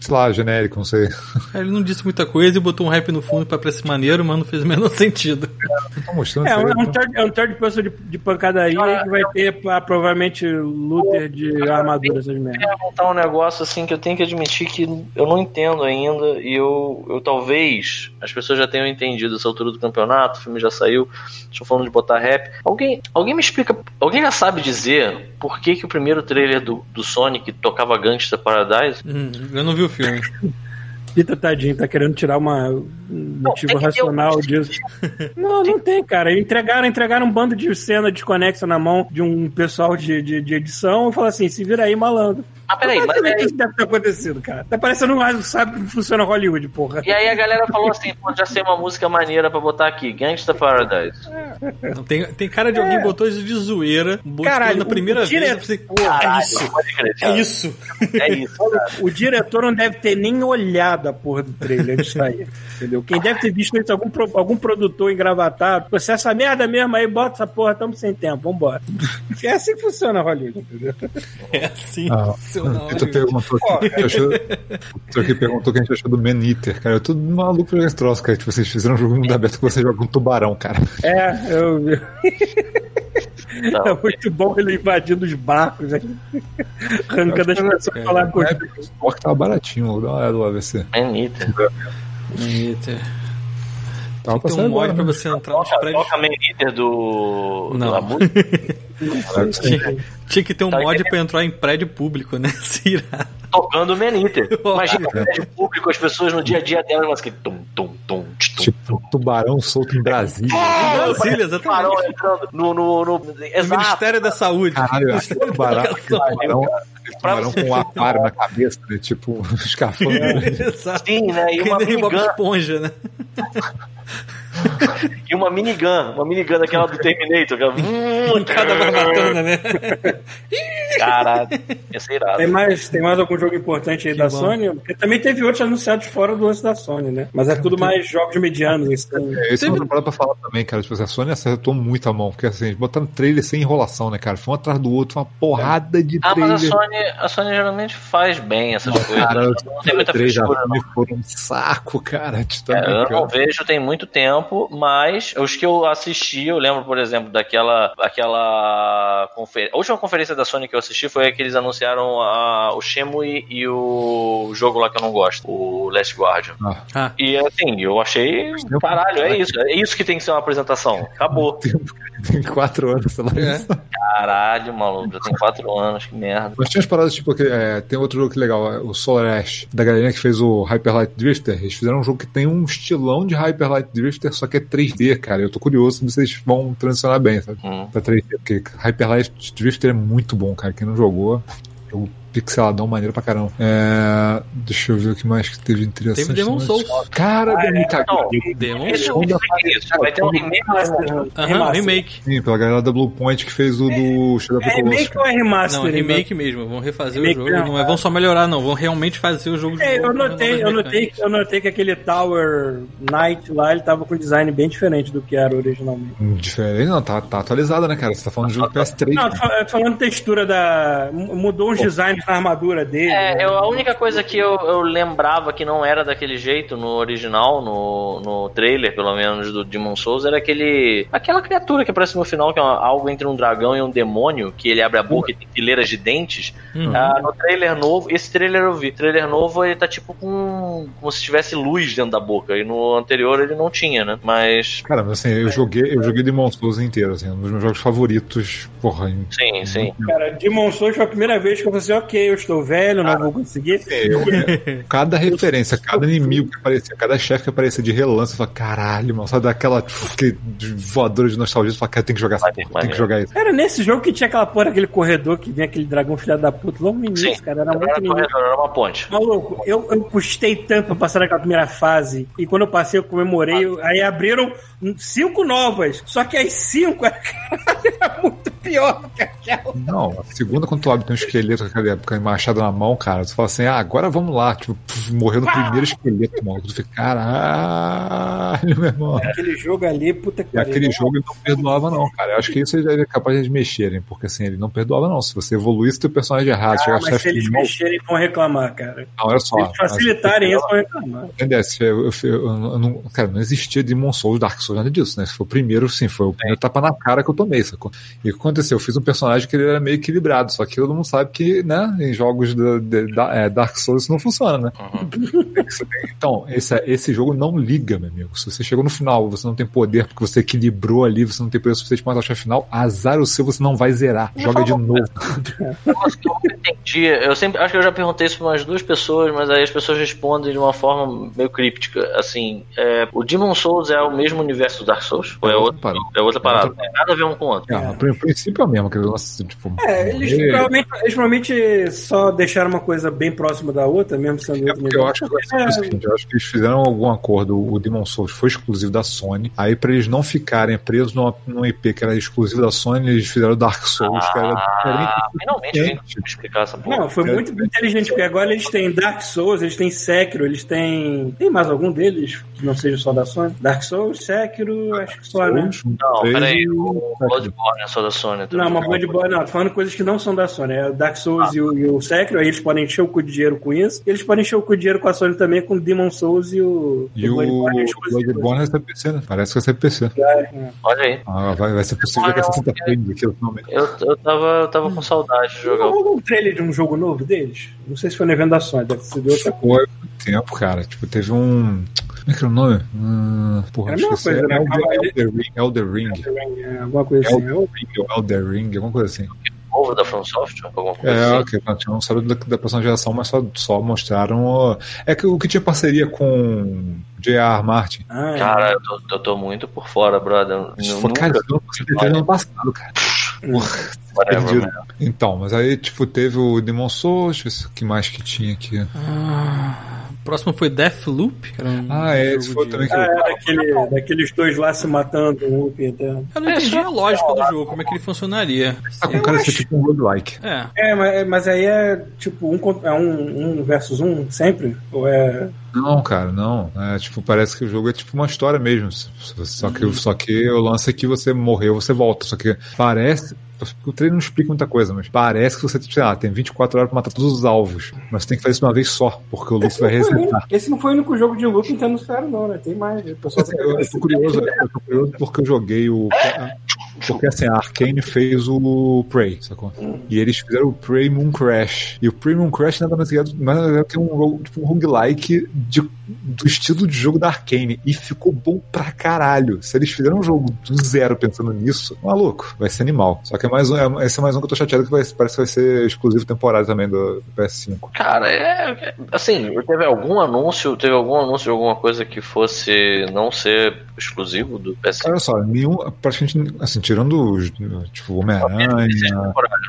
sei lá, genérico, não sei. Ele não disse muita coisa e botou um rap no fundo pra parecer maneiro, mas não fez o menor sentido. É, um, é um né? third, é um third person de, de pancadaria que vai ter ah, provavelmente looter de armadura, essas merdas. perguntar um negócio assim que eu tenho que admitir que eu não entendo ainda e eu, eu talvez as pessoas já tenham entendido essa altura do campeonato, o filme já saiu, estou falando de botar rap. Alguém, alguém me explica, alguém já sabe dizer por que, que o primeiro trailer do, do Sonic tocava Gangsta Paradise? Hum, eu não vi o filme. Pita tadinho, tá querendo tirar uma, um motivo tem que ter racional um- disso. Não, não tem, cara. Entregaram, entregaram um bando de cena desconexa na mão de um pessoal de, de, de edição e falaram assim: se vira aí, malandro. Ah, peraí, mas Exatamente aí, isso deve ter acontecido, cara. Tá parecendo um sabe como funciona Hollywood, porra. e aí a galera falou assim, pô, já sei uma música maneira pra botar aqui, Gangsta Paradise. Não, tem, tem cara de alguém botou isso de zoeira, Caralho, na primeira o vez. dire- Eu pensei, pô, é isso. É isso. É isso, cara. O diretor não deve ter nem olhado a porra do trailer antes de sair. Entendeu? Quem deve ter visto isso, algum, pro- algum produtor engravatado. Você essa merda mesmo aí, bota essa porra, tamo sem tempo, vambora. É assim que funciona Hollywood, entendeu? É assim. Ah, Funciona, o Vitor perguntou o que a gente achou. O Vitor aqui perguntou o que a gente achou do Man Eater, cara. Eu tô maluco pra jogar esse troço, cara. Tipo, vocês fizeram um jogo mundo aberto que você joga um tubarão, cara. É, eu vi. Não, É muito bom ele invadindo os barcos, né? arrancando as pessoas pra lá com Na época, o Spock tava baratinho, vou dar uma olhada lá, ver se. Man Eater. Eita. Tava Tem passando um mod agora. pra né? você entrar nos prédios. toca Man Eater do... Não. música. Tinha, tinha que ter um Tá mod pra entrar em prédio público, né? Se irá. tocando Man Eater. Imagina o prédio público, as pessoas no dia a dia delas, mas que tum, tum, tum, Tipo, tubarão solto em Brasília. Brasília, exatamente. Tubarão entrando no, no, no, No exato. Ministério da Saúde. Caralho, da tubarão, Tubarão com um aquário na cabeça, né? Tipo, um escafandro. Sim, né? E Que uma minigun, Esponja, né? e uma minigun, uma minigun daquela do Terminator. Que... Hum, Cada barbatana, né? Caralho, esse é irado. Tem mais, tem mais algum jogo importante aí da bom. Sony? Porque também teve outros anunciados fora do lance da Sony, né? Mas é tudo mais jogos medianos. Então... Esse é uma parada pra falar também, cara. Tipo, assim, a Sony acertou muito a mão, porque assim, eles botaram trailer sem enrolação, né, cara? Foi um atrás do outro, uma porrada de Ah, trailer. mas a Sony, a Sony geralmente faz bem essas coisas. Cara, não tem muita frescura, não. foram um saco, cara. É, eu não vejo tem muito tempo, mas os que eu assisti, eu lembro, por exemplo, daquela aquela conferência. A última conferência da Sony que eu assisti foi a que eles anunciaram a, o Shenmue e o jogo lá que eu não gosto, o Last Guardian. Ah, E assim, eu achei, caralho, é isso, é isso que tem que ser uma apresentação. Acabou. Tem quatro anos, sei lá. É. Caralho, maluco, já tem quatro anos, que merda. Mas tinha as paradas, tipo, que, é, tem outro jogo que é legal, é o Solar Ash, da galerinha que fez o Hyper Light Drifter. Eles fizeram um jogo que tem um estilão de Hyper Light Drifter, só que é 3D, cara. Eu tô curioso se vocês vão transicionar bem, sabe? Hum. Pra 3D, porque Hyper Light Drifter é muito bom, cara. Quem não jogou, jogo pixeladão maneiro pra caramba. É, deixa eu ver o que mais que teve interessante. Teve Demon Souls. Cara, me caguei. Não, Demon esse Souls. é vai ter um remake. Aham, remake. Sim, pela galera da Blue Point que fez o do Shadow of É the Colossus. remake ou é remaster? Não, é né? remake mesmo. Vão refazer Remake o jogo. não. Não é, vão só melhorar, não. Vão realmente fazer o jogo de É, novo eu notei, eu notei, eu notei que aquele Tower Knight lá, ele tava com um design bem diferente do que era originalmente. Diferente, não, tá, tá atualizada, né, cara? Você tá falando de jogo PS3. Não, fal- tô falando textura da. Mudou uns designs na armadura dele. É, né? eu, a única coisa que eu, eu lembrava que não era daquele jeito no original, no, no trailer, pelo menos, do Demon Souls, era aquele. aquela criatura que aparece no final, que é uma- algo entre um dragão e um demônio, que ele abre a boca e tem fileiras de dentes. Uhum. Ah, no trailer novo, esse trailer eu vi. trailer novo ele tá tipo com. como se tivesse luz dentro da boca. E no anterior ele não tinha, né? Mas. Cara, mas assim, eu joguei, eu joguei Demon Souls inteiro, assim, um dos meus jogos favoritos, porra. Sim, sim. Cara, Demon Souls foi a primeira vez que eu falei assim, ok, eu estou velho, não vou conseguir. Eu, cada referência, cada inimigo que aparecia, cada chefe que aparecia de relance, eu falava, caralho, mano, só daquela que, voadora de nostalgia, eu falava, cara, tem que jogar essa Maneiro, porra, tem que jogar isso. Era nesse jogo que tinha aquela porra, aquele corredor que vinha aquele dragão filha da puta logo no início, Sim. cara. Era Era, muito início. corredor, era uma ponte. Maluco, eu, eu custei tanto pra passar naquela primeira fase. E quando eu passei, eu comemorei. Aí abriram cinco novas. Só que as cinco era, era muito pior do que aquela. Não, a segunda, quando tu abre tem um esqueleto com a machado na mão, cara, tu fala assim, ah, agora vamos lá, tipo, puf, morreu no primeiro esqueleto, mano. Tu fica, caralho, meu irmão. Aquele jogo ali, puta que E aquele jogo ele não perdoava, não, cara. Eu acho que isso é capaz de eles mexerem, porque assim, ele não perdoava, não. Se você evoluísse teu personagem errado, Ah, chegar mas se eles mexerem, vão reclamar, cara. Não, olha só. Se eles facilitarem isso, vão reclamar. Entendeu? Se Eu, eu, eu, eu não, cara, não existia Demon Souls, Dark Souls, nada disso, né? Se foi o primeiro, sim, foi o primeiro tapa na cara que eu tomei, sacou? E o que aconteceu? Eu fiz um personagem que ele era meio equilibrado, só que todo mundo sabe que, né, em jogos da, de- da- é, Dark Souls isso não funciona, né? Ser- Então, esse, esse jogo não liga, meu amigo. Se você chegou no final, você não tem poder porque você equilibrou ali, você não tem poder suficiente para matar o chefe final, azar o seu, você não vai zerar. Joga de novo. Nossa, que eu entendi. Eu sempre acho que eu já perguntei isso para umas duas pessoas, mas aí as pessoas respondem de uma forma meio críptica. Assim, é, o Demon Souls é o mesmo universo do Dark Souls? Ou é, É outra outro, parada. é outra parada? Não tem nada a ver um com o outro. Ah, o princípio é o mesmo, aquele negócio, tipo. É, eles provavelmente, eles provavelmente só deixaram uma coisa bem próxima da outra, mesmo sendo É outro porque eu acho, que, é o seguinte, eu acho que eles fizeram algum acordo, o Demon Souls foi exclusivo da Sony, aí pra eles não ficarem presos numa, num IP que era exclusivo da Sony, eles fizeram Dark Souls, que era. Ah, finalmente alguém explicar essa porra. Não, foi muito inteligente, porque agora eles têm Dark Souls, eles têm Sekiro, eles têm. Tem mais algum deles que não seja só da Sony? Dark Souls, Sekiro, acho que só, né? Não, peraí, o Bloodborne é só da Sony. Não, uma Bloodborne, não, tô falando coisas que não são da Sony. É o Dark Souls e, o, e o Sekiro, aí eles podem encher o cu de dinheiro com isso. E eles podem encher o cu de dinheiro com a Sony também, com o Demon Souls e o. E o Bloodborne vai ser PC, né? Parece que vai ser PC. É. Olha aí. Ah, vai, vai ser possível jogar 60 frames aqui, finalmente. Eu, eu, tava, eu tava com saudade de jogar. Não rolou um trailer de um jogo novo deles? Não sei se foi no evento da Sony, deve ser de outra coisa. Foi tempo, cara. Tipo, teve um. Como é que era o nome? Hum, porra, É a mesma esqueci. coisa, né? Elder, Elder Ring. Elder Ring. É, alguma coisa assim. Elder Ring ou Elder Ring, alguma coisa assim. Novo da From Software? Alguma coisa É, assim? ok, não tinha lançado da, da próxima geração, mas só, só mostraram. É que o que tinha parceria com J.R. Martin. Ah, é. Cara, eu tô, eu tô muito por fora, brother. Eu foi, nunca- cara, detalhe do ano passado, cara. Whatever. Então, mas aí, tipo, teve o Demon Souls, eu o que mais que tinha aqui. O próximo foi Deathloop. que era um Ah, é, esse foi de- também Ah, é daquele, daqueles dois lá se matando, um loop eterno. Eu não entendi a lógica do jogo, como é que ele funcionaria. Tá com cara de ser tipo um roguelike. É. É, mas, mas aí é tipo um, contra- é um, um versus um sempre? Ou é. Não, cara, não. É, tipo, parece que o jogo é tipo uma história mesmo. Só que, só que o lance é que você morreu, você volta. Só que parece. O treino não explica muita coisa, mas parece que você, sei lá, tem 24 horas pra matar todos os alvos. Mas você tem que fazer isso uma vez só, porque o Luffy vai resetar. esse não foi o único jogo de loop Nintendo Sphero, não, né? Tem mais. Pessoal tá Eu, eu tô curioso, eu tô curioso porque eu joguei o. Porque assim, a Arkane fez o Prey, sacou? E eles fizeram o Prey Moon Crash. E o Prey Moon Crash nada mais é é que um, jogo- tipo, um roguelike de, do estilo de jogo da Arkane. E ficou bom pra caralho. Se eles fizeram um jogo do zero pensando nisso, maluco, vai ser animal. Só que é mais um, é, esse é mais um que eu tô chateado que vai, parece que vai ser exclusivo temporário também do, do PS5. Cara, é. Assim, teve algum anúncio, teve algum anúncio de alguma coisa que fosse não ser exclusivo do PS5? Olha só, nenhum, praticamente, assim, tirando os, tipo, Homem-Aranha,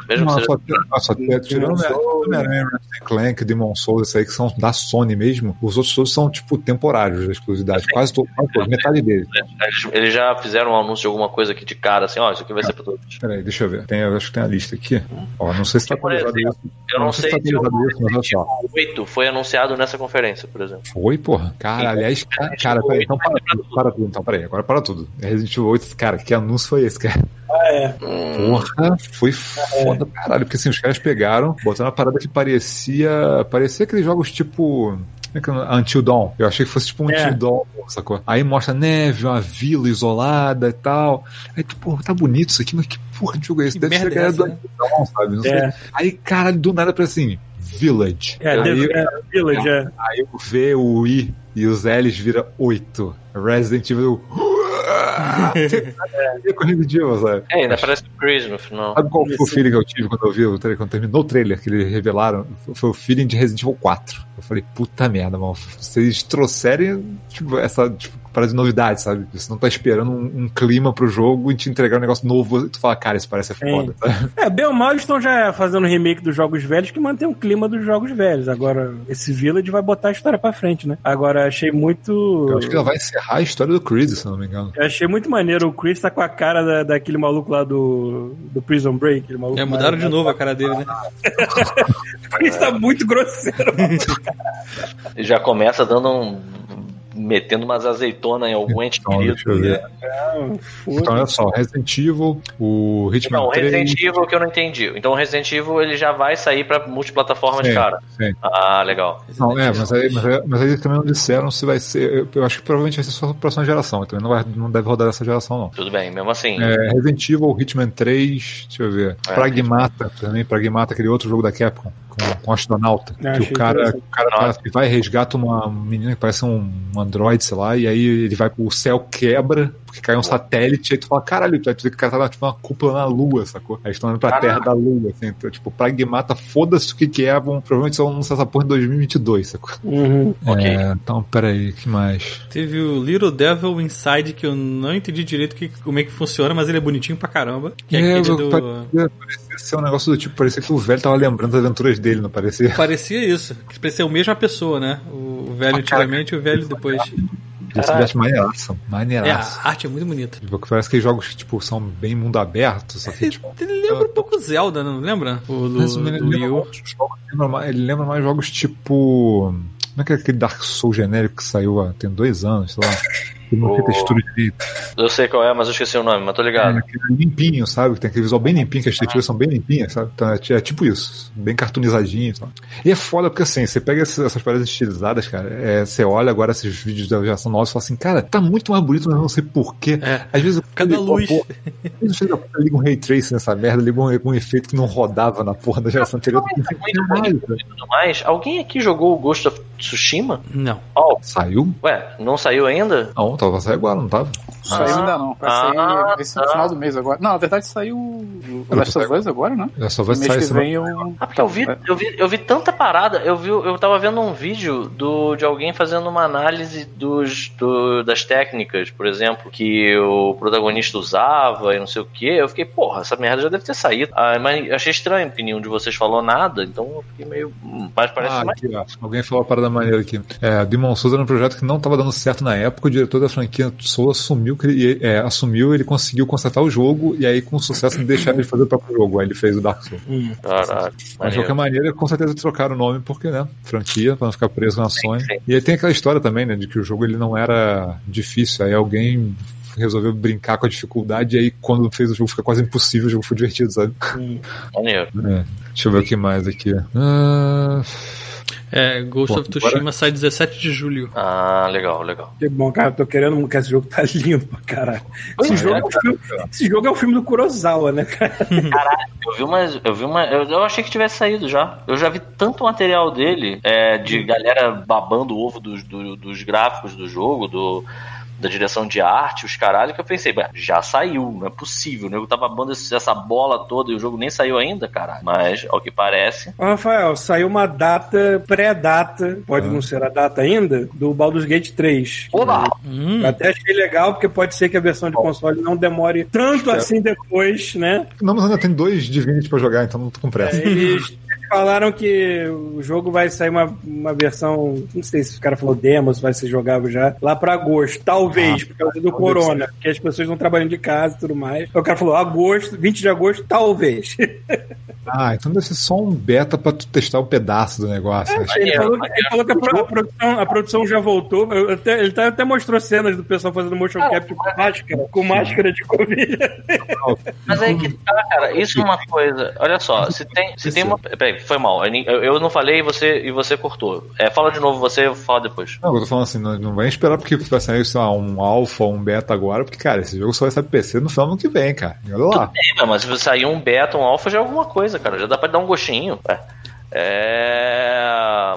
Mesmo Não, só, ah, só tirando Homem-Aranha, Clank, Demon Souls, esses aí que são da Sony mesmo, os outros todos são, tipo, temporários da exclusividade. Quase todos, quase metade deles. Eles, eles já fizeram um anúncio de alguma coisa aqui de cara, assim, ó, isso aqui vai ser pra todos. Peraí, deixa eu ver. Tem, eu acho que tem a lista aqui. Ó, não sei se tá Por atualizado isso. Eu não sei sei se se tá atualizado isso, mas olha só. Resident Evil 8 foi anunciado nessa conferência, por exemplo. Foi, porra. Cara, aliás, cara, cara peraí, então para tudo, para tudo, então, peraí, agora para tudo. Resident Evil 8, cara, que anúncio foi esse, cara? Ah, é. Porra, foi foda pra caralho, porque assim, os caras pegaram, botaram uma parada que parecia. Parecia aqueles jogos tipo. É é? Until Dawn. Eu achei que fosse tipo um É. Until Dawn, sacou? Aí mostra neve, uma vila isolada e tal. Aí tu, porra, tá bonito isso aqui, mas que porra de jogo é esse? Que Deve ser é galera né? do Until Dawn, sabe? Não sei. É. Aí, caralho, do nada pra assim, Village. É, aí, Dev- é, Village, é. aí o V, o I e os L's vira 8. Resident Evil. É, Resident Evil, sabe? É, ainda parece Crazy no final. Sabe qual foi o feeling que eu tive quando eu vi o trailer, quando terminou o trailer que eles revelaram? Foi o feeling de Resident Evil 4. Eu falei, puta merda, mano. Vocês trouxerem, tipo, essa, tipo, parada de novidade, sabe? Você não tá esperando um, um clima pro jogo e te entregar um negócio novo e tu fala, cara, isso parece ser foda, sabe? É, bem ou mal eles estão já fazendo remake dos jogos velhos que mantém o clima dos jogos velhos. Agora, esse Village vai botar a história pra frente, né? Agora, achei muito. Eu acho que ela vai encerrar a história do Chris, se não me engano. Eu achei muito maneiro. O Chris tá com a cara da, daquele maluco lá do, do Prison Break. Maluco É, mudaram mais- de novo a cara dele, né? O Chris tá muito grosseiro. já começa dando um. Metendo umas azeitonas em algum ente Então, querido. deixa eu ver. Não, foda. Então, olha só, Resident Evil, o Hitman Não, 3... Resident Evil que eu não entendi. Então o Resident Evil ele já vai sair pra multiplataforma de Sim, cara. sim. Ah, legal. Não, é, mas aí, mas, aí, mas aí eles também não disseram se vai ser. Eu, acho que provavelmente vai ser só a próxima geração. Então não, vai, não deve rodar essa geração, não. Tudo bem, mesmo assim. É, Resident Evil, Hitman 3, deixa eu ver. É, Pragmata também, Pragmata, aquele outro jogo da Capcom, com, com astronauta. É, que o cara, o cara vai e resgata uma menina que parece um, um androide, sei lá, e aí ele vai pro céu, quebra, porque cai um satélite, aí tu fala, caralho, tu vai ver que o cara tá na, tipo, uma cúpula na lua, sacou? Aí eles estão indo pra Caraca. terra da lua, assim, então, tipo, Pragmata, foda-se o que que é, vão, provavelmente só anunciar essa porra em 2022, sacou? Uhum. Ok. É, então, peraí, que mais? Teve o Little Devil Inside, que eu não entendi direito que, como é que funciona, mas ele é bonitinho pra caramba. Que é, aquele eu- do. parecia, parecia ser um negócio do tipo, parecia que o velho tava lembrando das aventuras dele, não parecia? Parecia isso. Que parecia a mesma pessoa, né? O velho antigamente e o velho depois. Esse veste maneiraço, É, maneiraço. a arte é muito bonita. Tipo, parece que jogos que tipo, são bem mundo aberto, só que Ele, tipo. ele lembra um pouco Zelda, não lembra? O do, Mas ele, do lembra Wii U. mais jogos- lembra mais- ele lembra mais jogos tipo. Como é que é aquele Dark Souls genérico que saiu há tem dois anos, sei lá. Que não tem O- textura direito. Eu sei qual é, mas eu esqueci o nome, mas tô É, ligado. aquele limpinho, sabe? Tem aquele visual bem limpinho, que as texturas são bem limpinhas, sabe? Então é, é tipo isso, bem cartoonizadinho. Sabe? E é foda porque assim, você pega essas, essas paradas estilizadas, cara, é, você olha agora esses vídeos da geração nova e fala assim, cara, tá muito mais bonito, mas eu não sei porquê. É. Às vezes eu Cada luz. Pô, às vezes eu ligo um ray tracing nessa merda, ligo um, um efeito que não rodava na porra da geração anterior. eu pensei, Muito "Caralho, bonito e tudo mais. Alguém aqui jogou o Ghost of Tsushima? Não. Oh, Saiu? ué, não saiu ainda? Não, tava sair agora, não tava? Saiu ainda não. Vai Ah, sair esse tá. final do mês agora. Não, na verdade saiu o Last of Us agora, né? Vai No mês sair que vem eu. Ah, porque eu vi, é. eu, vi, eu vi tanta parada, eu vi, eu tava vendo um vídeo do, de alguém fazendo uma análise dos, do- das técnicas, por exemplo, que o protagonista usava e não sei o que. Eu fiquei, porra, essa merda já deve ter saído. Ah, mas achei estranho que nenhum de vocês falou nada, então eu fiquei meio. hum, Mas parece Ah, mais. aqui, ó. Alguém falou uma parada maneira aqui. É, Demon Souls era um projeto que não estava dando certo na época. O diretor da franquia Souls assumiu que ele, é, assumiu, ele conseguiu consertar o jogo e aí com sucesso ele deixaram ele fazer o próprio jogo. Aí ele fez o Dark Souls. Caralho. Mas de qualquer maneira, com certeza trocaram o nome porque, né? Franquia, pra não ficar preso na Sony. sim. E aí tem aquela história também, né? De que o jogo ele não era difícil. Aí alguém resolveu brincar com a dificuldade e aí quando fez o jogo fica quase impossível, o jogo foi divertido, sabe? Maneiro. É. Deixa eu ver o que mais aqui. Ah, É, Ghost Bom, of Tsushima sai 17 de julho. Ah, legal, legal. Que bom, cara, tô querendo muito que esse jogo tá lindo pra caralho. Esse, é, jogo é um filme, esse jogo é um filme do Kurosawa, né, cara? Eu vi uma. Eu vi uma. Eu, eu achei que tivesse saído já. Eu já vi tanto material dele, é, de galera babando o ovo dos, do- dos gráficos do jogo, do. Da direção de arte, os caralho, que eu pensei, "Bah, já saiu, não é possível. O nego tá babando esse- essa bola toda e o jogo nem saiu ainda, caralho. Mas, ao que parece. Ô, Rafael, saiu uma data, pré-data, pode não ser a data ainda, do Baldur's Gate 3. Oba! Hum, Eu até achei legal, porque pode ser que a versão de console não demore tanto assim depois, né? não, mas ainda tem dois Divinity pra jogar, então não tô com pressa. Eles falaram que o jogo vai sair uma, uma versão, não sei se o cara falou demo, se vai ser jogável já, lá pra agosto, talvez, por causa do corona, porque as pessoas estão trabalhando de casa e tudo mais. O cara falou agosto, 20 de agosto, talvez. Ah, então deve ser só um beta pra tu testar o pedaço do negócio. Acho que- Ele falou, que- ele falou que a, pro- a produção, a produção já voltou. Eu até- ele tá- até mostrou cenas do pessoal fazendo motion capture com máscara, com máscara de Covid. Mas aí que tá, cara. Isso é uma coisa. Olha só, se tem, se tem uma. Peraí, foi mal. Eu, eu não falei e você, e você cortou. É, fala de novo você, eu falo depois. Não, eu tô falando assim, não, não vai esperar porque vai sair, sei lá, um ou um beta agora, porque, cara, esse jogo só vai sair PC no final do ano que vem, cara. E Olha lá. É, mas se sair um beta, um alpha, já é alguma coisa, cara. Já dá pra dar um gostinho. É. É...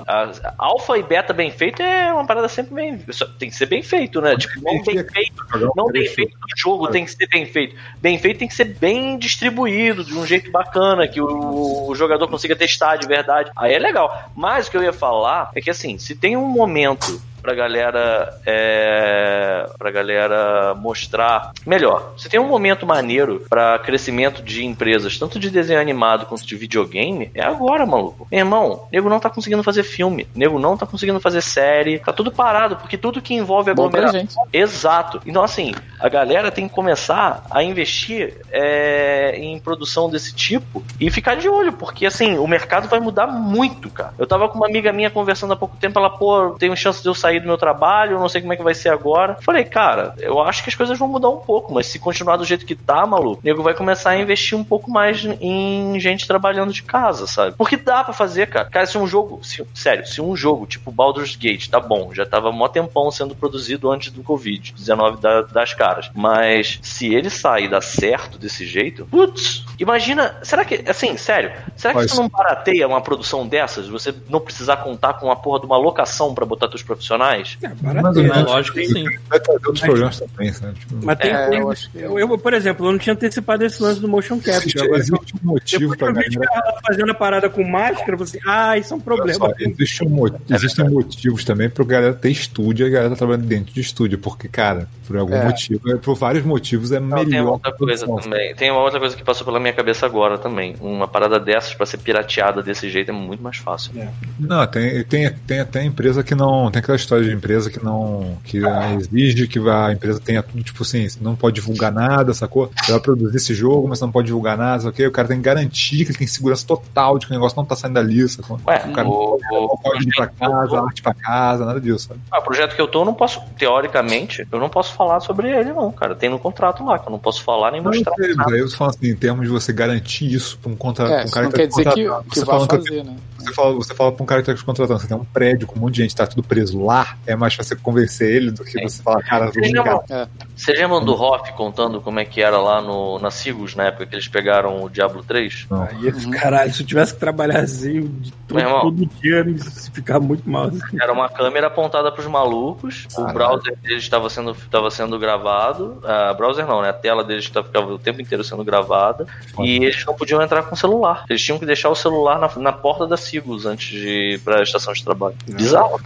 a- Alpha e beta bem feito é uma parada sempre bem. Tem que ser bem feito, né? Tipo, não bem feito. Não bem feito do jogo, tem que ser bem feito. Bem feito tem que ser bem distribuído, de um jeito bacana, que o, o jogador consiga testar de verdade. Aí é legal. Mas o que eu ia falar é que assim, se tem um momento pra galera é, pra galera mostrar melhor. Você tem um momento maneiro pra crescimento de empresas, tanto de desenho animado quanto de videogame, é agora, maluco. Meu irmão, nego não tá conseguindo fazer filme, nego não tá conseguindo fazer série, tá tudo parado, porque tudo que envolve aglomeração. Exato. Então, assim, a galera tem que começar a investir é, em produção desse tipo e ficar de olho, porque, assim, o mercado vai mudar muito, cara. Eu tava com uma amiga minha conversando há pouco tempo, ela, pô, tem chance de eu sair do meu trabalho, eu não sei como é que vai ser agora. Falei, cara, eu acho que as coisas vão mudar um pouco, mas se continuar do jeito que tá, maluco, o nego vai começar a investir um pouco mais em gente trabalhando de casa, sabe? Porque dá pra fazer, cara. Cara, se um jogo, se- sério, se um jogo tipo Baldur's Gate, tá bom, já tava mó tempão sendo produzido antes do Covid-19 da- das caras. Mas se ele sair e dar certo desse jeito, putz, imagina, será que, assim, sério, será que Mas- isso não barateia uma produção dessas? Você não precisar contar com a porra de uma locação pra botar teus profissionais? Mais ou é, menos. lógico que sim. Vai trazer outros problemas também, sabe? Tipo, Mas tem É, eu que- eu, eu, por exemplo, eu não tinha antecipado esse lance do motion capture. existe, Agora, existe um motivo que galera. ela fazendo a parada com máscara, falei assim, ah, isso é um problema. só, existe um existem motivos também pra galera ter estúdio e a galera tá trabalhando dentro de estúdio, porque, cara, por algum É. motivo, é- por vários motivos, é Não, tem melhor. outra coisa também. Tem uma outra coisa que passou pela minha cabeça agora também. Uma parada dessas pra ser pirateada desse jeito é muito mais fácil. Não, tem, tem, tem até empresa que não. Tem aquela história de empresa que não. que ah, exige que a empresa tenha tudo, tipo assim, não pode divulgar nada, sacou? Você vai produzir esse jogo, mas não pode divulgar nada, ok? O cara tem que garantir que ele tem segurança total de que o negócio não tá saindo dali, sacou? Ué, o cara o, não pode ir pra projeto que eu casa, tô- arte pra casa, nada disso, sabe? ah, o projeto que eu tô, eu não posso, teoricamente, eu não posso falar sobre ele, não, cara. Tem no contrato lá, que eu não posso falar nem Não, mostrar. mas nada. aí eu tô falando assim, em termos de você garantir isso pra um, contra, É, um cara não que quer tá dizer que, que Você vai falando que eu fazer, né? Você você fala, você fala pra um cara que tá te contratando, você tem um prédio com um monte de gente, tá tudo preso lá, é mais fácil você convencer ele do que você falar, cara, Vocês vamos lembram, cá. vocês lembram do Hoff contando como é que era lá no, na Sigos, na época que eles pegaram o Diablo 3? Não. Aí, caralho, se eu tivesse que trabalhar assim de todo, irmão. todo dia, me ficar muito mal. assim. Era uma câmera apontada pros malucos, o browser deles estava sendo, estava sendo gravado, a browser não, né? A tela deles tava- ficava o tempo inteiro sendo gravada, Foda. e eles não podiam entrar com o celular. Eles tinham que deixar o celular na, na porta da Sigos antes de ir pra estação de trabalho. Bizarro.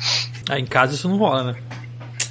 Ah, em casa isso não rola, né?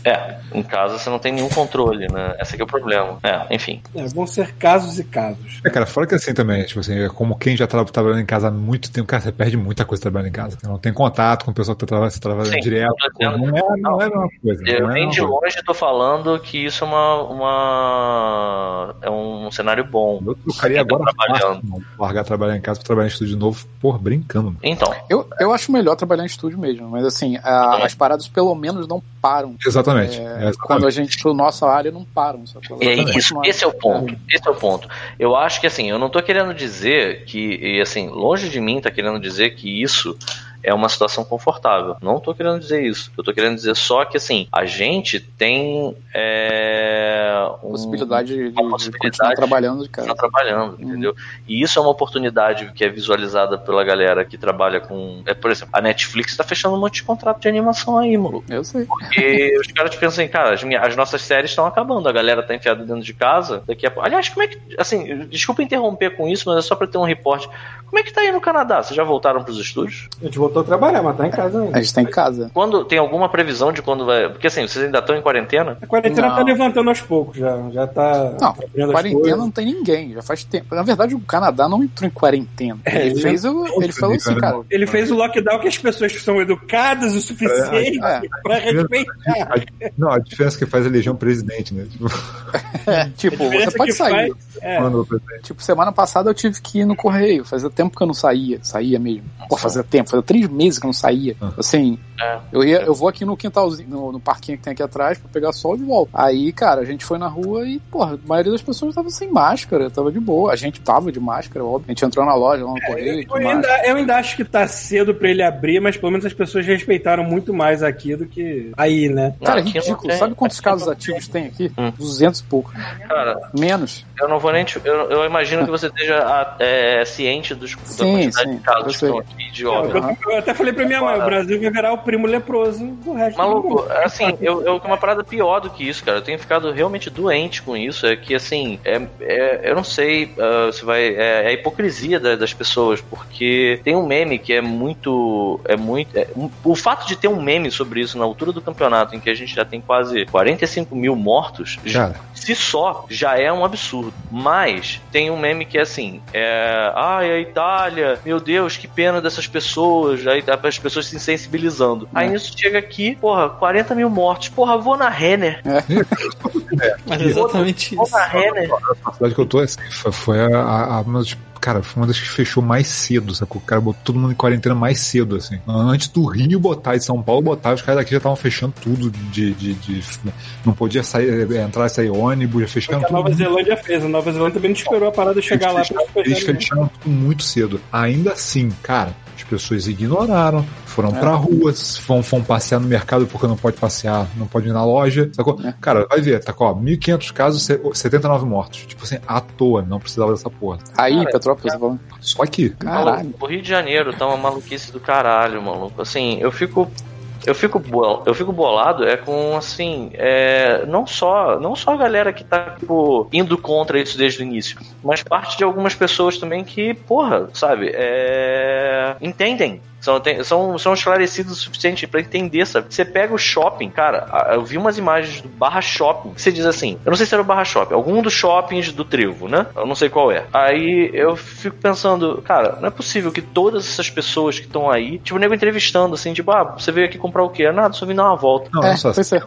É, em casa você não tem nenhum controle, né? Esse aqui é o problema. É, enfim. É, vão ser casos e casos. É, cara, fora que assim também, tipo assim, é como quem já tá trabalhando em casa há muito tempo, cara, você perde muita coisa trabalhando em casa. Você não tem contato com o pessoal que tá trabalhando, você trabalhando Sim, direto. dizendo- Não é, não é a mesma coisa. Eu é nem mesma de coisa. longe tô falando que isso é uma. uma é um cenário bom. Eu trocaria agora trabalhando. fácil, largar trabalhar em casa pra trabalhar em estúdio de novo, porra, brincando. mano. Então, Eu, eu acho melhor trabalhar em estúdio mesmo, mas assim, a- as paradas pelo menos não param. Exatamente. É, É, exatamente. quando a gente, pro nossa área, não param. É Exatamente. isso, esse é o ponto. Esse é o ponto. Eu acho que assim, eu não tô querendo dizer que, e assim, longe de mim tá querendo dizer que isso é uma situação confortável. Não tô querendo dizer isso. Eu tô querendo dizer só que assim, a gente tem é, um- Possibilidade de, de uma continuar possibilidade trabalhando de tá casa. trabalhando, Uhum. entendeu? E isso é uma oportunidade que é visualizada pela galera que trabalha com. É, por exemplo, a Netflix tá fechando um monte de contrato de animação aí, maluco. Eu sei. Porque os caras pensam assim, cara, as, minhas- as nossas séries estão acabando, a galera tá enfiada dentro de casa. Daqui a pouco. Aliás, como é que. Assim, desculpa interromper com isso, mas é só pra ter um reporte. Como é que tá aí no Canadá? Vocês já voltaram pros estúdios? A gente voltou a trabalhar, mas tá em casa ainda. A gente tá em casa. Quando tem alguma previsão de quando vai. Porque assim, vocês ainda estão em quarentena? A quarentena Não. tá levantando aos poucos já. Já tá. Não, quarentena não tem ninguém, já faz tempo. Na verdade, o Canadá não entrou em quarentena. É, ele ele fez, o, ele falou assim, cara. Ele fez o lockdown que as pessoas são educadas o suficiente É, pra respeitar. A- não, a diferença que faz é eleger um presidente, né? Tipo, É, tipo, A você pode que sair. faz- é. Tipo, semana passada eu tive que ir no correio. Fazia tempo que eu não saía. Saía mesmo. Pô, fazia tempo. Fazia três meses que não saía. Assim, É. eu, ia, eu vou aqui no quintalzinho, no, no parquinho que tem aqui atrás pra pegar sol de volta. Aí, cara, a gente foi na rua e, porra, a maioria das pessoas tava sem máscara. Tava de boa. A gente tava de máscara, óbvio. A gente entrou na loja lá no correio. Eu de ainda, eu ainda acho que tá cedo pra ele abrir, mas pelo menos as pessoas respeitaram muito mais aqui do que aí, né? Cara, é ridículo. Sabe quantos aqui casos ativos tem aqui? Hum. 200 e pouco. Cara, Menos. eu não vou nem. te- eu, eu imagino que você esteja é, ciente dos, da Sim, quantidade sim, de casos eu que estão aqui de Eu, óbito. eu até falei pra minha mãe, o Brasil vai virar o primo leproso do resto do Maluco, mundo. assim, eu, eu uma parada pior do que isso, cara. Eu tenho ficado realmente doente com isso. É que, assim, é, é- eu não sei ah, se vai. É, é a hipocrisia da- das pessoas, porque tem um meme que é muito. É muito. é- um- o fato de ter um meme sobre isso na altura do campeonato, em que a gente já tem quase 45 mil mortos, Cara, se só já é um absurdo. Mas tem um meme que é assim: é, ai, a Itália, meu Deus, que pena dessas pessoas. Aí tá as pessoas se sensibilizando. Aí nisso chega aqui, porra, 40 mil mortos. Porra, vou na Renner. Mas é exatamente Vou isso. na Renner. a cidade que eu tô, assim, foi, a, a, a- cara, foi uma das que fechou mais cedo, sacou? O cara botou todo mundo em quarentena mais cedo, assim. Antes do Rio botar, de São Paulo botar, os caras daqui já estavam fechando tudo de, de, de- Não podia sair, entrar e sair ônibus, já fecharam a tudo. Nova Zelândia fez. A Nova Zelândia também não esperou a parada chegar lá pra Eles fechar. fecharam tudo muito cedo. Ainda assim, cara, pessoas ignoraram, foram É. pra rua, vão, vão passear no mercado porque não pode passear, não pode ir na loja, sacou? Cara, vai ver, tá com ó, 1.500 casos, se- 79 mortos. Tipo assim, à toa, não precisava dessa porra. Aí, Cara, Petrópolis, você falando. Só aqui. Caralho. O Rio de Janeiro tá uma maluquice do caralho, maluco. Assim, eu fico. Eu fico, bol- eu fico bolado é com assim, é, não só não só a galera que tá tipo, indo contra isso desde o início, mas parte de algumas pessoas também que, porra, sabe, é, entendem. São, tem- são, são esclarecidos o suficiente pra entender, sabe? Você pega o shopping, cara, eu vi umas imagens do Barra Shopping, que você diz assim, eu não sei se era o Barra Shopping, algum dos shoppings do Trevo, né? Eu não sei qual é. Aí eu fico pensando, cara, não é possível que todas essas pessoas que estão aí, tipo, o nego entrevistando, assim, tipo, ah, você veio aqui comprar o quê? Ah, Nada, só vim dar uma volta. Não, É, olha só, é.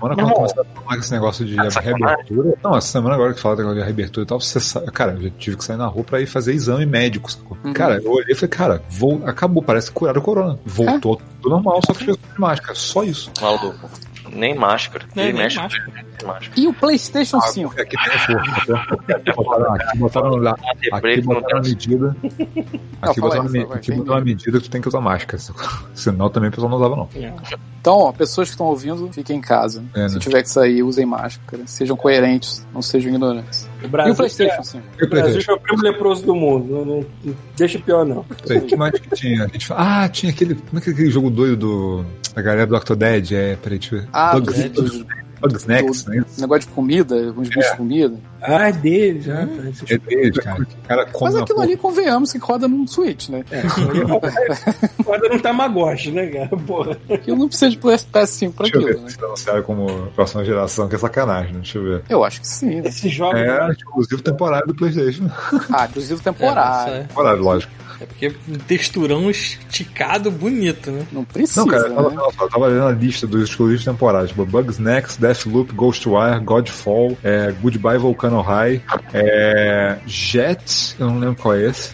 Semana, essa quando irmão. começaram a falar esse negócio de Ah, sacanagem. reabertura. Não, essa semana agora que fala negócio de reabertura e tal, você sabe, cara, eu já tive que sair na rua pra ir fazer exame médico, sacou? Uhum. Cara, eu olhei e falei, cara, vou, acabou, parece que curaram o corona. Voltou tudo normal, só que de máscara, só isso. Maluco. Nem máscara. Nem- nem mexe. máscara. E o PlayStation 5? Aqui tem força. Aqui botaram, aqui botaram, lá- aqui botaram a medida. Aqui botaram, a me- aqui botaram a medida que tu tem que usar máscara. Senão também o pessoal não usava, não. Então, ó, pessoas que estão ouvindo, fiquem em casa. É, Se né? tiver que sair, usem máscara. Sejam coerentes, não sejam ignorantes. O E Brasil, o PlayStation 5? E o Brasil PlayStation? é o primo leproso do mundo. Não, não- não deixa pior, não. O que mais que tinha? A gente fala, ah, tinha aquele. Como é que é aquele jogo doido do. Da galera do Octodad? É, peraí, deixa eu ver. Ah, Bugs, do- Bugs, do- Bugs Next, né? negócio de comida, uns bichos de comida. Ah, é dele já. tá, É dele, cara. Cara Mas aquilo ali, convenhamos, que roda num Switch, né? É, Roda não Tamagotchi, né, cara? Porra. Aquilo não precisa de PS5 pra Deixa eu aquilo, ver né? se anunciaram como próxima geração, que é sacanagem, né? Deixa eu ver. Eu acho que sim. Né? Esses jogos. É, né? exclusivo temporário do PlayStation. Ah, inclusive É, temporário. isso Temporário, lógico. É, é porque um texturão esticado bonito, né? Não precisa, Não, cara, eu tava, né? eu tava lendo a lista dos exclusivos temporários. Tipo, Bugs Next, Deathloop, Ghostwire, Godfall, é, Goodbye Volcano High, é, Jet, eu não lembro qual é esse.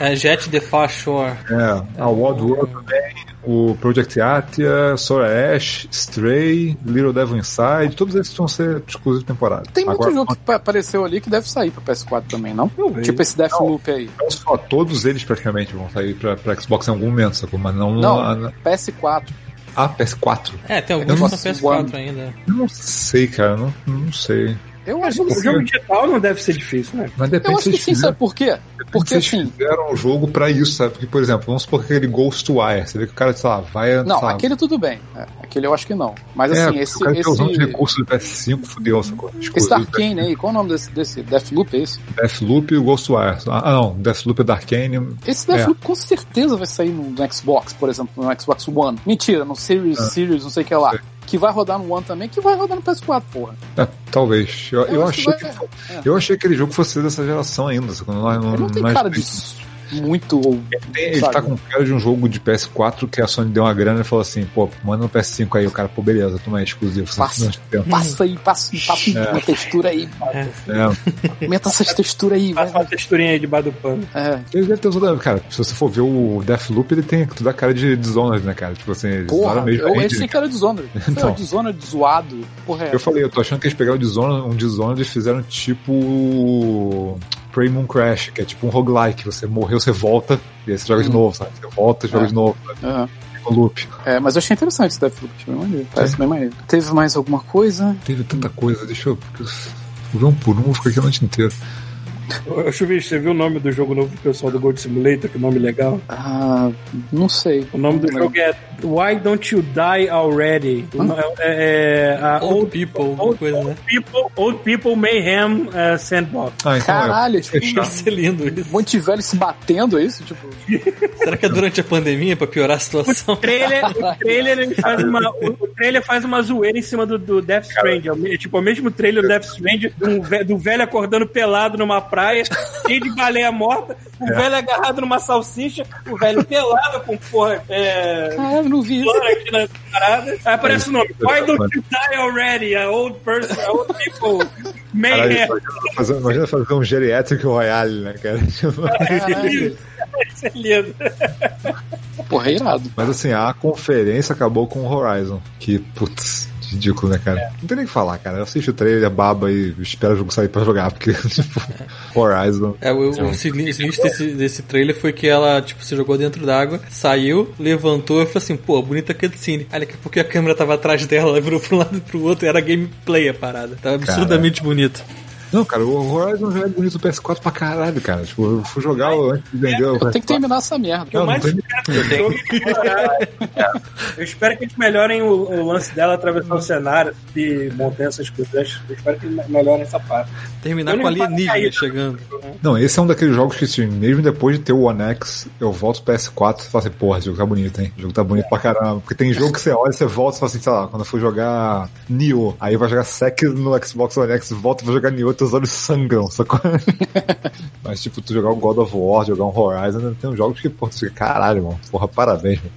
É Jet the Far Shore. É, a Wild World também, o Project Atia, Sora Ash, Stray, Little Devil Inside, todos esses vão ser exclusivos temporários. Tem muito Agora, jogo que pa- apareceu ali que deve sair pra PS4 também, não? Tipo esse Deathloop aí. Não só, todos eles praticamente vão sair pra, pra Xbox em algum momento, sacou? Mas não, Não. a- PS4. Ah, PS4. É, tem alguns na sei. PS4 ainda. Eu não sei, cara, não, não sei. Eu acho que O jogo digital não deve ser difícil, né? Mas Eu depende acho se que sim, sabe por quê? Porque Vocês assim. fizeram um jogo pra isso, sabe? Porque, por exemplo, vamos supor que aquele Ghostwire, você vê que o cara, sei lá, vai. Não, sei lá, aquele tudo bem. É, aquele eu acho que não. Mas é, assim, esse. o cara tá usando os Esse, recursos do PS5, fudeu, sacou? esse Exclusivo da Arkane aí, qual é o nome desse, desse Deathloop? É esse? Deathloop e o Ghostwire. Ah, não, Deathloop é da Arkane. Esse Deathloop com certeza vai sair no, no Xbox, por exemplo, no Xbox One. Mentira, no Series, Ah. Series, não sei o que lá. Que vai rodar no One também, que vai rodar no PS4, porra. Ah, talvez. Eu, eu acho que achei que, vai- é. eu achei que aquele jogo fosse dessa geração ainda. Não, Ele não tem é- cara de muito. Tem- Ele sabe? tá com cara de um jogo de PS4 que a Sony deu uma grana e falou assim, pô, manda no PS5 aí. O cara, pô, beleza, toma aí, exclusivo. você Passa. não tem tempo. Passa aí, passa, passa É. uma textura aí. É, Meta essas texturas aí, vai. Passa uma texturinha aí debaixo do pano. É. ele deve ter usado, cara, se você for ver o Deathloop, ele tem toda a cara de Dishonored, né, cara? Tipo assim, Porra, mesmo eu engine, achei que era Dishonored. Então. Então. Dishonored zoado. Porra, é. Eu falei, eu tô achando que eles pegaram o Dishonored, um Dishonored e fizeram tipo Prey Moon Crash, que é tipo um roguelike, você morreu, você volta, e aí você joga de Hum. novo, sabe? Você volta e joga É. de novo, sabe? Um loop. É, mas eu achei interessante esse Deathloop, bem maneiro. Parece bem maneiro. Teve mais alguma coisa? Teve tanta coisa, deixa eu- Vou ver um por um, vou ficar aqui a noite inteira. Ô, Chuvis, você viu o nome do jogo novo do pessoal do Gold Simulator? Que nome legal. Ah, não sei. O nome do Não jogo é Why Don't You Die Already? É, é, a Old Old, People, alguma coisa, né? People, Old People Mayhem é, Sandbox. Ah, então Caralho, é. tipo. Ia ser lindo um isso. monte de velho se batendo, é isso? Tipo, Será que é durante a pandemia pra piorar a situação? O trailer, o trailer ele faz uma, o, trailer faz uma zoeira em cima do, do Death Strand. É tipo, é o mesmo trailer do Death Strand, do, ve- do velho acordando pelado numa praia, cheio de baleia morta, o velho agarrado numa salsicha, o velho pelado com porra, é, caralho, não vi isso. aqui na parada. Aí aparece o nome. Why don't you die already? A old person, a old people. Caralho, Mayhem. imagina fazer, imagina fazer um geriatric royale, né, cara? Tipo, Caralho. Isso é lindo. Porra, é irado. Mas assim, a conferência acabou com o Horizon. Que, putz, ridículo, né, cara? Não tem nem o que falar, cara. Eu assisto o trailer, baba e espero o jogo sair pra jogar, porque, tipo, Horizon. É, o, o sinistro desse, desse trailer foi que ela, tipo, se jogou dentro d'água, saiu, levantou e falou assim, pô, bonita cutscene. Aí daqui a pouco a câmera tava atrás dela, ela virou pra um lado e pro outro, era gameplay a parada. Tava absurdamente bonito. Não, cara, o Horizon já é bonito do PS4 pra caralho, cara. Tipo, eu fui jogar antes de vender o Eu tenho que PS4. terminar essa merda. O eu mais não espero jogo é. Eu espero que eles melhorem o, o lance dela atravessar o cenário e montanha essas coisas. Eu espero que eles melhorem essa parte. Terminar Eu com alienígena caído. chegando. Não, esse é um daqueles jogos que, assim, mesmo depois de ter o One X, eu volto pro PS4 e falo assim, porra, esse jogo tá bonito, hein? O jogo tá bonito pra caramba. Porque tem jogo que você olha, você volta e fala assim, sei lá, quando eu for jogar Nioh, aí vai jogar Sek no Xbox One X, volta pra jogar Nioh, teus olhos sangram, sacou? Mas, tipo, tu jogar um God of War, jogar um Horizon, tem uns jogos que, porra, tu fica, caralho, mano, porra, parabéns, mano.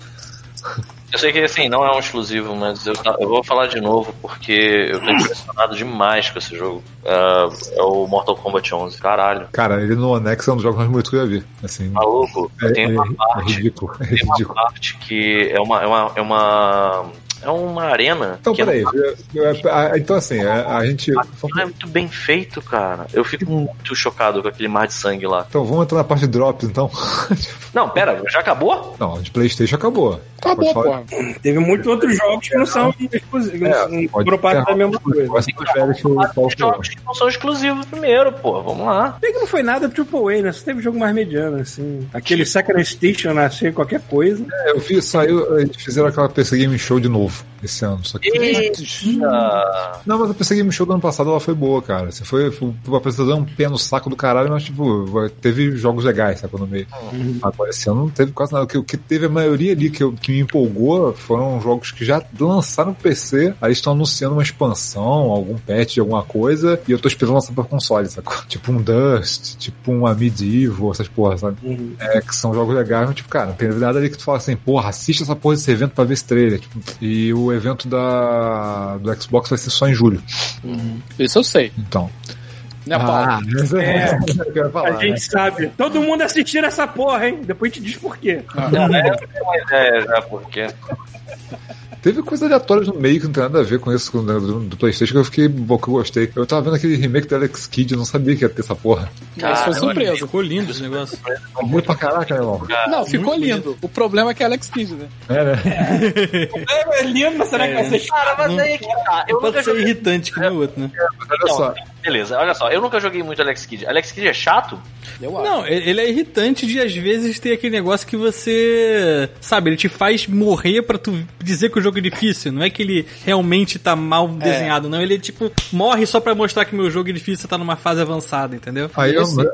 Eu sei que assim, não é um exclusivo, mas eu, eu vou falar de novo porque eu tô impressionado demais com esse jogo. É, é o Mortal Kombat 11. Caralho. Cara, ele no One X é um dos jogos mais bonitos que eu já vi. Assim, Maluco, é, tem é- uma é parte. ridículo, é Tem uma ridículo. parte que é uma, é uma, é uma É uma arena. Então, que é peraí. eu- eu- a- Então, assim, a, a gente. Não é muito bem feito, cara. Eu fico muito chocado com aquele mar de sangue lá. Então, vamos entrar na parte de drops, então. Não, pera, já acabou? Não, de PlayStation acabou. Acabou, falar. porra. Teve muitos outros jogos que não são exclusivos, É, encerrar da mesma coisa. negócio que espera que o Paulo falou. Jogos que não são exclusivos primeiro, pô. Vamos lá. Bem que não foi nada triple A, né? Só teve jogo mais mediano, assim. Aquele Second Station? Achei qualquer coisa. É, Eu vi, saiu, eles fizeram aquela PC Game Show de novo move. Esse ano. Só que. Eita. Não, mas a PC Game Show do ano passado ela foi boa, cara. Você foi, foi uma apresentação um pé no saco do caralho, mas tipo, teve jogos legais, sabe, no meio. Agora esse ano não teve quase nada. O que, o que teve a maioria ali que, eu- que me empolgou foram jogos que já lançaram no PC, aí estão anunciando uma expansão, algum patch de alguma coisa, e eu tô esperando lançar pra console, sacou? Tipo um Dust, tipo um Medieval, essas porra, sabe? Uhum. É, que são jogos legais, mas tipo, cara, não tem nada ali que tu fala assim, porra, assiste essa porra desse evento pra ver esse trailer. Tipo, e o evento da, do Xbox vai ser só em julho. Isso eu sei. Então. Né, Paulo? mas é. eu quero falar, A gente né? sabe. Todo mundo assistindo essa porra, hein? Depois te diz por quê. Cara, eu tenho uma ideia já, porque. Teve coisa aleatória no meio que não tem nada a ver com isso com- do, do PlayStation que eu fiquei, bom, que eu gostei. Eu tava vendo aquele remake do Alex Kidd, eu não sabia que ia ter essa porra. Isso foi surpresa. Ficou lindo esse negócio. Muito pra caraca, né, irmão? Não, ficou lindo. O problema é que é Alex Kidd, né? É, né? É lindo, mas será que vai ser Cara, mas aí que tá. Eu pode ser irritante que nem o outro, né? Olha Não, só. Beleza, olha só, eu nunca joguei muito Alex Kidd. Alex Kidd é chato? Eu acho. Não, ele é irritante de às vezes ter aquele negócio que você. Sabe, ele te faz morrer pra tu dizer que o jogo é difícil. Não é que ele realmente tá mal desenhado, não. Ele, tipo, morre só pra mostrar que meu jogo é difícil tá numa fase avançada, entendeu? Aí é, uma,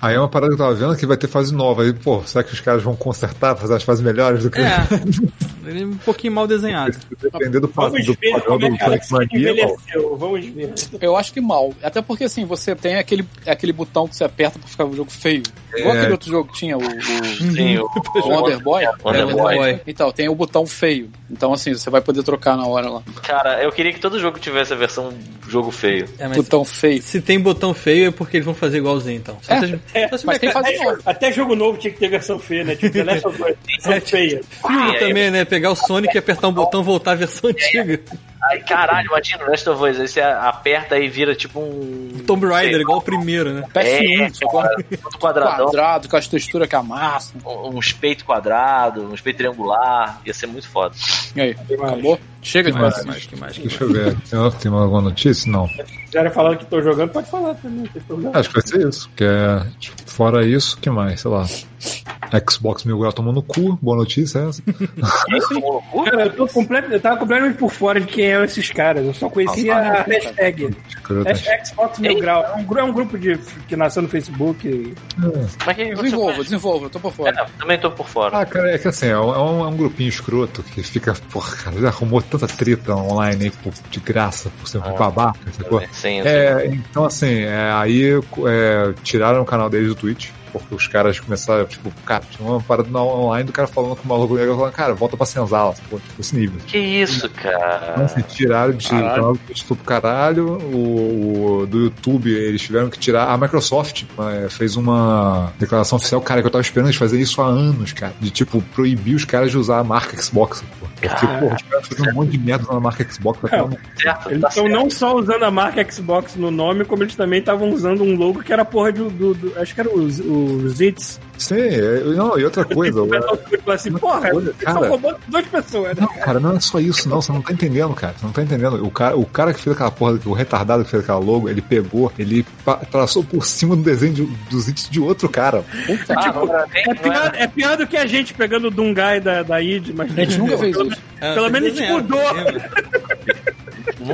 aí é uma parada que eu tava vendo que vai ter fase nova. Aí, pô, será que os caras vão consertar, fazer as fases melhores do que É. Ele é um pouquinho mal desenhado. depender do, Vamos do ver padrão como é do que Alex Sonic Kidd Mania. ó. envelheceu. Vamos ver. Eu acho que mal. Até porque assim, você tem aquele, aquele botão que você aperta pra ficar o jogo feio. Igual É. aquele outro jogo que tinha, o, o, Sim, o, o Wonder Boy. Wonder É, Boy. Então, tem o botão feio. Então, assim, você vai poder trocar na hora lá. Cara, eu queria que todo jogo tivesse a versão jogo feio. É, Botão feio. se tem botão feio é porque eles vão fazer igualzinho, então. É, É, mas tem fase nova. Até jogo novo tinha que ter versão feia, né? Tipo, The Last of Us, versão feia. Filme também, né? Pegar o Sonic e apertar um botão voltar à versão antiga. Ai, caralho, imagina o Last of Us. Aí você aperta e vira tipo um. Tomb Raider, igual o primeiro, né? PS1, É, só Todo quadradão, quadrado, com as texturas que amassa. um peito quadrado, um peito triangular. Ia ser muito foda. E aí, acabou? Chega de mais? mais. Mais que mais que Deixa eu ver. Tem, tem alguma notícia? Não. Se quiserem falar que tô jogando, pode falar também. Acho que vai ser isso. Que é, tipo, fora isso, o que mais? Sei lá. Xbox Mil Grau tomou no cu, boa notícia é essa. Isso? Cara, eu, tô completo, eu tava completamente por fora de quem eram esses caras. Eu só conhecia a hashtag. Hashtag Xbox Mil Grau. É um, gru- é um grupo de, que nasceu no Facebook. Que você Desenvolva, desenvolva, eu tô por fora. É, também tô por fora. Ah, cara, é que assim, é um, é um- é um grupinho escroto que fica, porra, cara, já arrumou tanta treta online aí por, de graça, por ser um babaca, sacou? Sim, sim. É, então assim, é, aí é, tiraram o canal deles do Twitch. Porque os caras começaram, tipo, cara, tinha uma parada online do cara falando com o maluco negro, falando, cara, volta pra senzala? Tipo, esse nível. Que isso, cara? assim, tiraram de Caralho. o canal do Twitch foi pro caralho, o, o do YouTube eles tiveram que tirar. A Microsoft é, fez uma declaração oficial, cara, que eu tava esperando eles fazerem isso há anos, cara. De tipo, proibir os caras de usar a marca Xbox. Pô. Porque, pô, os caras fazendo um monte de merda na marca Xbox. Tá falando, Certo, Eles tá estão certo. não só usando a marca Xbox no nome, como eles também estavam usando um logo que era a porra do. do- do- acho que era os, os Zits. Sim, é, não, e outra coisa. O pessoal ficou assim, porra, coisa, cara. roubando duas pessoas, né? Não, cara, não é só isso, não. Você não tá entendendo, cara. Você não tá entendendo. O cara, o cara que fez aquela porra, o retardado que fez aquela logo, ele pegou, ele traçou por cima do desenho de- dos itens de outro cara. Puta, Ah, tipo, É pior, é- é pior do que a gente pegando o Dungai da, da id, mas. a gente nunca fez isso. É, Pelo tem menos a gente mudou.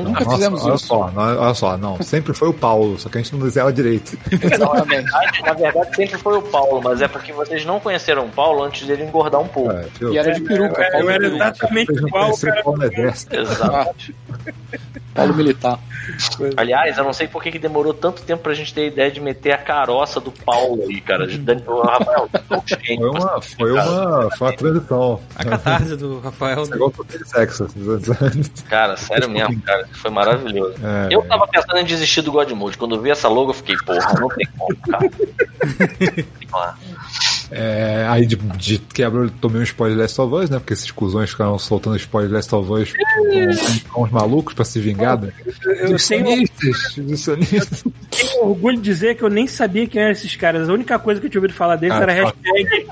Nunca Nossa, fizemos olha isso. Só, não, olha só, não. Sempre foi o Paulo, só que a gente não desenhava direito. Exatamente. Na verdade, sempre foi o Paulo, mas é porque vocês não conheceram o Paulo antes dele engordar um pouco. É, viu? E era de peruca, Eu, Paulo, eu era exatamente não igual o cara. o Paulo exército. Exato. Paulo Militar. Aliás, eu não sei por que que demorou tanto tempo pra gente ter a ideia de meter a caroça do Paulo aí, cara. De Dani- Ô, Rafael. Foi uma, foi uma, foi uma transição. A catarse do Rafael. Igual o de sexo. Cara, sério mesmo, cara. Foi maravilhoso. É, Eu tava pensando em desistir do God Mode. Quando eu vi essa logo, eu fiquei, porra, não tem como, cara. É, aí de, de quebra eu tomei um spoiler de Last of Us, né? Porque esses cuzões ficaram soltando spoiler de Last of Us com, com os malucos pra se vingar. né? Eu Dos tenho, sonistas, dos sonistas. tenho orgulho de dizer que eu nem sabia quem eram esses caras. A única coisa que eu tinha ouvido falar deles Ah, era tá. hashtag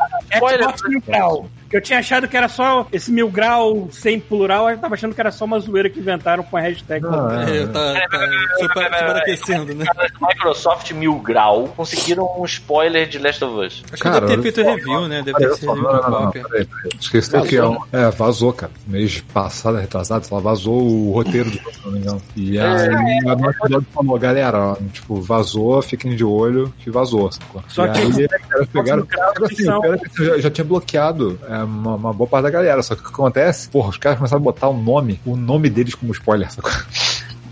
Xbox Mil Grau. Que eu tinha achado que era só esse mil grau sem plural, eu tava achando que era só uma zoeira que inventaram com a hashtag. Não, é. É, tá, tá super, superaquecendo, né? Microsoft Mil Grau conseguiram um spoiler de Last of Us. Acho que deve ter feito review, né? Deve ter só, review não, não, peraí, peraí. Esqueci que é, um, é, vazou, cara. Mês passado, retrasado, sei lá, vazou o roteiro do jogo, se não me engano. E aí, a nossa episódio falou, galera, tipo, vazou, fiquem de olho que vazou. Sacou? Só e que aí, eles- caras pegaram. No Assim, são- cara já, já tinha bloqueado é, uma, uma boa parte da galera. Só que o que acontece? Porra, os caras começaram a botar o nome, o nome deles como spoiler, sacou?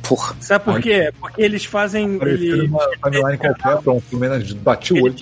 Porra. Sabe por quê? Porque eles fazem. Ele, numa timeline qualquer, pronto, pelo menos bati o olho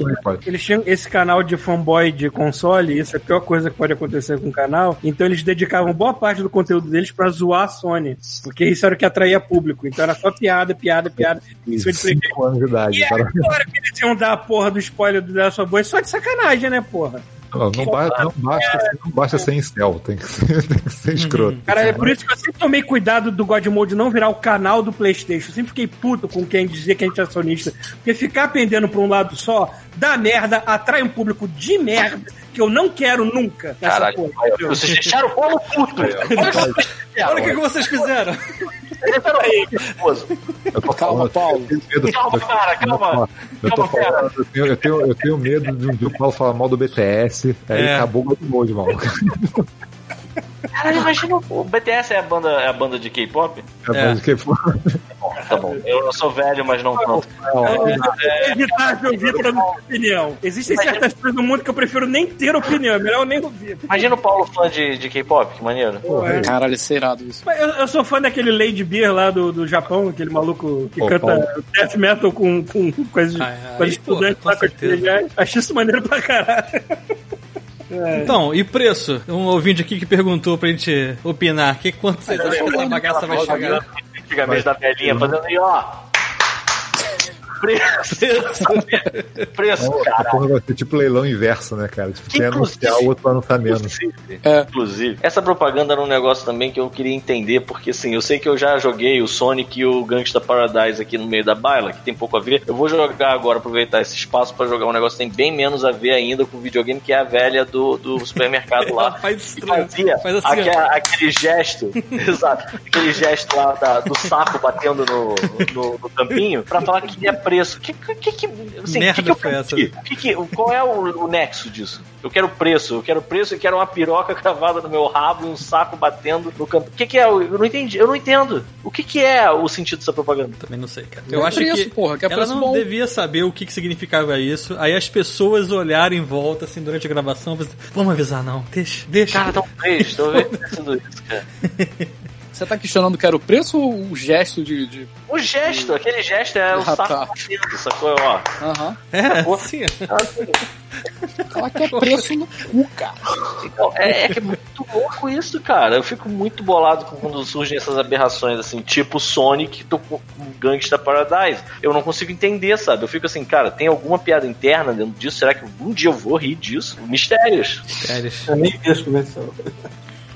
eles tinham esse canal de fanboy de console, isso é a pior coisa que pode acontecer com o canal. Então eles dedicavam boa parte do conteúdo deles pra zoar a Sony. Porque isso era o que atraía público. Então era só piada, piada, piada. Isso foi de 5 anos de idade, E é cara. agora que eles iam dar a porra do spoiler do Last of Us, só de sacanagem, né, porra? Não, não, ba- não basta, não basta ser incel, tem que ser, tem que ser escroto. Cara, é por isso que eu sempre tomei cuidado do God Mode não virar o canal do PlayStation. Eu sempre fiquei puto com quem dizia que a gente é acionista. Porque ficar pendendo pra um lado só dá merda, atrai um público de merda que eu não quero nunca. nessa Caralho, porra, vocês deixaram o Paulo puto. Olha o que vocês fizeram. Que, vocês. Eu tô Calma, falando, Paulo. eu Calma, cara, calma. Eu tô Calma, cara. falando, eu tenho, eu tenho, eu tenho medo de um dia o Paulo falar mal do BTS, aí É. acabou o Mode, maluco. Caralho, imagina. O BTS é a banda, é a banda de K-pop? É. mas que- Tá bom. Eu não sou velho, mas não tanto. É, evitar de ouvir pra não ter opinião. Existem certas coisas no mundo que eu prefiro nem ter opinião, é melhor eu nem ouvir. Imagina o Paulo fã de, de K-pop, que maneiro. É. Caralho, isso é irado isso. Eu, eu sou fã daquele Lady Beer lá do, do Japão, aquele maluco que Pô, canta Paulo. death metal com, com coisas, Ah, é. com pô, lá certeza. Acho isso maneiro pra caralho. Então, e preço? Um ouvinte aqui que perguntou pra gente opinar. Que quanto vocês acham que essa bagaça vai chegar? Antigamente da velhinha, fazendo aí, ó. Preço. Preço, cara. porra vai ser tipo leilão inverso, né, cara? Tipo, tem Inclusive- anunciar, o outro anunciar menos. Inclusive, É. inclusive, essa propaganda era um negócio também que eu queria entender, porque assim, eu sei que eu já joguei o Sonic e o Gangsta Paradise aqui no meio da baila, que tem pouco a ver. Eu vou jogar agora, aproveitar esse espaço pra jogar um negócio que tem bem menos a ver ainda com o videogame, que é a velha do, do supermercado lá. Faz que estranho. fazia Faz assim, aque- ó. aquele gesto, exato, aquele gesto lá da- do saco batendo no, no, no tampinho pra falar que é preço. Que, que, que, assim, Merda que que eu foi essa? Que que- qual é o, o nexo disso? Eu quero preço, eu quero preço e quero uma piroca cravada no meu rabo e um saco batendo no canto. O que, que é? Eu não entendi, eu não entendo. O que, que é o sentido dessa propaganda? Também não sei, cara. Eu É acho preço, que porra, que é ela não bom. devia saber o que, que significava isso. Aí as pessoas olharam em volta, assim, durante a gravação, vamos avisar não, deixa, deixa. Cara, talvez, talvez tenha sido isso, cara. Você tá questionando que era o preço ou o gesto de. de... O gesto, aquele gesto é o Ah, saco tá. batendo, sacou? Ó. Aham. é, sim. Fala que é preço no cu, cara. Então, é, é que é muito louco isso, cara. Eu fico muito bolado quando surgem essas aberrações, assim, tipo Sonic do com Gangsta Paradise. Eu não consigo entender, sabe? Eu fico assim, cara, tem alguma piada interna dentro disso? Será que um dia eu vou rir disso? Mistérios. Sérios. Eu nem vi essa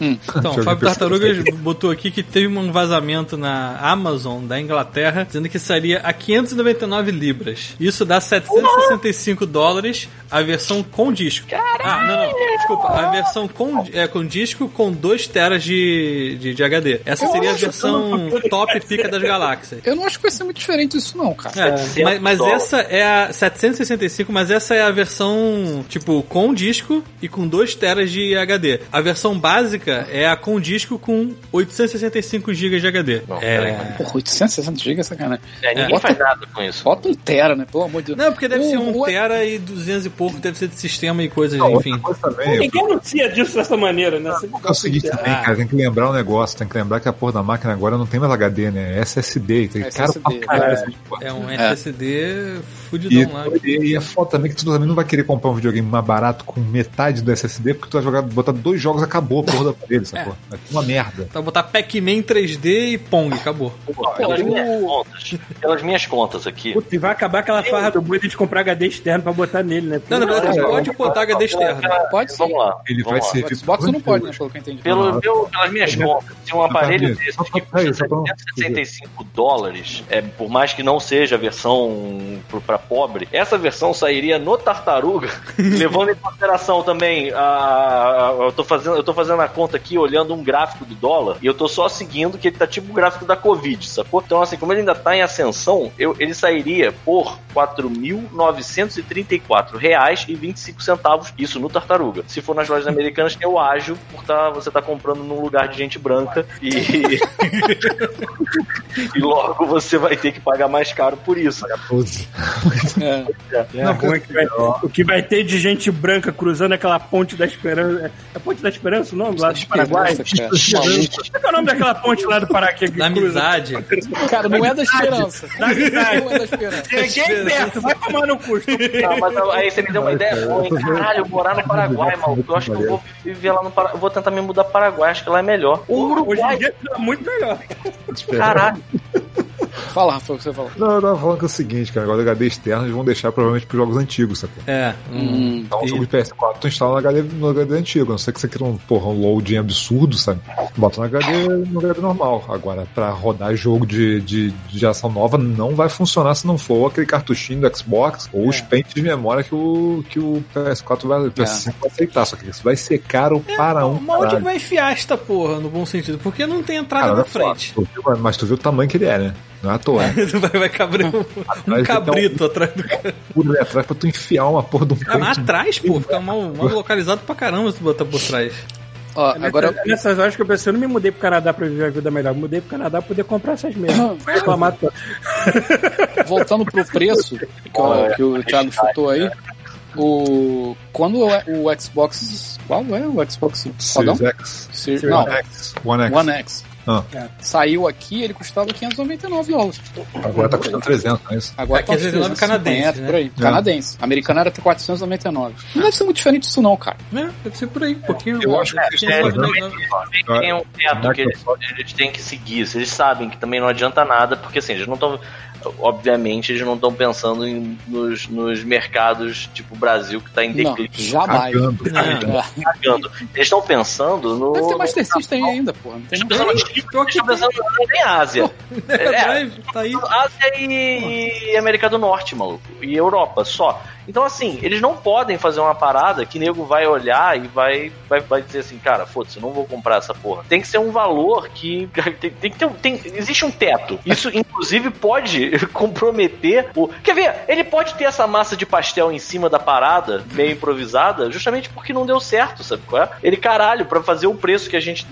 convenção. Então, o Fábio Tartarugas botou aqui que teve um vazamento na Amazon da Inglaterra dizendo que seria a 599 libras. Isso dá 765 dólares a versão com disco. Ah, não, não. Desculpa. A versão com, é, com disco com 2 teras de, de, de HD. Essa seria a versão top pica das galáxias. Eu não acho que vai ser muito diferente disso, não, cara. É, 700 mas, mas essa é a 765, mas essa é a versão, tipo, com disco e com 2 teras de HD. A versão básica é a com disco com 865 GB de HD. Não, é... Porra, 860 GB, sacanagem. É, ninguém Bota- faz nada com isso. Bota um tera, né? Pelo amor de Deus. Não, porque deve O- ser um o- tera e 200 e pouco deve ser de sistema e coisas, Não, enfim. outra coisa também, Ninguém anuncia disso dessa maneira, né? Sempre é o seguinte também, cara, tem que lembrar um negócio, tem que lembrar que a porra da máquina agora não tem mais HD, né? É SSD, tem SSD, caro pra caralho é. É um É. SSD E, fudidão lá. e, e é foda também que tu também não vai querer comprar um videogame mais barato com metade do SSD, porque tu vai jogar, botar dois jogos, acabou a porra da dele, sacou? Vai ter uma merda. Então botar Pac-Man 3D e Pong, acabou. Pelas o- minhas contas, pelas minhas contas aqui. Putz, e vai acabar aquela farra do boi de comprar HD externo pra botar nele, né? Não, verdade, Não, pode botar HD externo. Pode sim. Vamos lá. Ele vamos vai ser. Xbox não pode, né? Pelo que eu entendi. Pelo Não. meu, pelas minhas contas, se um aparelho Não, desse que custa só pra- 765 dólares, é, por mais que não seja a versão pro- pra pobre, essa versão sairia no Tartaruga, levando em consideração também a, a- eu, tô fazendo, eu tô fazendo a conta aqui, olhando um gráfico do dólar, e eu tô só seguindo que ele tá tipo o gráfico da Covid, sacou? Então, assim, como ele ainda tá em ascensão, eu, ele sairia por 4.934 reais e 25 centavos, isso no Tartaruga. Se for nas lojas americanas, eu ajo por tá, você tá comprando num lugar de gente branca e e logo você vai ter que pagar mais caro por isso. É. É, ruim que vai- o que vai ter de gente branca cruzando aquela ponte da esperança. É a ponte da esperança o nome? Lá do Paraguai? Esperança, cara. Maluco. Qual é o nome daquela ponte lá do Paraguai? que Da amizade. Cara, não é da esperança. Da amizade. Não é da esperança. Cheguei perto, vai tomar no custo. Ah, mas aí você me deu uma ideia boa, hein? Caralho, morar no Paraguai, maluco. Eu acho que eu vou viver lá no Paraguai. Eu vou tentar me mudar pro Paraguai, acho que lá é melhor. O Hoje em Uruguai, dia tá muito melhor. caralho. Fala, Rafael, o que você falou. Não, eu tava falando que é o seguinte, cara. Agora HD externo eles vão deixar provavelmente pros jogos antigos, sacou? É. Hum. Então, E- jogo de PS4 tu instala no HD, no HD antigo. A não ser que você queira um, porra, um loading absurdo, sabe? Bota no HD, no HD normal. Agora, pra rodar jogo de, de, de ação nova, não vai funcionar se não for aquele cartuchinho do Xbox ou os pentes de memória que o, que o PS4 vai, o PS5 vai aceitar. Só que isso vai ser caro para um Mas onde vai enfiar esta porra, no bom sentido? Porque não tem entrada Cara, na frente. tu viu- mas tu viu o tamanho que ele é, né? Não é à toa. né? vai, vai cabrir um, um cabrito atrás do cara. Puro ali atrás pra tu enfiar uma porra de um Ah, mas pente. atrás, pô, fica mal, mal localizado pra caramba se tu botar por trás. Ó, agora, Nessas- Nessas horas que eu pensei, eu não me mudei pro Canadá pra viver a vida melhor. Eu mudei pro Canadá pra poder comprar essas mesas. Foi reclamar voltando pro preço que, o- que o Thiago chutou aí, o, quando o, o Xbox. Qual é o Xbox? Series X. Series- Não, X. One X. One X. Ah. Saiu aqui, ele custava 599 dólares. Agora tá custando 300, não é isso? Agora É, 599 tá uns 350, canadense, né? por aí. Canadense. Americano era até 499. Não deve ser muito diferente disso não, cara. É, deve ser por aí, um pouquinho. Eu acho que eles É, também tem um teto que eles, eles têm que seguir. Eles sabem que também não adianta nada, porque assim, eles não estão. Obviamente, eles não estão pensando em- nos, nos mercados tipo Brasil, que está em Não, declínio. jamais. Cagando. Não. É. cagando. Eles estão pensando no. Deve ter Master System aí ainda, porra. Não tem Eles não. estão pensando no- eles pensando no- em Ásia. É, Drive, tá aí. Ásia e, e América do Norte, maluco. E Europa, só. Então, assim, eles não podem fazer uma parada que nego vai olhar e vai, vai, vai dizer assim, cara, foda-se, eu não vou comprar essa porra. Tem que ser um valor que. Tem, tem que ter. Tem, existe um teto. Isso, inclusive, pode comprometer o. Quer ver? Ele pode ter essa massa de pastel em cima da parada, meio improvisada, justamente porque não deu certo, sabe qual é? Ele, caralho, pra fazer o preço que a gente.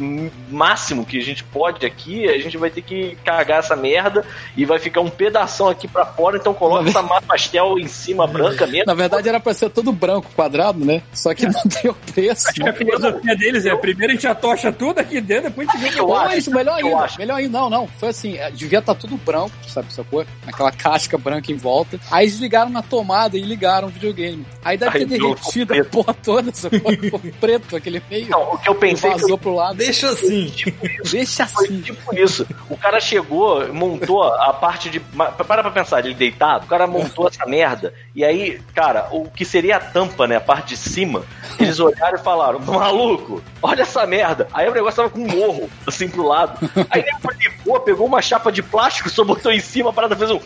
máximo que a gente pode aqui, a gente vai ter que cagar essa merda e vai ficar um pedação aqui pra fora, então coloca essa massa pastel em cima branca mesmo. Na verdade era pra ser todo branco, quadrado, né? Só que não deu preço. Acho que a filosofia deles é: primeiro a gente atocha tudo aqui dentro, depois a gente vê Não, acho, é isso, melhor eu ainda. acho. Melhor ainda. Não, não. Foi assim, é, devia estar tudo branco, sabe, sacou? Aquela casca branca em volta. Aí eles ligaram na tomada e ligaram o videogame. Aí deve ter deu derretido a porra toda, sacou? Ficou preto aquele meio. Então, o que eu e pensei que vazou pro lado. Deixa assim. Deixa Foi assim. tipo isso. O cara chegou, montou a parte de. Para pra pensar, ele deitado, o cara montou essa merda. E aí, cara, o que seria a tampa, né? A parte de cima, eles olharam e falaram: maluco, olha essa merda. Aí o negócio tava com um morro, assim pro lado. Aí ele ligou, pegou uma chapa de plástico, só botou em cima, a parada fez um.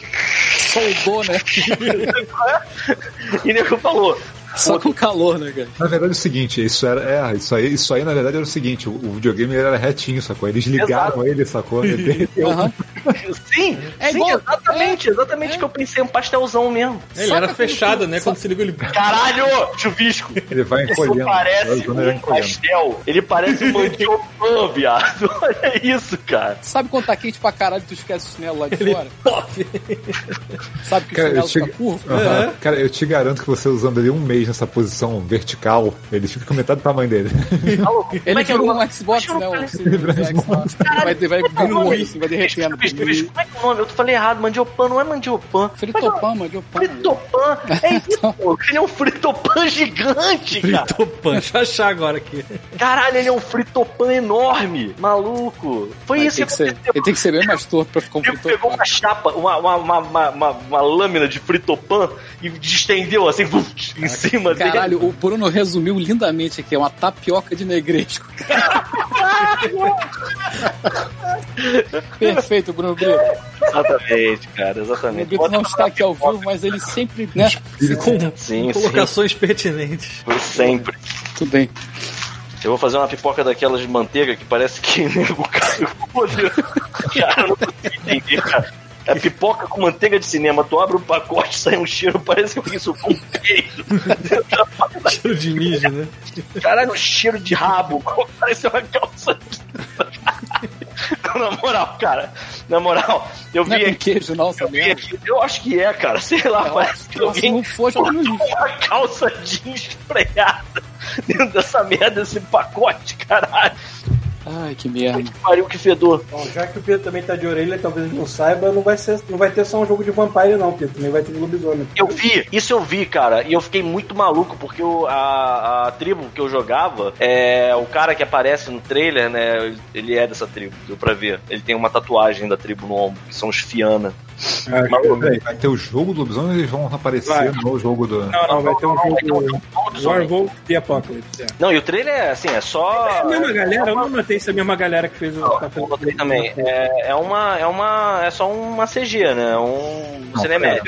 Soldou, né? e o nego falou: Só com calor, né, cara? Na verdade é o seguinte, isso era. É, isso aí, isso aí na verdade era o seguinte, o, o videogame era retinho, sacou? Eles ligaram ele, sacou? Ele. Aham. sim, É sim, igual- exatamente, exatamente o que eu pensei, um pastelzão mesmo. Ele Saca era fechado, né? Quando se liga ele. Caralho, chuvisco! Ele vai Isso encolhendo. parece ele vai um encolhendo. pastel. Ele parece um mandiopã, viado. Olha isso, cara. Sabe quando tá quente pra caralho e tu esquece o chinelo lá de Ele fora? pop. Sabe que o Cara, eu chinelo fica te- curvo? Aham. Cara, eu te garanto que você usando ali um mês Nessa posição vertical, ele fica com metade do tamanho dele. Como Ele é que é o um Xbox, né? Vai, vir um assim, vai derretendo. Como é que é o nome? Eu falei errado, mandiopan não é mandiopan. Fritopan, de pão. Fritopan. É isso, pô. Ele é um fritopan gigante, cara. Fritopan, deixa eu achar agora aqui. Caralho, ele é um fritopan enorme. Maluco. Foi Ele isso tem, que ser, ele tem que ser bem mais torto pra ficar um Ele pegou fritopan. uma chapa, uma, uma, uma, uma, lâmina de fritopan e distendeu assim em cima dele. Caralho, o Bruno resumiu lindamente aqui, é uma tapioca de negresco. Perfeito, Bruno Brito. Exatamente, cara, O Bruno exatamente. Brito não está aqui ao vivo, mas ele sempre, né? Com Sim, colocações pertinentes. Foi sempre. Tudo bem. Eu vou fazer uma pipoca daquelas de manteiga que parece que caiu. Cara, eu não consigo entender, cara. É pipoca com manteiga de cinema. Tu abre o pacote, sai um cheiro, parece que alguém socou um. Cheiro de mijo, né? Caralho, um cheiro de rabo. Parece uma calça. Não, na moral, cara. Na moral, eu Não é vi aqui. queijo, não, Eu vi aqui. Eu acho que é, cara. Sei lá, parece que Se alguém não for, no lixo. uma calça jeans freada dentro dessa merda, desse pacote, caralho. Ai, que merda. Que pariu, que fedor. Bom, já que o Pedro também tá de orelha, talvez ele não saiba, não vai, ser, não vai ter só um jogo de Vampire, não, Pedro. Também vai ter de lobisomem. Eu vi, isso eu vi, cara, e eu fiquei muito maluco, porque o- a, a tribo que eu jogava, é o cara que aparece no trailer, né? Ele é dessa tribo, deu pra ver. Ele tem uma tatuagem da tribo no ombro, que são os Fiana. Vai ter o jogo do lobisomem ou eles vão aparecer Vai. no jogo do. Não, não, vai ter um vai ter um jogo jogo do Warwolf The Apocalypse. É. Não, e o trailer é assim, é só. É a mesma galera, eu não notei se é a mesma galera que fez o. Eu botei também. É, é uma. É uma. É só uma CG, né? Um Não, cinemático.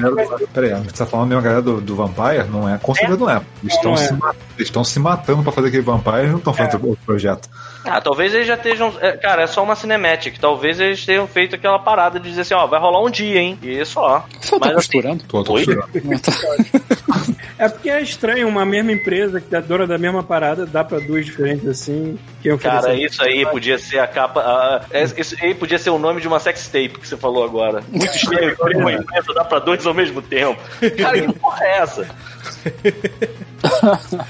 Não é. Peraí, a gente tá falando a mesma galera do, do Vampire? Não é? Com certeza não é. Eles estão não se, é. ma- eles estão se matando pra fazer aquele Vampire eles não estão fazendo outro projeto. Ah, talvez eles já estejam. é, cara, é só uma cinematic. Talvez eles tenham feito aquela parada de dizer assim, ó, vai rolar um dia, hein? E só. Só tá Mas, assim, costurando. Tô, tô Oi? costurando. É porque é estranho uma mesma empresa que é dona da mesma parada, dá pra duas diferentes assim. Que oferecer. Cara, isso aí podia ser a capa. a- é, isso aí podia ser o nome de uma sex tape que você falou agora. Muito estranho que uma empresa dá pra dois ao mesmo tempo. Cara, que porra é essa?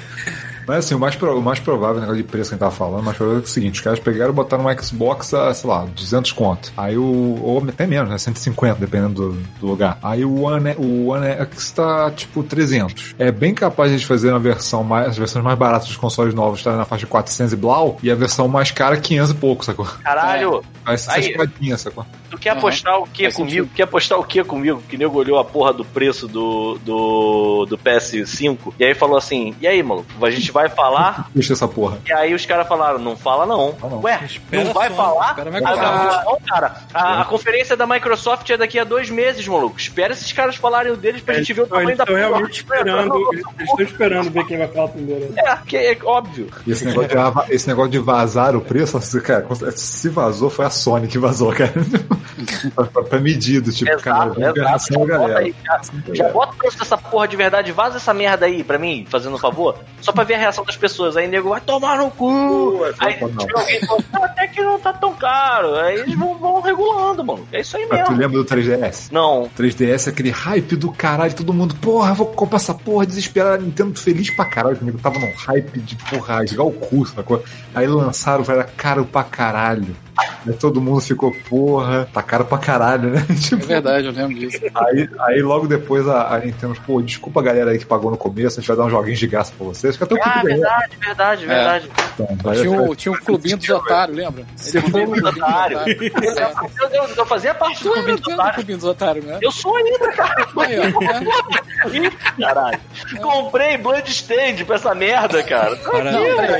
Mas assim, o mais, pro- o mais provável, o negócio de preço que a gente tava falando, o mais provável é o seguinte: os caras pegaram e botaram um Xbox a, sei lá, 200 conto. Aí o. Ou até menos, né? 150, dependendo do, do lugar. Aí o One, o One X tá tipo 300. É bem capaz de eles fazerem a versão mais, as versões mais baratas dos consoles novos tá na faixa de 400 e blau, e a versão mais cara 500 e pouco, sacou? Caralho, Vai ser Aí- essa espadinha, sacou? tu quer apostar o que comigo? sentido. Quer apostar o que comigo? Que nego olhou a porra do preço do, do, do PS5 e aí falou assim: e aí, maluco, a gente vai falar? Puxa essa porra. E aí os caras falaram, não fala não. Não, não. Ué, Espera não vai só, falar? espera a Ah, não, cara. A, a conferência da Microsoft é daqui a dois meses, maluco. Espera esses caras falarem o deles pra gente ver o Eles tamanho da porra. realmente esperando. Eles estão esperando ver quem vai falar primeiro. É, que é óbvio. E esse negócio, de, esse negócio de vazar o preço, cara, se vazou, foi a Sony que vazou, cara. pra, pra- medido, tipo, cara, Exato, vamos ver a exato. Já bota, galera. aí, já, já bota o preço dessa porra de verdade, vaza essa merda aí pra mim, fazendo um favor, só pra ver a reação das pessoas. Aí nego vai tomar no cu. Aí não. chega alguém fala, "Ah, até que não tá tão caro. Aí eles vão, vão regulando, mano. É isso aí Mas tu mesmo. lembra do 3DS? Não, 3DS, aquele hype do caralho, todo mundo, porra, vou comprar essa porra, desesperado, Nintendo feliz pra caralho, comigo tava num hype de porra, rasgar o cu, sacou? Aí lançaram, era caro pra caralho. Aí todo mundo ficou, porra, tá caro pra caralho, né? É Tipo, verdade, eu lembro disso. aí, aí logo depois a, a Nintendo, pô, desculpa a galera aí que pagou no começo, a gente vai dar uns joguinhos de graça pra vocês. Fica até o ah, verdade, verdade, verdade. Então, aí Tinha um, tinha um clubinho dos otários, lembra? Ele mandou um clubinho dos otário. otários. É. Eu, fazia parte do é otário. clubinho dos otários, né? Eu sou ainda, cara. Caralho. Comprei Bloodstained pra essa merda, cara. Não.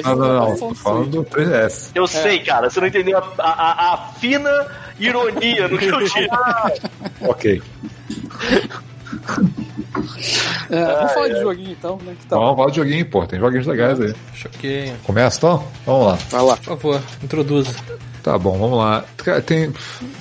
Não, não, não, tô falando do 3DS. Eu sei, cara. Você não entendeu a, a- a- fina ironia no que eu disse. Ok. É, vamos falar de joguinho então, né? Que tá. Vamos falar de joguinho, pô, tem joguinhos legais aí. Choquei. Começa então? Vamos lá. Vai lá. Por favor, introduza. Tá bom, vamos lá. Tem.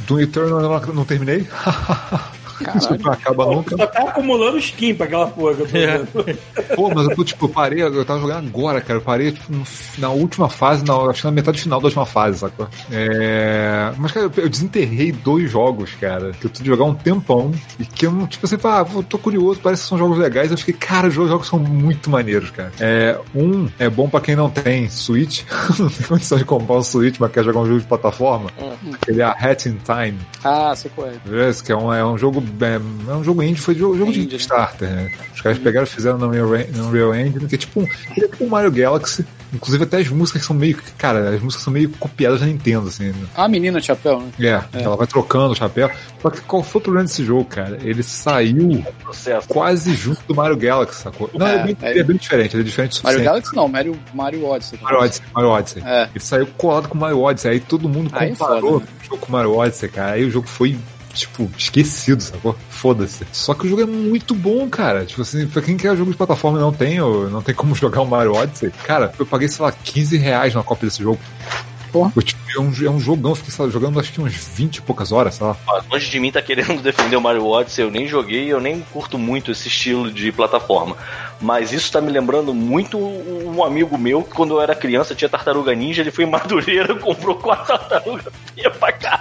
Do Eternal eu não, não terminei. Isso não acaba nunca. Só tá acumulando skin pra aquela porra que eu tô É. Pô, mas eu tô, tipo, eu parei, eu tava jogando agora, cara. Eu parei, tipo, na última fase, na, acho que na metade final da última fase, sacou? É... Mas, cara, eu, eu desenterrei dois jogos, cara, que eu tô de jogar um tempão e que eu não, tipo, assim, ah, eu tô curioso, parece que são jogos legais. Eu fiquei, cara, os jogos são muito maneiros, cara. É, um é bom pra quem não tem Switch, não tem condição de comprar um Switch, mas quer jogar um jogo de plataforma. Aquele é a Hat in Time. Ah, sei qual é. Esse que é um, é um jogo é, é um jogo indie, foi jogo, jogo de Indie, né? Kickstarter, né? Os caras pegaram e fizeram no Unreal, Engine, que é tipo um, ele é tipo um Mario Galaxy, inclusive até as músicas são meio, cara, as músicas são meio copiadas da Nintendo, assim, né? Ah, a menina de chapéu, né? É, ela vai trocando o chapéu. Só que qual foi o problema desse jogo, cara? Ele saiu Processo. quase junto do Mario Galaxy, sacou? Não, É, ele é bem, é. ele é bem diferente, ele é diferente Mario suficiente. Galaxy não, Mario, Mario Odyssey. Mario Odyssey, Mario Odyssey. É. Ele saiu colado com o Mario Odyssey, aí todo mundo Aí comparou foda, né? o jogo com o Mario Odyssey, cara. Aí o jogo foi, tipo, esquecido, sacou? Foda-se. Só que o jogo é muito bom, cara. Tipo assim, pra quem quer jogo de plataforma e não tem, ou não tem como jogar o Mario Odyssey, cara, eu paguei, sei lá, 15 reais na cópia desse jogo. Porra. Tipo, é, um, é um jogão, eu fiquei lá, jogando acho que uns 20 e poucas horas, sei lá. Ó, Longe de mim tá querendo defender o Mario Odyssey, eu nem joguei, eu nem curto muito esse estilo de plataforma. Mas isso tá me lembrando muito um amigo meu que quando eu era criança tinha tartaruga ninja, ele foi em Madureira, comprou quatro tartarugas pra caralho.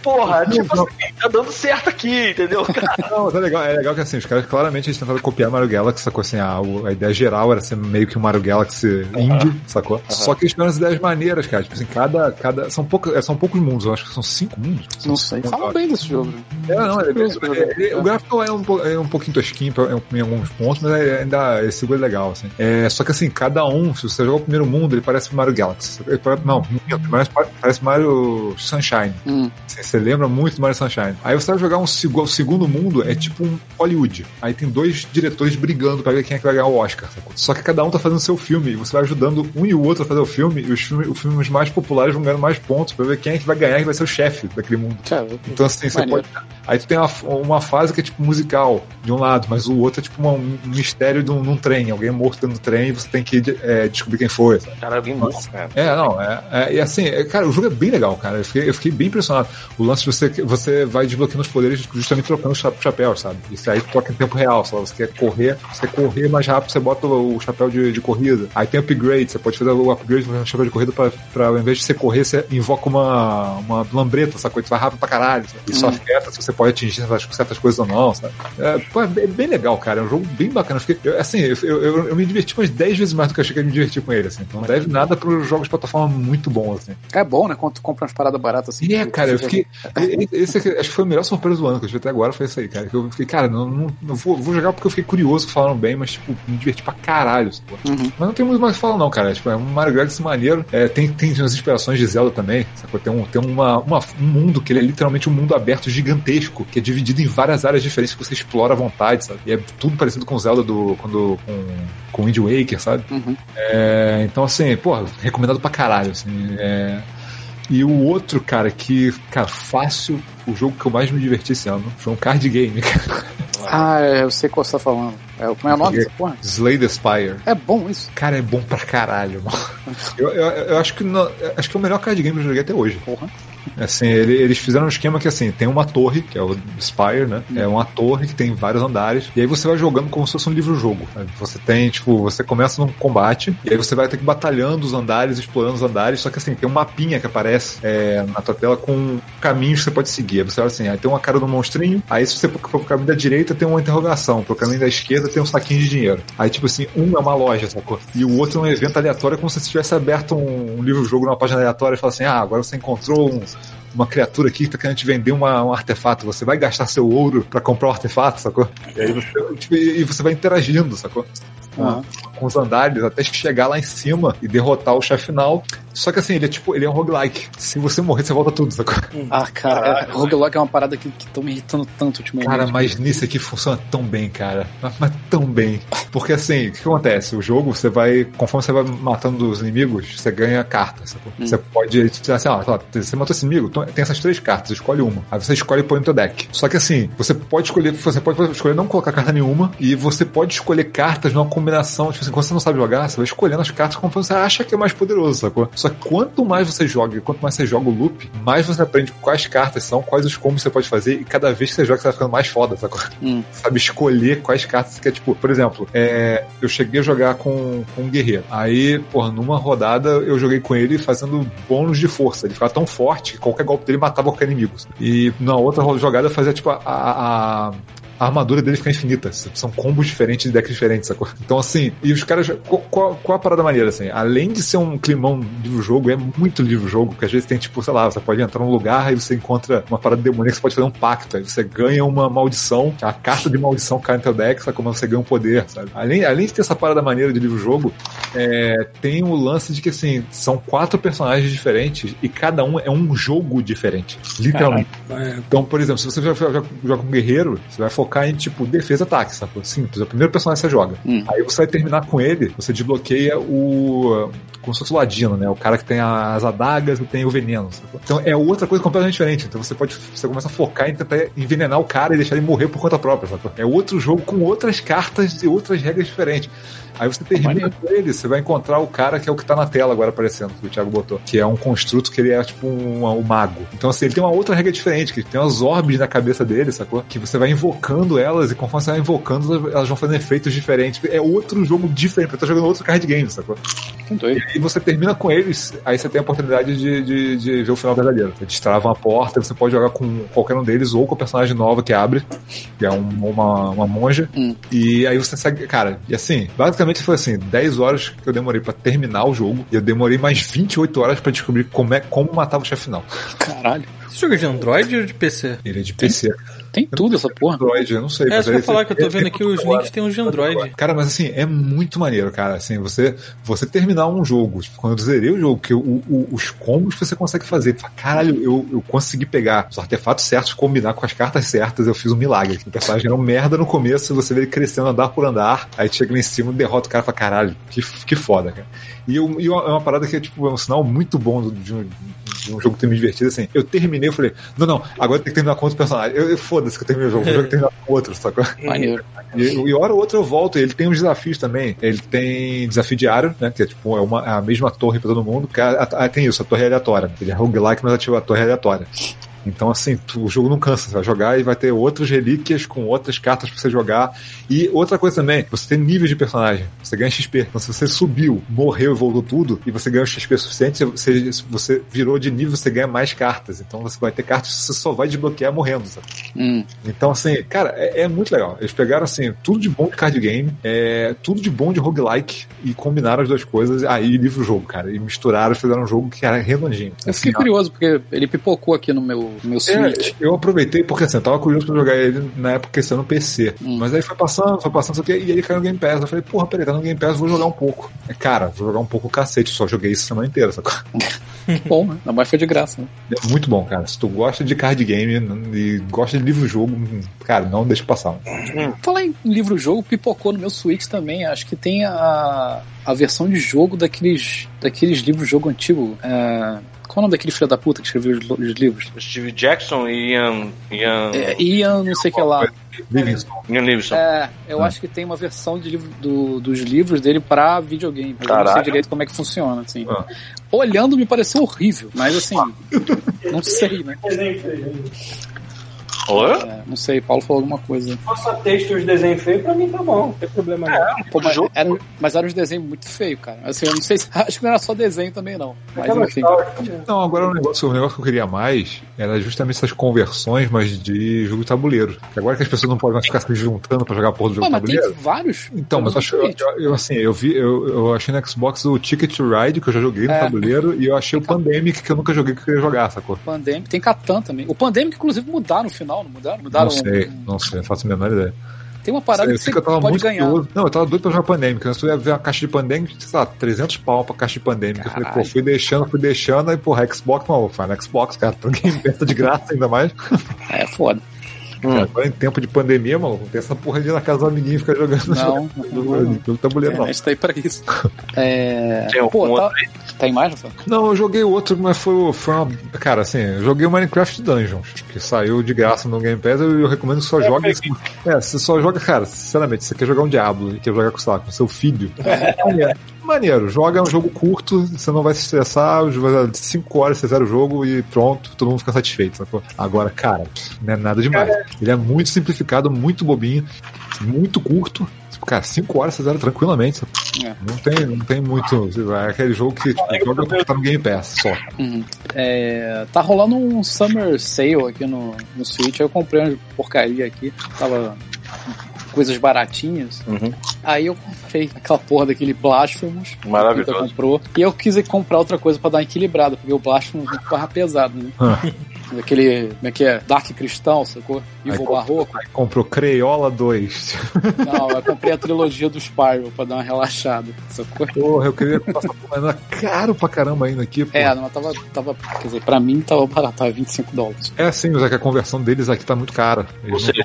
Porra, tipo assim, tá dando certo aqui, entendeu? Não, mas é legal, é legal que assim, os caras claramente eles tentaram copiar Mario Galaxy, sacou assim, a, a ideia geral era ser meio que um Mario Galaxy indie, sacou? Só que eles tiveram as ideias maneiras, cara. Tipo assim, cada. cada são, poucos, é, são poucos mundos, eu acho que são cinco mundos. Não sei. Fala bem desse jogo. É, não, é, é, jogar. é, o gráfico é um, é um pouquinho tosquinho em alguns pontos, mas é- ainda esse jogo é legal, assim. É, só que assim, cada um, se você jogar o primeiro mundo, ele parece Mario Galaxy. Ele parece- não, parece, parece Mario Sunshine. Hum. Assim, você lembra muito do Mario Sunshine. Aí você vai jogar um segundo mundo, é tipo um Hollywood. Aí tem dois diretores brigando pra ver quem é que vai ganhar o Oscar. Só que cada um tá fazendo seu filme, e você vai ajudando um e o outro a fazer o filme, e os filmes, os filmes mais populares vão ganhando mais pontos pra ver quem é que vai ganhar e vai ser o chefe daquele mundo. Cara, Então, assim, você Maneiro. pode. Aí tu tem uma, uma fase que é tipo musical, de um lado, mas o outro é tipo uma- um mistério de um, num trem. Alguém é morto dentro do trem e você tem que é, descobrir quem foi. Cara, vim morto, cara. É, não, é, é, e assim, é, cara, o jogo é bem legal, cara. Eu fiquei, eu fiquei bem impressionado. O lance de você, você vai desbloqueando os poderes justamente trocando os cha- chapéus, sabe? Isso aí troca em tempo real, só você quer correr, você quer correr mais rápido, você bota o, o chapéu de, de corrida. Aí tem upgrade, você pode fazer o upgrade no chapéu de corrida pra, pra ao invés de você correr, você invoca uma, uma lambreta, sacou? E tu vai rápido pra caralho. Sabe? E só afeta se você pode atingir certas, certas coisas ou não, sabe? É, pô, é bem, legal, cara. É um jogo bem bacana. Eu fiquei, eu, assim, eu, eu, eu me diverti umas 10 vezes mais do que eu achei que eu ia me divertir com ele, assim. Então não deve nada pros jogos de plataforma muito bons, assim. é bom, né? Quando tu compra umas paradas baratas assim. É, cara, eu fiquei. Esse aqui, acho que foi a melhor surpresa do ano que eu tive até agora, foi isso aí, cara. Que eu fiquei, cara, não, não, não vou, vou jogar porque eu fiquei curioso que falaram bem, mas, tipo, me diverti pra caralho? Uhum. Mas não tem muito mais o que falar, não, cara. Tipo, é um Mario Galaxy maneiro. É, tem, tem umas inspirações de Zelda também, sacou? Tem, um, tem uma, uma- um mundo que ele é literalmente um mundo aberto gigantesco, que é dividido em várias áreas diferentes que você explora à vontade, sabe? E é tudo parecido com Zelda do. Quando, com, com Wind Waker, sabe? Uhum. É, então, assim, pô, recomendado pra caralho, assim. é. E o outro, cara, que, cara, fácil, o jogo que eu mais me diverti esse ano foi um card game, cara. Ah, é, eu sei qual você tá falando. É, como é o nome dessa porra? Slay the Spire. É bom isso. Cara, é bom pra caralho, mano. Eu, eu, eu acho que não, acho que é o melhor card game que eu joguei até hoje. Porra. Assim, ele- eles fizeram um esquema que assim, tem uma torre, que é o Spire, né? É uma torre que tem vários andares, e aí você vai jogando como se fosse um livro-jogo. sabe? Você tem, tipo, você começa num combate, e aí você vai ter que batalhando os andares, explorando os andares, só que assim, tem um mapinha que aparece é, na tua tela com caminhos que você pode seguir. Aí você olha assim, aí tem uma cara do monstrinho, aí se você for pro caminho da direita tem uma interrogação, pro caminho da esquerda tem um saquinho de dinheiro. Aí, tipo assim, um é uma loja, sacou? E o outro é um evento aleatório, como se você tivesse aberto um, um livro-jogo numa página aleatória e fala assim, ah, agora você encontrou um, uma criatura aqui que tá querendo te vender uma, um artefato. Você vai gastar seu ouro pra comprar um artefato, sacou? E aí você, tipo, e e você vai interagindo, sacou? Com, Aham. com os andares até chegar lá em cima e derrotar o chefe final. Só que assim, ele é tipo, ele é um roguelike. Se você morrer, você volta tudo, sacou? Ah, cara, é, roguelike é uma parada que, que tão me irritando tanto ultimamente. Cara, mas nisso aqui funciona tão bem, cara. Mas, mas tão bem. Porque assim, o que acontece? O jogo, você vai, conforme você vai matando os inimigos, você ganha cartas. sacou? Você pode, assim, ó, você matou esse inimigo, então tem essas três cartas, escolhe uma. Aí você escolhe e põe no teu deck. Só que assim, você pode escolher, você pode escolher não colocar carta nenhuma, e você pode escolher cartas numa combinação, tipo assim, quando você não sabe jogar, você vai escolhendo as cartas conforme você acha que é mais poderoso, sacou? Só que quanto mais você joga, quanto mais você joga o loop, mais você aprende quais cartas são, quais os combos você pode fazer, e cada vez que você joga, você vai ficando mais foda, sabe? Hum. Sabe escolher quais cartas você quer, tipo, por exemplo, é, eu cheguei a jogar com, com um guerreiro. Aí, porra, numa rodada eu joguei com ele fazendo bônus de força. Ele ficava tão forte que qualquer golpe dele matava qualquer inimigo. E na outra jogada eu fazia, tipo, a, a, a armadura dele fica infinita. São combos diferentes de decks diferentes, sacou? Então, assim, e os caras. Qual, qual, a parada maneira, assim? Além de ser um climão livro-jogo, é muito livro-jogo, porque às vezes tem, tipo, sei lá, você pode entrar num lugar e você encontra uma parada demoníaca, você pode fazer um pacto. Aí você ganha uma maldição, a carta de maldição cai no teu deck, sabe? Como você ganha um poder, sabe? Além, além de ter essa parada maneira de livro-jogo, é, tem o lance de que, assim, são quatro personagens diferentes e cada um é um jogo diferente. Literalmente. É, Então, por exemplo, se você joga, joga, joga com um guerreiro, você vai focar em, tipo, defesa e ataque, sabe? Simples. É o primeiro personagem que você joga. Hum. Aí você vai terminar com ele, você desbloqueia o. Como se fosse o ladino, né? O cara que tem as adagas e tem o veneno. sacou? Então é outra coisa completamente diferente. Então você pode. Você começa a focar em tentar envenenar o cara e deixar ele morrer por conta própria, sacou? É outro jogo com outras cartas e outras regras diferentes. Aí você termina com ele, você vai encontrar o cara que é o que tá na tela agora aparecendo, que o Thiago botou. Que é um construto que ele é tipo um, um mago. Então, assim, ele tem uma outra regra diferente, que tem umas orbes na cabeça dele, sacou? Que você vai invocando elas e conforme você vai invocando, elas vão fazendo efeitos diferentes. É outro jogo diferente, porque tá jogando outro card game, sacou? Doido. E você termina com eles, aí você tem a oportunidade de, de, de ver o final verdadeiro. Você destrava uma porta, você pode jogar com qualquer um deles ou com a personagem nova que abre, que é um- uma, uma monja. Hum. E aí você segue. Cara, e assim, basicamente foi assim: 10 horas que eu demorei pra terminar o jogo, e eu demorei mais 28 horas pra descobrir como, é, como matava o chefe final. Caralho. Você joga de Android ou de PC? Ele é de PC. Tem tudo essa porra. Android, eu não sei. É, mas eu falar, que eu tô vendo aqui os links tem uns de Android. Cara, mas assim, é muito maneiro, cara. Assim, você, você terminar um jogo, tipo, quando eu zerei o jogo, que o, o- os combos que você consegue fazer, caralho, eu, eu consegui pegar os artefatos certos, combinar com as cartas certas, eu fiz um milagre. O personagem era um merda no começo, você vê ele crescendo andar por andar, aí chega lá em cima, derrota o cara e fala, caralho, que, que foda, cara. E, eu- e é uma parada que é, tipo, é um sinal muito bom de um, de um jogo ter me divertido, assim. Eu terminei, eu falei, não, não, agora tem que terminar com outro personagem. Eu, eu foda-se que eu terminei o jogo, eu tenho que terminar com outro, sacou? Maneiro. E, e hora ou outra eu volto. Ele tem uns desafios também. Ele tem desafio diário, né? Que é tipo é uma, é a mesma torre pra todo mundo. Que a- a- tem isso, a torre é aleatória. Ele é roguelike, mas ativa a torre é aleatória. Então, assim, tu- o jogo não cansa. Você vai jogar e vai ter outras relíquias com outras cartas pra você jogar. E outra coisa também, você tem níveis de personagem. Você ganha XP. Então, se você subiu, morreu e voltou tudo, e você ganhou XP suficiente, você, se você virou de nível, você ganha mais cartas. Então, você vai ter cartas que você só vai desbloquear morrendo, sabe? Hum. Então, assim, cara, é, é muito legal. Eles pegaram, assim, tudo de bom de card game, é, tudo de bom de roguelike e combinaram as duas coisas, aí livro-jogo, cara. E misturaram e fizeram um jogo que era redondinho. Eu fiquei Assim, curioso, porque ele pipocou aqui no meu, meu Switch. é, eu aproveitei porque assim, eu tava curioso pra jogar ele na época que no PC. Hum. Mas aí foi passando, foi passando, aqui, e ele caiu no Game Pass. Eu falei, porra, peraí, tá no Game Pass, vou jogar um pouco. É, cara, vou jogar um pouco o cacete, só joguei isso a semana inteira, sacou? Bom, né? Não, mas foi de graça, né? É muito bom, cara. Se tu gosta de card game e gosta de livro-jogo, cara, não deixa passar. Falar em livro-jogo, pipocou no meu Switch também. Acho que tem a, a versão de jogo daqueles, daqueles livros-jogo antigo. É, qual é o nome daquele filho da puta que escreveu os, os livros? Steve Jackson e Ian, Ian, É, Ian, não sei o que lá. Livingston. Ian Livingston. É, eu acho que tem uma versão de livro, do- dos livros dele pra videogame. Mas eu não sei direito como é que funciona, assim. Ah. Olhando me pareceu horrível, mas assim, não sei, né? Desenho feio. Oi? É, não sei, Paulo falou alguma coisa. Faça texto e os desenhos feios, pra mim tá bom, não tem problema não. Pô, mas, jogo- era, mas era uns desenhos muito feios, cara. Assim, eu não sei se. Acho que não era só desenho também, não. Mas enfim. história, Não, agora o negócio, o negócio que eu queria mais era justamente essas conversões, mas de jogo de tabuleiro. Que agora que as pessoas não podem mais ficar se juntando pra jogar porra do jogo Pô, de mas tem tabuleiro. vários. Então, mas eu, acho, eu, eu- assim, eu vi, eu, eu achei no Xbox o Ticket to Ride, que eu já joguei no É. tabuleiro, e eu achei o Pandemic, que eu nunca joguei, que eu queria jogar, sacou? Pandemic, tem Catan também. O Pandemic, inclusive, mudaram no final, não mudaram? Mudaram. Não sei, um- não sei, não faço a menor ideia. Tem uma parada que sei você que eu tava pode muito ganhar. curioso. Não, eu tava doido pra jogar Pandemic. Eu ia ver uma caixa de Pandemic, sei lá, 300 pau pra caixa de Pandemic. Eu falei, pô, Caralho. fui deixando, fui deixando, aí, porra, Xbox, não, no Xbox, cara, Pass tá de graça ainda mais. É foda. Cara, agora em tempo de pandemia, mano, não tem essa porra de ir na casa do amiguinho e ficar jogando Não, não, não. tabuleiro, A não. internet tá aí pra isso. É... Tem Pô, tá... outro mais, Rafael? Não, eu joguei outro, mas foi, foi uma. Cara, assim, eu joguei o Minecraft Dungeons, que saiu de graça no Game Pass, eu, eu recomendo que só jogue. esse- É, você só joga, cara, sinceramente, você quer jogar um Diablo e quer jogar com, sei lá, com seu filho. É, Maneiro, joga um jogo curto, você não vai se estressar, 5 horas você zera o jogo e pronto, todo mundo fica satisfeito, sacou? Agora, cara, não é nada demais. Ele é muito simplificado, muito bobinho, muito curto. Tipo, cara, 5 horas você zera tranquilamente. É. Não, tem, não tem muito. É aquele jogo que tipo, joga porque tá no Game Pass só. Uhum. É, tá rolando um Summer Sale aqui no, no Switch. Eu comprei uma porcaria aqui. Tava coisas baratinhas. Uhum. Aí eu comprei aquela porra daquele Blasphemous. Maravilhoso. que comprou. E eu quis comprar outra coisa pra dar uma equilibrada, porque o Blasphemous é muito barra pesado, né? Aquele, como é que é? Dark Cristão, sacou? Compra- Barroco. Aí comprou Creiola 2. Não, eu comprei a trilogia do Spyro pra dar uma relaxada, sacou? Porra, eu queria passar por mas era caro pra caramba ainda aqui. pô. É, não, tava, tava. Quer dizer, pra mim tava barato, tava 25 dólares. É sim, mas é que a conversão deles aqui tá muito cara. Ou seja,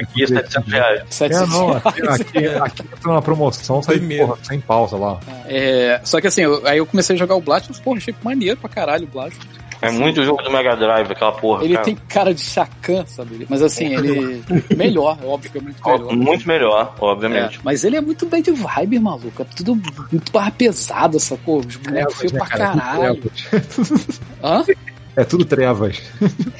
aqui é 700 reais. É, 700 não, aqui, reais. aqui, aqui tá uma promoção, sai porra, sem pausa lá. É, só que assim, eu- aí eu comecei a jogar o Blasphemous, porra, achei maneiro pra caralho o Blasphemous. É muito jogo do Mega Drive, aquela porra. Ele cara. tem cara de chacan, sabe? Mas assim, ele. melhor, é óbvio que é muito melhor. Muito melhor, É, obviamente. mas ele é muito bem de vibe, maluco. É tudo muito barra pesada, sacou? Os bonecos feios pra caralho. Hã? É tudo trevas.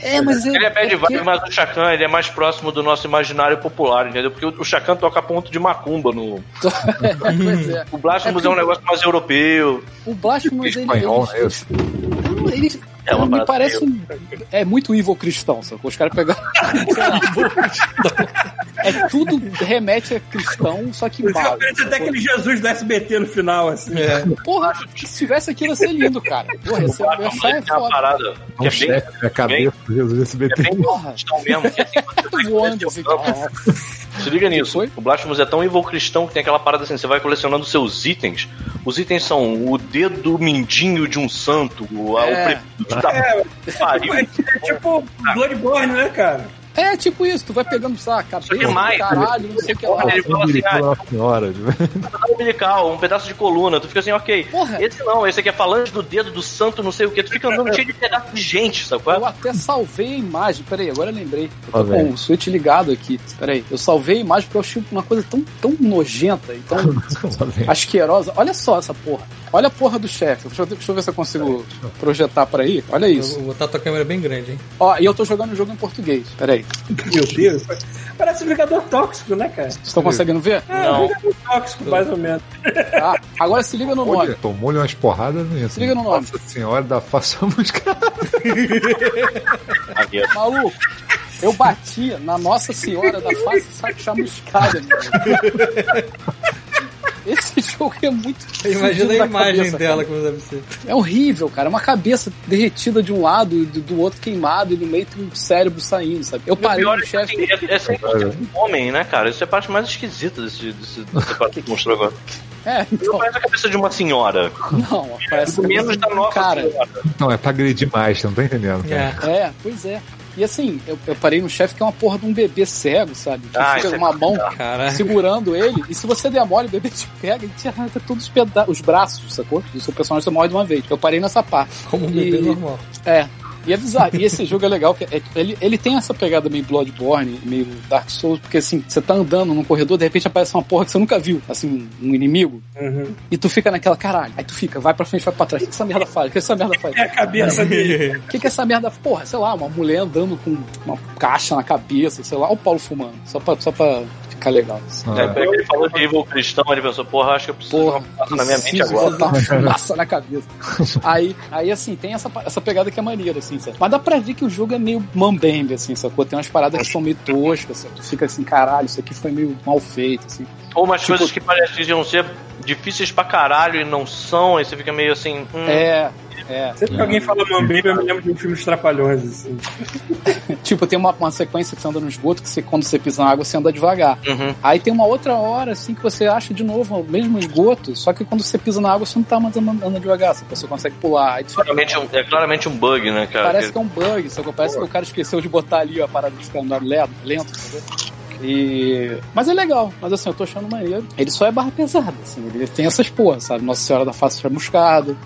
É, mas Ele é bad porque- vibe, mas o Chacan ele é mais próximo do nosso imaginário popular, entendeu? Porque o Chacan toca ponto de macumba no. pois é. O Blasphemous é, um negócio mais europeu. O Blasphemous, ele. Espanhol, ele, né? Não, ele- É uma me parece um, é muito evil cristão, sacou? Os caras pegaram. é tudo remete a cristão, só que mal. Parece até aquele Jesus do SBT no final, assim. É. Porra, se tivesse aquilo ia ser lindo, cara. Porra, ia ser, ia uma foda. parada que Um é bem, chefe na cabeça do Jesus é SBT. bem Porra. cristão mesmo. Que, assim, Voando assim. Se liga nisso. Foi? O Blasphemous é tão evil cristão que tem aquela parada assim: você vai colecionando seus itens. Os itens são o dedo mindinho de um santo, o, É. o prepúcio da É, pariu. é tipo Bloodborne, né, cara? É tipo isso, tu vai pegando, sei lá, cabeça, que mais, caralho, não sei o que lá. Ele fala assim, ah, Nossa senhora. pedaço umbilical, um pedaço de coluna, tu fica assim, ok. Porra. Esse não, esse aqui é falange do dedo do santo, não sei o que. Tu fica andando cheio de pedaço de gente, sabe? qual é? Eu até salvei a imagem. Peraí, agora eu lembrei. Eu tô com velho. o Switch ligado aqui. Peraí, eu salvei a imagem porque eu achei uma coisa tão, tão nojenta e tão asquerosa. Olha só essa porra. Olha a porra do chefe. Deixa, eu- deixa eu ver se eu consigo projetar pra aí. Olha Eu isso. vou botar tua câmera bem grande, hein? Ó, e eu tô jogando o jogo em português. Peraí. Meu Deus. Parece um Vingador Tóxico, né, cara? Vocês estão conseguindo ver? É, Não. um Vingador Tóxico, mais ou menos. Tá. Agora se liga no nome. Olha, tomou-lhe umas porradas nisso. Se liga no nome. Nossa senhora da face chamuscada. Aqui, ó. Maluco, eu bati na Nossa Senhora da Face Chamuscada, meu. Esse jogo é muito. Imagina a imagem cabeça, dela como deve ser. É horrível, cara. Uma cabeça derretida de um lado e do, do outro queimado e no meio tem um cérebro saindo, sabe? Eu o parei pior no é que chefe. é, é um homem, né, cara? Isso é a parte mais esquisita desse, desse, dessa parte que mostrou agora. É, Não então, parece a cabeça de uma senhora. não, parece Menos cabeça da de nossa cara. senhora. Não, é pra agredir mais, não tá entendendo. Cara. É. É, pois é. E assim, eu, eu parei no chefe que é uma porra de um bebê cego, sabe? Que Ah, fica é com uma mão Caralho. segurando ele, e se você der mole, o bebê te pega e te arranca todos os, peda os braços, sacou? E o seu personagem só morre de uma vez. Eu parei nessa parte. Como um E- bebê normal. É. E é bizarro. E esse jogo é legal, que é- ele, ele tem essa pegada meio Bloodborne, meio Dark Souls, porque assim, você tá andando num corredor, de repente aparece uma porra que você nunca viu, assim, um inimigo, Uhum. e tu fica naquela caralho. Aí tu fica, vai pra frente, vai pra trás. O que que essa merda faz? O que essa merda faz? É a cabeça dele. O que que essa merda, porra, sei lá, uma mulher andando com uma caixa na cabeça, sei lá, olha o Paulo fumando, só pra, só pra ficar legal. assim. Ah, É, peraí, ele falou de evil cristão, ele pensou, porra, acho que eu preciso Porra, passar na minha mente agora. botar uma fumaça na cabeça. Aí, aí assim, tem essa, essa pegada que é maneira, assim, sabe? Mas dá pra ver que o jogo é meio mambembe, assim, sacou? Tem umas paradas que são meio toscas, sabe? Tu fica assim, caralho, isso aqui foi meio mal feito, assim. Ou umas Tipo- coisas que pareciam ser difíceis pra caralho e não são, aí você fica meio assim. Hum, É, é. Sempre que alguém fala Mambembe, eu me lembro de um filme dos Trapalhões, assim. Tipo, tem uma, uma sequência que você anda no esgoto que você, quando você pisa na água, você anda devagar. Uhum. Aí tem uma outra hora, assim, que você acha de novo o mesmo esgoto, só que quando você pisa na água, você não tá mais andando devagar, você consegue pular. Claramente um- é claramente um bug, né, cara? Parece que é um bug, só que parece que o cara esqueceu de botar ali a parada de ficar andando lento, lento, entendeu? E... Mas é legal, mas assim, eu tô achando maneiro. Ele só é barra pesada, assim, ele tem essas porras, sabe? Nossa Senhora da Face Chamuscada,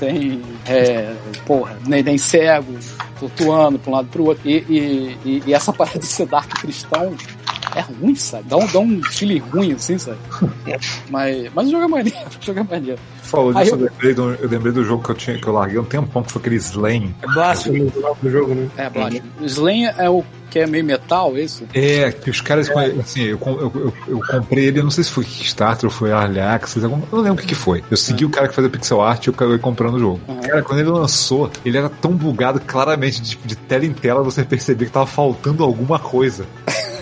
tem, é, porra, neném cego, flutuando pra um lado e pro outro. E, e, e- e essa parada de ser dark cristão é ruim, sabe? Dá um, dá um feeling ruim, assim, sabe? mas, mas o jogo é maneiro, o jogo é maneiro. Falou disso, eu- eu lembrei, do, eu lembrei do jogo que eu, tinha, que eu larguei um tempão, que foi aquele Slain. É blasfemo o nome do jogo, né? É, Blast. O Slam é o que é meio metal, é isso? É, que os caras, assim, eu, eu, eu, eu comprei ele, eu não sei se foi Kickstarter ou foi Early Access, algum- eu não lembro o que, que foi. Eu segui o cara que fazia pixel art e eu acabei comprando o jogo. Uhum. Cara, quando ele lançou, ele era tão bugado, claramente, de, de tela em tela, você percebia que tava faltando alguma coisa.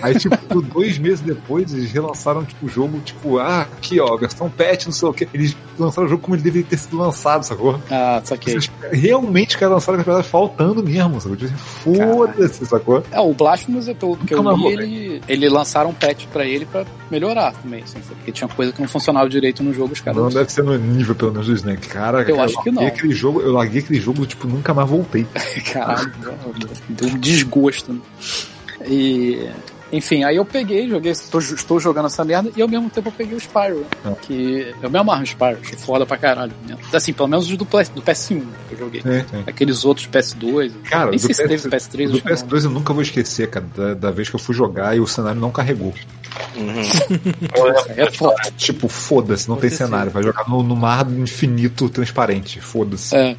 Aí, tipo, dois meses depois, eles relançaram, tipo, o jogo, tipo, ah, aqui, ó, versão patch, não sei o quê. Eles lançaram o jogo como ele deveria ter sido lançado, sacou? Ah, saquei. Vocês realmente querem lançar a verdade faltando mesmo, sacou? Foda-se, sacou? É, o Blasphemous, pelo que eu li, vou ele, ele lançaram um patch pra ele pra melhorar também, assim, porque tinha coisa que não funcionava direito no jogo, os caras. Não deve ser no nível, pelo menos, do Snake. Cara, Eu acho que não. larguei Aquele jogo, eu larguei aquele jogo, tipo, nunca mais voltei. Caralho, deu um desgosto. Né? E. Enfim, aí eu peguei, joguei, estou, estou jogando essa merda e ao mesmo tempo eu peguei o Spyro? Ah. Que eu me amarro no Spyro, achei foda pra caralho. Né? Assim, pelo menos os do, PS, do PS1 que eu joguei. É, é. Aqueles outros PS2. Cara, nem sei se teve PS3 do acho que não. PS2 eu nunca vou esquecer, cara, da, da vez que eu fui jogar e o cenário não carregou. É foda. Tipo, foda-se, não tem cenário. Vai jogar no, no mar infinito transparente. Foda-se. É.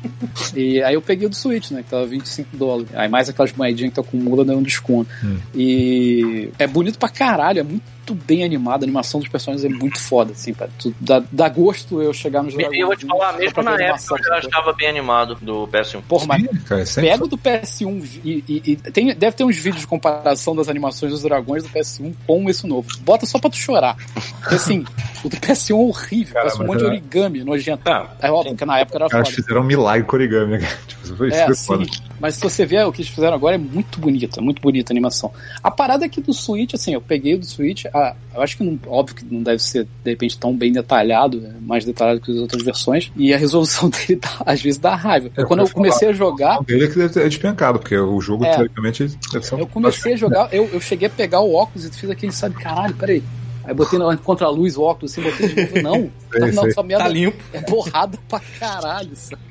E aí eu peguei o do Switch, né? Que tava 25 dólares. Aí mais aquelas moedinhas que tu acumula dando um desconto. Hum. E é bonito pra caralho, é muito bem animado, a animação dos personagens é muito foda, assim, cara. Tu, dá, dá gosto eu chegar nos E eu vou te falar, mesmo na época eu animação, já sacou? achava bem animado do PS1. Porra, mas Sim, cara, sempre pega o do PS1 e, e- e tem, deve ter uns vídeos de comparação das animações dos dragões do PS1 com esse novo. Bota só pra tu chorar. Porque assim, o do PS1 é horrível, Cara, parece um monte de é- origami nojento. Ah, É óbvio que na época era foda. fizeram um milagre com origami, né? Tipo, isso foi, isso É, foi sim. foda. Mas se você ver o que eles fizeram agora, é muito bonito, é muito bonita a animação. A parada aqui do Switch, assim, eu peguei o do Switch, ah, eu acho que não, óbvio que não deve ser, de repente, tão bem detalhado, é mais detalhado que as outras versões, e a resolução dele dá- às vezes dá raiva. É, Quando eu comecei a jogar, O dele é que deve ter despencado, porque o jogo, É. teoricamente, deve ser um. eu comecei a jogar, eu, eu cheguei a pegar o óculos e fiz aquele, sabe, caralho, peraí. Aí botei na contra a luz o óculos assim, botei de novo. Não, Sei, não, sei. essa merda Tá limpo. é borrada pra caralho, sabe?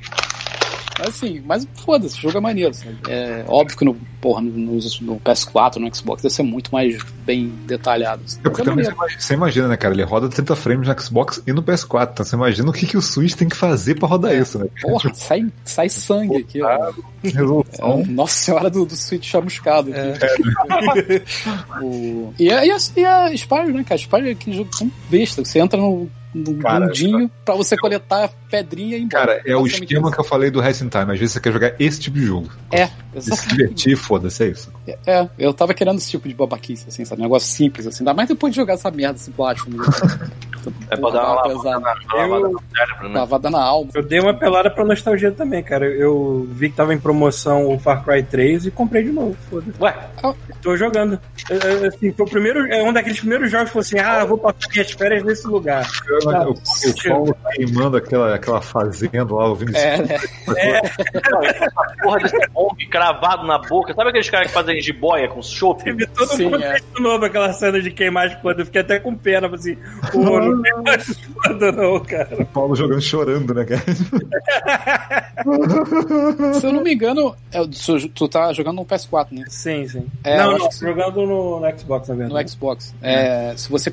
Assim, mas foda-se, o jogo é maneiro, sabe? É óbvio que no, porra, no, no- no PS4, no Xbox, deve ser muito mais bem detalhado. assim. É porque é você imagina, você imagina, né, cara? Ele roda 30 frames no Xbox e no PS4. Então você imagina o que, que o Switch tem que fazer pra rodar É. isso, né? Porra, sai, sai sangue aqui, ó. Resolução. É, Nossa senhora do, do Switch chamuscado É. aqui. O- E, a, e, a, e a Spyro, né, cara? Spyro é aquele jogo tão besta. Você entra no, no Cara, mundinho pra você coletar pedrinha e embora. Cara, é o esquema isso. que eu falei do Racing Time. Às vezes você quer jogar esse tipo de jogo. É, E se exatamente. divertir, foda-se, é isso. É, eu tava querendo esse tipo de babaquice, assim, sabe? Negócio simples, assim. Ainda mais depois de jogar essa merda, esse plástico. Né? É pra dar uma lavada pesada. lavada né? Lavada na alma. Eu dei uma pelada pra nostalgia também, cara. Eu vi que tava em promoção o Far Cry 3 e comprei de novo, foda Ué, Tô jogando. É, é, Assim, foi o primeiro, é um daqueles primeiros jogos que falou assim: ah, eu vou passar minhas férias nesse lugar. O, o Paulo queimando aquela, aquela fazenda lá, ouvindo É, isso. né? essa porra desse bombe cravado na boca. Sabe aqueles caras que fazem jiboia com chope? Teve todo Sim, mundo é. novo aquela cena de queimar as plantas. Eu fiquei até com pena, assim, pô, não tem mais plantas não, cara. O Paulo jogando chorando, né, cara? Se eu não me engano, é, tu, tá jogando no PS4, né? Sim, sim. É, não, não, que jogando no, no Xbox, na verdade. No Xbox. É, se você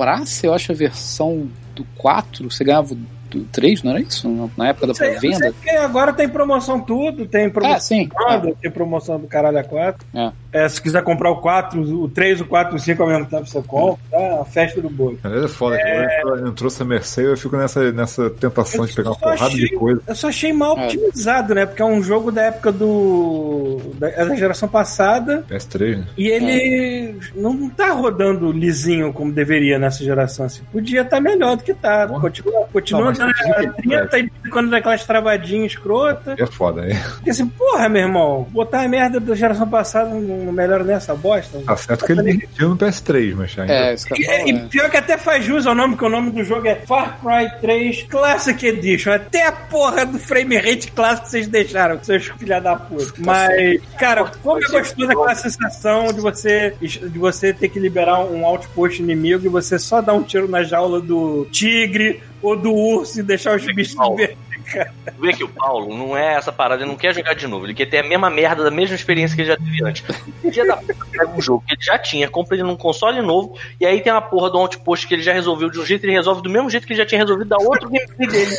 comprasse, eu acho, a versão do 4, você ganhava 3, não era isso? Na época da pré-venda? porque agora tem promoção tudo, tem promoção É, sim. do tem promoção do caralho a 4. É. É, se quiser comprar o 4, o 3, o 4 e o 5 ao mesmo tempo, você compra, tá? A festa do boi. É foda. É... Entrou essa Mercedes, eu fico nessa, nessa tentação de pegar uma porrada achei- de coisa. Eu só achei mal É. otimizado, né? Porque é um jogo da época do. da, é da geração passada PS3, né? e ele não tá rodando lisinho como deveria nessa geração. Assim. Podia estar melhor do que tá. Continua, continua Não, mas que- 30 e quando daquelas travadinhas escrotas. É foda, é. Porque assim, porra, meu irmão, botar a merda da geração passada não melhora nessa bosta. Tá certo que ele derretiu no PS3, mas ainda. É, isso que eu E, e né? pior que até faz jus ao nome, que o nome do jogo é Far Cry 3 Classic Edition. Até a porra do frame rate clássico que vocês deixaram, seus filha da puta. Mas, cara, como é gostoso aquela sensação de você, de você ter que liberar um outpost inimigo e você só dar um tiro na jaula do tigre ou do urso e deixar os bichos ver. Cara. Vê que o Paulo não é essa parada, ele não quer jogar de novo, ele quer ter a mesma merda, da mesma experiência que ele já teve antes. Um dia da puta pega um jogo que ele já tinha, compra ele num console novo, e aí tem uma porra do outpost que ele já resolveu de um jeito, ele resolve do mesmo jeito que ele já tinha resolvido da outro gameplay dele.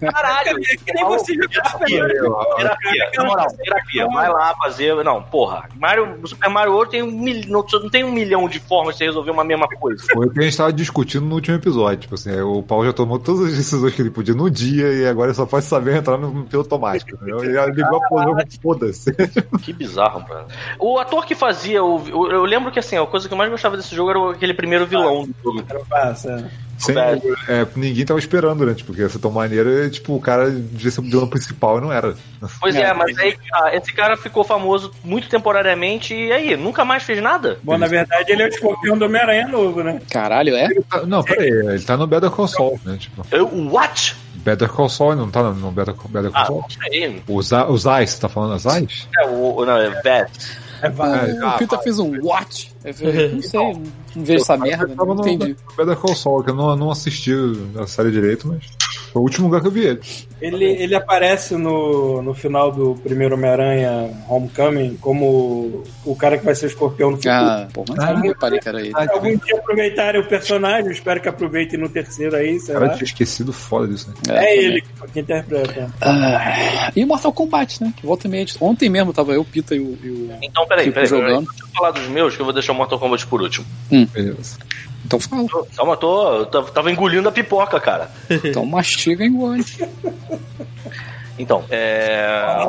Caralho! Que nem você jogar terapia, terapia, na moral, terapia, vai lá fazer. Não, porra, Mario, o Super Mario World tem um mil, não, não tem um milhão de formas de você resolver uma mesma coisa. Foi o que a gente tava discutindo no último episódio. Tipo assim, o Paulo já tomou todas as decisões que ele podia no dia e agora ele só pode saber entrar no piloto automático. Entendeu? Ele ligou a porra, foda-se. Que bizarro, mano. O ator que fazia o, Eu lembro que assim, a coisa que eu mais gostava desse jogo era aquele primeiro vilão do jogo. Sem, é, ninguém tava esperando, né? Tipo, porque ia ser tão maneiro, tipo, o cara devia ser o vilão principal e não era. Pois é, mas aí ah, esse cara ficou famoso muito temporariamente e aí, nunca mais fez nada? Bom, na verdade, ele é o escorpião do Homem-Aranha novo, né? Caralho, é? Tá- não, pera aí, ele tá no Better Saul, né? Tipo, Eu, what? Better Call Saul não tá no, Better, Better Call Ah, Saul? não sei. O, Za, o tá falando Zais? É, o, o- não, é Beth. É, vai. o ah, Pita fez um what? Eu falei, não sei, não, vejo essa merda, não entendi. no Better Call Saul, que eu não, não assisti a série direito, mas foi o último lugar que eu vi ele. Ele, ele aparece no, no final do primeiro Homem-Aranha Homecoming como o cara que vai ser o escorpião no futuro. Ah, pô, mas eu não reparei que era ele. Se algum dia aproveitarem o personagem, eu espero que aproveitem no terceiro aí, sei Cara, lá. eu tinha esquecido foda disso, né? É ele que, que interpreta. Ah, e Mortal Kombat, né? Que volta e meia. Ontem mesmo tava eu, Pita e o. E o... Então, peraí, peraí, peraí. jogando. Deixa eu falar dos meus, que eu vou deixar o Mortal Kombat por último. Beleza. Então fala. Tô- Calma, tô, eu tava- tava engolindo a pipoca, cara. Então mastiga e engole. Então, é.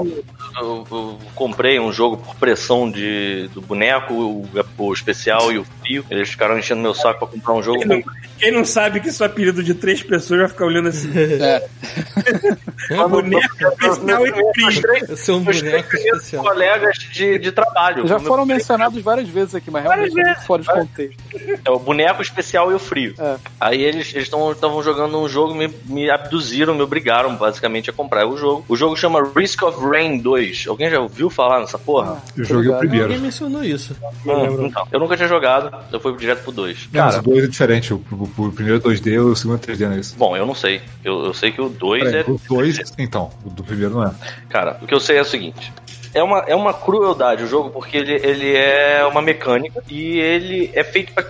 Eu, eu comprei um jogo por pressão de, do boneco, o, o especial e o frio. Eles ficaram enchendo meu saco pra comprar um jogo. Quem não, quem não sabe que isso é apelido de três pessoas vai ficar olhando assim. É. boneco especial e frio. Eu sou Meus três boneco primeiros especial. colegas de, de trabalho. Já Meu- foram mencionados várias vezes aqui, mas realmente é fora de contexto. É o boneco especial e o frio. É. Aí eles estavam jogando um jogo, me, me abduziram, me obrigaram basicamente a comprar o jogo. O jogo chama Risk of Rain 2. Alguém já ouviu falar nessa porra? Eu joguei o ligado. primeiro. Alguém mencionou isso. Não lembro. Então, eu nunca tinha jogado, eu fui direto pro 2. Não, Cara, os dois é diferente. O, o- o primeiro é 2D e o segundo é 3D, não é isso? bom, eu não sei. Eu, eu sei que o 2 Peraí, é. o dois, então, o do primeiro não é. Cara, o que eu sei é o seguinte. É uma, é uma crueldade o jogo, porque ele, ele é uma mecânica e ele é feito pra.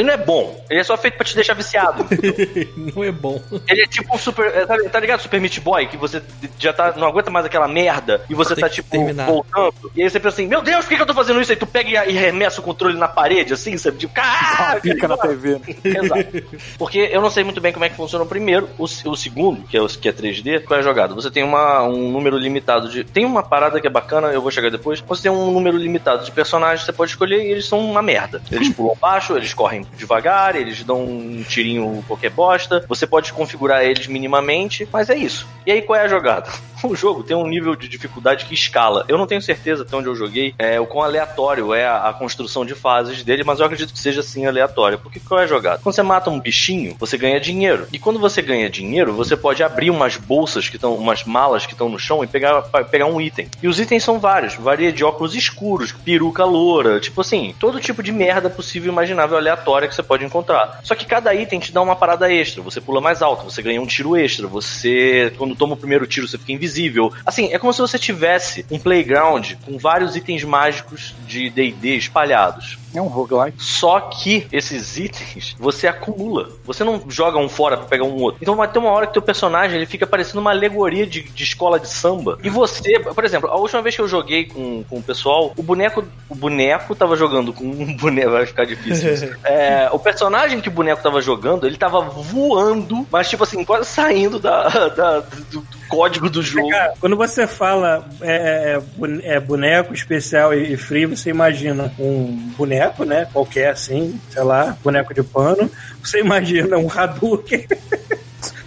Ele não é bom, ele é só feito pra te deixar viciado. Não é bom. Ele é tipo um super. é, Tá, tá ligado, Super Meat Boy? Que você já tá, não aguenta mais aquela merda e você Tem tá, que tipo, terminar. voltando. E aí você pensa assim: Meu Deus, por que, que eu tô fazendo isso? Aí tu pega e, e remessa o controle na parede, assim, sabe? Tipo, caralho! Pica na TV. né? Exato. Porque eu não sei muito bem como é que funciona o primeiro. O, o segundo, que é, o, que é 3D, qual é a jogada? Você tem uma, um número limitado de. Tem uma parada que é bacana, eu vou chegar depois. Você tem um número limitado de personagens, você pode escolher e eles são uma merda. Eles pulam baixo, eles correm devagar, eles dão um tirinho qualquer bosta. Você pode configurar eles minimamente, mas é isso. E aí qual é a jogada? O jogo tem um nível de dificuldade que escala. Eu não tenho certeza até onde eu joguei é, o quão aleatório é a, a construção de fases dele, mas eu acredito que seja assim aleatório. Porque qual é a jogada? Quando você mata um bichinho, você ganha dinheiro. E quando você ganha dinheiro, você pode abrir umas bolsas que estão, umas malas que estão no chão e pegar, pegar um item. E os itens são vários. Varia de óculos escuros, peruca loura, tipo assim, todo tipo de merda possível e imaginável aleatória que você pode encontrar. Só que cada item te dá uma parada extra. Você pula mais alto, você ganha um tiro extra. Você, quando toma o primeiro tiro, você fica invisível. Assim, é como se você tivesse um playground com vários itens mágicos de D&D espalhados. É um roguelike. Só que esses itens você acumula. Você não joga um fora pra pegar um outro. Então vai ter uma hora que teu personagem ele fica parecendo uma alegoria de, de escola de samba. E você, por exemplo, a última vez que eu joguei com, com o pessoal, o boneco, o boneco tava jogando com um boneco, vai ficar difícil isso. É, o personagem que o boneco tava jogando, ele tava voando, mas tipo assim, quase saindo da, da- do, do código do jogo. Cara, quando você fala é, é, bone- é, boneco especial e, e free, você imagina um boneco, né? Qualquer assim, sei lá, boneco de pano. Você imagina um Hadouken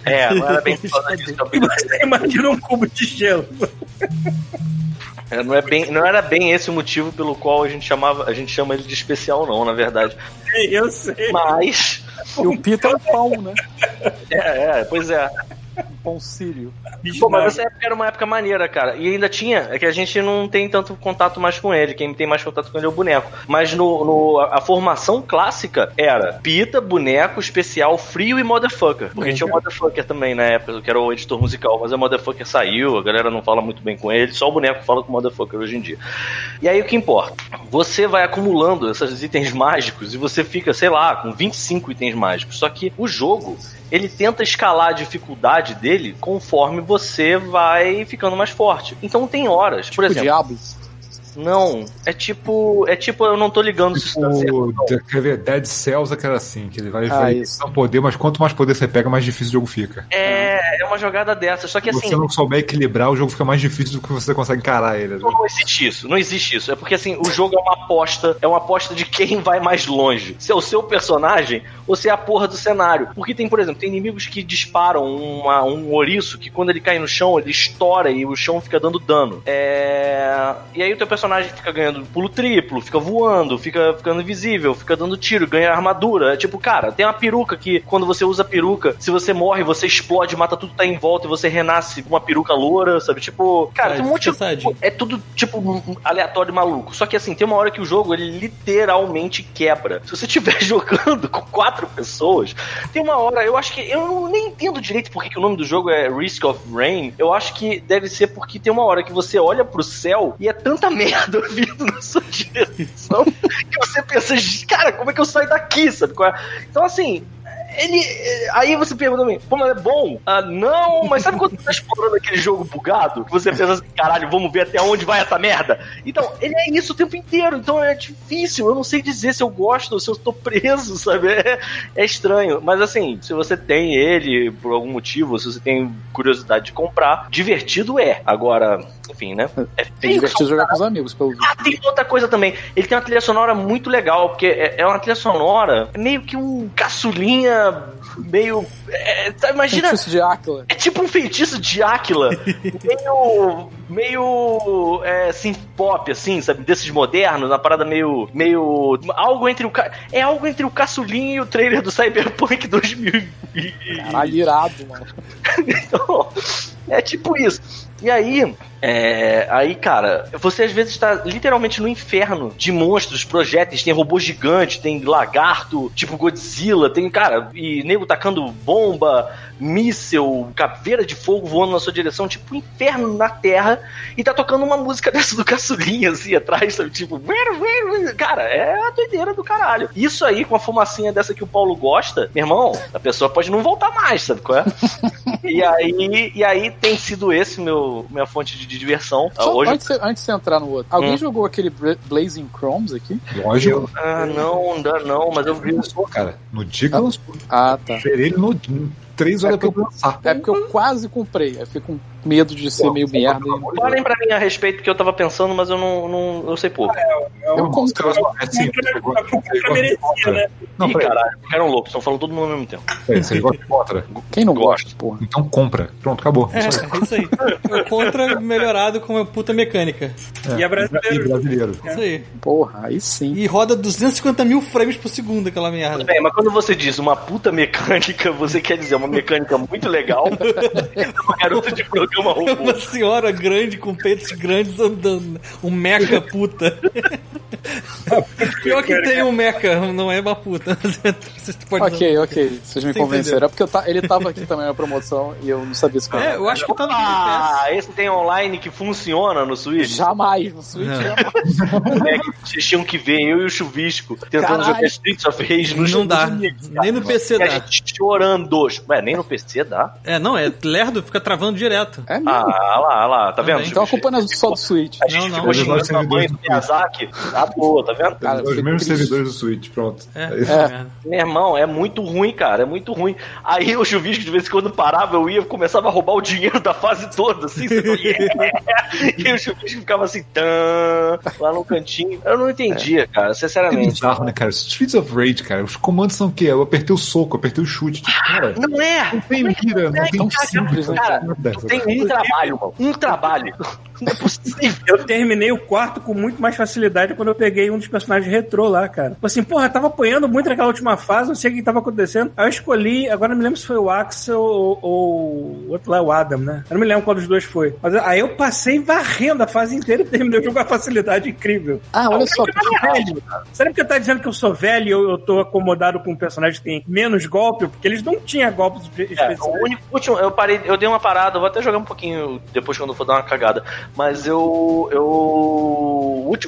É, não era bem disso e você imagina um cubo de gelo. É, Não, é bem, não era bem esse o motivo pelo qual a gente chamava, a gente chama ele de especial, não, na verdade. Eu sei. Mas. E o Pita é um pau, né? É, é, pois é. Com o Sírio. Bicho Pô, mas essa época era uma época maneira, cara. E ainda tinha, é que a gente não tem tanto contato mais com ele. Quem tem mais contato com ele é o boneco. Mas no, no- a, a formação clássica era Pita, boneco, especial, frio e motherfucker. Porque tinha o motherfucker também na época, que era o editor musical. Mas o motherfucker saiu, a galera não fala muito bem com ele. Só o boneco fala com o motherfucker hoje em dia. E aí o que importa? Você vai acumulando esses itens mágicos e você fica, sei lá, com 25 itens mágicos. Só que o jogo, ele tenta escalar a dificuldade dele conforme você vai ficando mais forte. Então tem horas, por o exemplo. Diablo. Não, é tipo, é tipo eu não tô ligando se isso tá certo. Quer ver, Dead Cells é que era assim, que ele vai, Ah, vai isso. poder, mas quanto mais poder você pega, mais difícil o jogo fica. É, é uma jogada dessa, só que Se assim, você não souber equilibrar, o jogo fica mais difícil do que você consegue encarar ele. Não, não existe isso, não existe isso. É porque assim, o jogo é uma aposta, é uma aposta de quem vai mais longe. Se é o seu personagem ou se é a porra do cenário. Porque tem, por exemplo, tem inimigos que disparam uma- um ouriço que quando ele cai no chão, ele estoura e o chão fica dando dano. É... E aí o teu personagem fica ganhando pulo triplo, fica voando, fica ficando invisível, fica dando tiro, ganha armadura. É tipo, cara, tem uma peruca que quando você usa a peruca, se você morre, você explode, mata tudo que tá em volta e você renasce com uma peruca loura, sabe? Tipo, cara, Ah, tem um monte de é tudo, tipo, aleatório e maluco. Só que assim, tem uma hora que o jogo ele literalmente quebra. Se você estiver jogando com quatro pessoas, tem uma hora, eu acho que. Eu não, nem entendo direito porque que o nome do jogo é Risk of Rain. Eu acho que deve ser porque tem uma hora que você olha pro céu e é tanta merda vindo na sua direção que você pensa, cara, como é que eu saio daqui, sabe? é? Então, assim. Ele. Aí você pergunta pra mim, pô, mas é bom? Ah, não, mas sabe quando você tá explorando aquele jogo bugado? Que você pensa assim, caralho, vamos ver até onde vai essa merda? Então, ele é isso o tempo inteiro, então é difícil. Eu não sei dizer se eu gosto ou se eu tô preso, sabe? É, é estranho. Mas assim, se você tem ele por algum motivo, se você tem curiosidade de comprar, divertido é. Agora, enfim, né? É É feio, divertido jogar com os amigos, pelo ah, tem outra coisa também. Ele tem uma trilha sonora muito legal, porque é, é uma trilha sonora meio que um caçulinha meio. é, tá, imagina. Feitiço de Áquila. É tipo um feitiço de Áquila, meio. meio. É, synth pop, assim, sabe? Desses modernos, uma parada meio. meio. algo entre o. É algo entre o caçulinha e o trailer do Cyberpunk 2000. Caralho, irado, mano. Então, é tipo isso. E aí, é, aí, cara, você às vezes está literalmente no inferno de monstros, projéteis, tem robô gigante, tem lagarto, tipo Godzilla, tem, cara, e nego tacando bomba, míssel, caveira de fogo voando na sua direção, tipo inferno na Terra, e tá tocando uma música dessa do caçulinha, assim, atrás, sabe? Tipo, cara, é a doideira do caralho. Isso aí, com a fumacinha dessa que o Paulo gosta, meu irmão, a pessoa pode não voltar mais, sabe qual é? E aí, e aí tem sido esse meu, minha fonte de, diversão. Ah, Só Hoje. antes, de você- antes de entrar no outro, alguém Hum. jogou aquele Blazing Chromes aqui? Lógico. Ah, não, ainda não, mas eu vi. Lançou, cara. No dia que lançou. Ah, tá. Zerei ele no, três horas É pra lançar. É porque eu quase comprei. Eu fiquei com medo de ser meio merda. e- Falem pra mim a respeito que eu tava pensando, mas eu não, não eu sei pouco. Eu compro. É sim, você gosta- você gosta de merecia, né? Não, Ih, peraí, caralho, ficaram loucos, estão falando todo mundo ao mesmo tempo. gosta de Contra? Quem não gosta, porra? Então compra. Pronto, acabou. É, isso aí. O Contra melhorado com uma puta mecânica. E é brasileiro. E brasileiro. Isso aí. Porra, aí sim. E roda 250 mil frames por segundo aquela merda. Tudo bem, mas quando você diz uma puta mecânica, você quer dizer uma mecânica muito legal, uma garota de programa robô. Uma senhora grande com peitos grandes andando. Um meca puta. Pior que tem um meca, não é uma puta. Ok, ok. Vocês me Você convenceram. É porque eu ta- ele tava aqui também na promoção e eu não sabia se É, eu acho que tá no. Ah, esse tem online que funciona no Switch? Jamais no Switch. Não. jamais. É que vocês tinham que ver eu e o Chuvisco tentando Caralho. jogar Streets of Rage no Não dá. Nem no PC E a dá. gente chorando. Ué, nem no PC dá? É, não, é lerdo, fica travando direto. É mesmo. Ah, lá, ah lá, tá vendo? Então a culpa não é só do Switch. A gente Não, não. ficou xingando Os a mãe do do Miyazaki à toa, tá vendo? Cara, Os mesmos triste. servidores do Switch, pronto. É, É isso. É. Meu irmão, é muito ruim, cara, é muito ruim. Aí o chuvisco, de vez em quando parava, eu ia e começava a roubar o dinheiro da fase toda, assim. você não- e o chuvisco ficava assim, tã, lá no cantinho. Eu não entendia, cara, É sinceramente. bizarro, né, cara? Streets of Rage, cara. Os comandos são o quê? Eu apertei o soco, apertei o chute. Tipo, cara, Não é! não tem mira, não tem tão simples, Cara, nada. tem um trabalho, mano. Um trabalho. Não é possível. Eu terminei o quarto com muito mais facilidade quando eu peguei um dos personagens retrô lá, cara. Tipo Assim, porra, tava apanhando muito naquela última fase, não sei o que tava acontecendo. Aí eu escolhi, agora não me lembro se foi o Axel ou, ou o outro lá, o Adam, né? Eu não me lembro qual dos dois foi. Mas aí eu passei varrendo a fase inteira e terminei o jogo com uma facilidade incrível. Ah, olha só. Eu sou velho. Será que tá dizendo que eu sou velho e eu, eu tô acomodado com um personagem que tem menos golpe? Porque eles não tinham golpes É, especiais. o único, último, eu parei, eu dei uma parada, eu vou até jogar um pouquinho depois quando eu for dar uma cagada. Mas eu. eu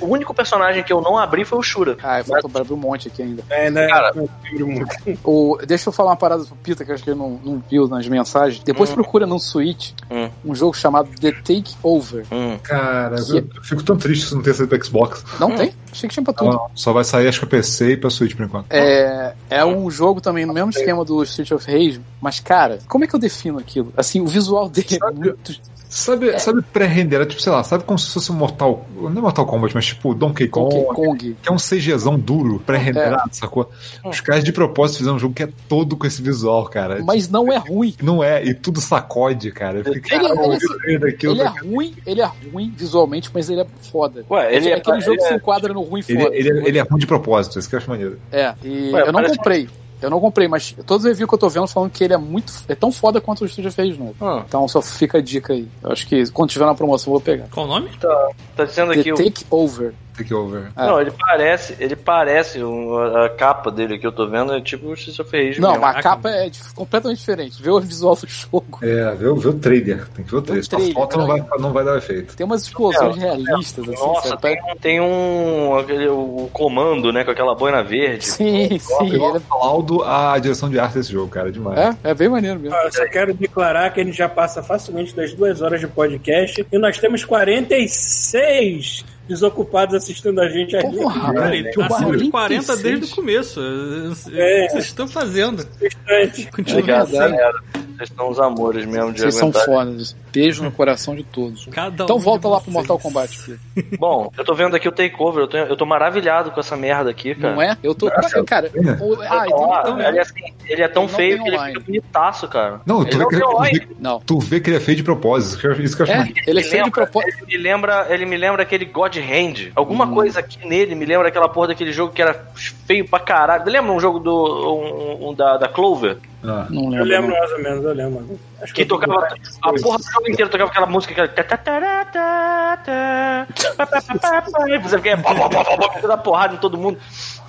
o único personagem que eu não abri foi o Shura. Ah, falta abrir um monte aqui ainda. É, né? Cara. O, deixa eu falar uma parada pro Pita que eu acho que ele não, não viu nas mensagens. Depois procura no Switch Hum. um jogo chamado The Takeover. Hum. Cara, eu, eu fico tão triste se não ter saído pro Xbox. Não tem? Achei que tinha pra tudo. Não, só vai sair, acho que pra PC e pra Switch por enquanto. É, é um jogo também no mesmo esquema do Street of Rage, mas cara, como é que eu defino aquilo? Assim, o visual dele é Sabe- muito. Sabe, sabe pré-render? Tipo, sei lá, sabe como se fosse um Mortal. Não é Mortal Kombat, mas tipo Donkey Kong. Donkey Kong. Que é um CGzão duro, pré-renderado, sacou? Os caras de propósito fizeram um jogo que é todo com esse visual, cara. Mas não é ruim. Não é, e tudo sacode, cara. Ele- cara, ele- vi daquilo, Ele é ruim, ele é ruim visualmente, mas ele é foda. Ué, ele é, é- aquele jogo que se é- enquadra no ruim Ele, foda. ele, é- ele é ruim de propósito, isso que eu acho maneiro. É, e Ué, eu não comprei. Eu não comprei, mas todos os reviews que eu tô vendo falam que ele é muito. É tão foda quanto o Studio fez novo. Hum. Então só fica a dica aí. Eu acho que quando tiver na promoção eu vou pegar. Qual o nome? Tá dizendo The aqui. o- Take Over. Take over. Ah. Não, ele parece, ele parece, um- a, capa dele que eu tô vendo é tipo o Street of Rage Não, mesmo. mas a capa é completamente diferente. Vê o visual do jogo. É, vê, o- vê o trailer. Tem que ver o trailer. Só trailer, foto não vai, não vai dar efeito. Tem umas explosões É, realistas, assim. Nossa, tem, um- tem um. Aquele, o comando, né? Com aquela boina verde. Sim, sim. Eu ele aplaudo a direção de arte desse jogo, cara, demais. É, é bem maneiro mesmo. Ah, Eu só quero declarar que a gente já passa facilmente das duas horas de podcast e nós temos 46 desocupados assistindo a gente ali. Porra, Peraí, velho, acima de 40 46. desde o começo. É. O que vocês estão fazendo? Continua Obrigado, assim. galera. Vocês são os amores mesmo de Vocês são aguentar. fodas. Beijo no coração de todos. Cada Então um volta lá pro. Mortal Kombat. Bom, eu tô vendo aqui o takeover, eu tô, eu tô maravilhado com essa merda aqui, cara. Não é? Eu tô. Cara, o- ah, então, Ah, então, ele, é assim, ele é tão Ele feio que ele fica bonitaço, cara. Não, tu ele vê, não que ele, tu, vê, Não. tu vê que ele é feio de propósito. Isso que eu- acho É, maneiro. ele é feio de lembra, propósito. Ele me lembra, ele me lembra aquele God Hand. Alguma coisa aqui nele me lembra aquela porra daquele jogo que era feio pra caralho. Lembra um jogo do um, um da, da Clover? Ah. Não Eu lembro. lembro não. mais ou menos, eu lembro. Acho Que eu tocava a porra do jogo inteiro, tocava aquela música que era. E você fica dando porrada em todo mundo.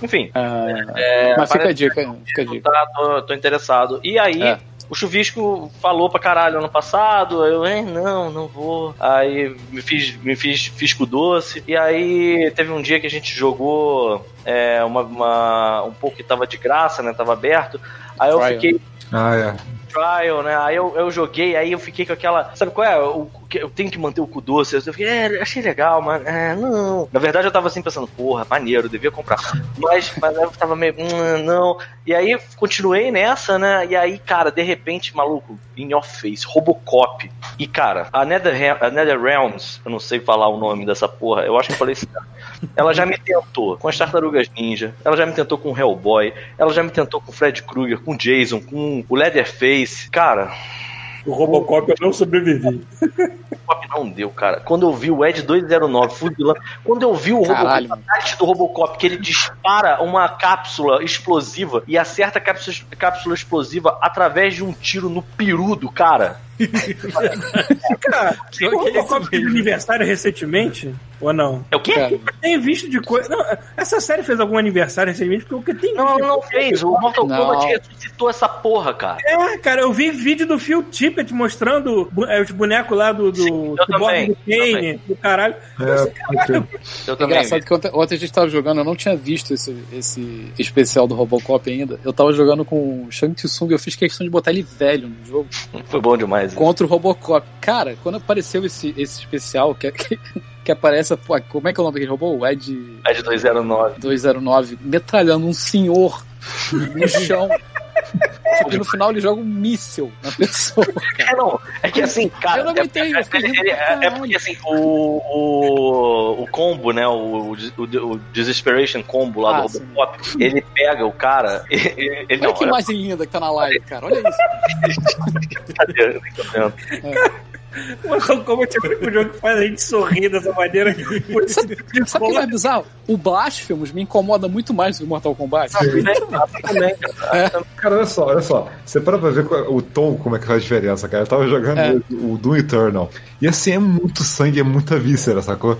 Enfim, Ah, é, mas fica a dica, fica a dica. tá, tô, tô interessado. E aí, É. o Chuvisco falou pra caralho ano passado, eu, hein, não, não vou. Aí me fiz, me fiz, fiz com doce. E aí teve um dia que a gente jogou é, uma, uma- um pouco que tava de graça, né? Tava aberto. Aí eu Trial. fiquei Ah, é. trial, né? Aí eu, eu joguei, aí eu fiquei com aquela. Sabe qual é? O, eu tenho que manter o cu doce. Eu fiquei, é, achei legal, mas é, não. Na verdade, eu tava assim pensando, porra, maneiro, devia comprar. Mas, mas eu tava meio, hum, não. E aí continuei nessa, né? E aí, cara, de repente, maluco, in your face, Robocop. E, cara, a Nether, a Nether Realms, eu não sei falar o nome dessa porra, eu acho que eu falei isso. Ela já me tentou com as Tartarugas Ninja, ela já me tentou com o Hellboy, ela já me tentou com o Fred Krueger, com o Jason, com o Leatherface. Cara, O Robocop eu não sobrevivi. Robocop não deu, cara. Quando eu vi o Ed 209 fuzilando, quando eu vi o Caralho, Robocop, do Robocop, que ele dispara uma cápsula explosiva e acerta a cápsula, cápsula explosiva através de um tiro no peru do cara. Cara, Que o que é Robocop mesmo? aniversário recentemente? Ou não? É o quê? cara. Tem visto de coisa. Não, essa série fez algum aniversário recentemente, porque o que tem Não, não fez. O Mortal. Kombat ressuscitou essa porra, cara. É, cara, eu vi vídeo do Phil Tippett mostrando é, os bonecos lá do, do Sim, eu Cyborg também, do Kane, do caralho. É. Eu também. Engraçado que ontem, ontem a gente tava jogando, eu não tinha visto esse, esse especial do Robocop ainda. Eu tava jogando com o Shang Tsung e eu fiz questão de botar ele velho no jogo Foi bom demais. Né? contra o Robocop. Cara, quando apareceu esse, esse especial que, que, que aparece, como é que é o nome daquele robô? O Ed Ed 209. 209 metralhando um senhor no chão. e no final ele joga um míssil na pessoa. É, não. É que assim, cara. Eu não aguentei, rindo ele- pra é, é caralho. porque assim, o, o, o combo, né? O, o, o Desesperation combo lá Ah, do. Robocop, ele pega o cara. Ele, ele, Olha não, que é imagem linda que tá na live, cara. Olha isso. vendo. O Mortal Kombat é o único jogo que faz a gente sorrir dessa maneira. Sabe, o que é bizarro? O Blasphemous me incomoda muito mais do que o Mortal Kombat. Também, cara. Cara, olha só, olha só. Você para pra ver qual- o tom, como é que faz a diferença, cara. Eu tava jogando É. o Doom Eternal. E assim, é muito sangue, é muita víscera, sacou?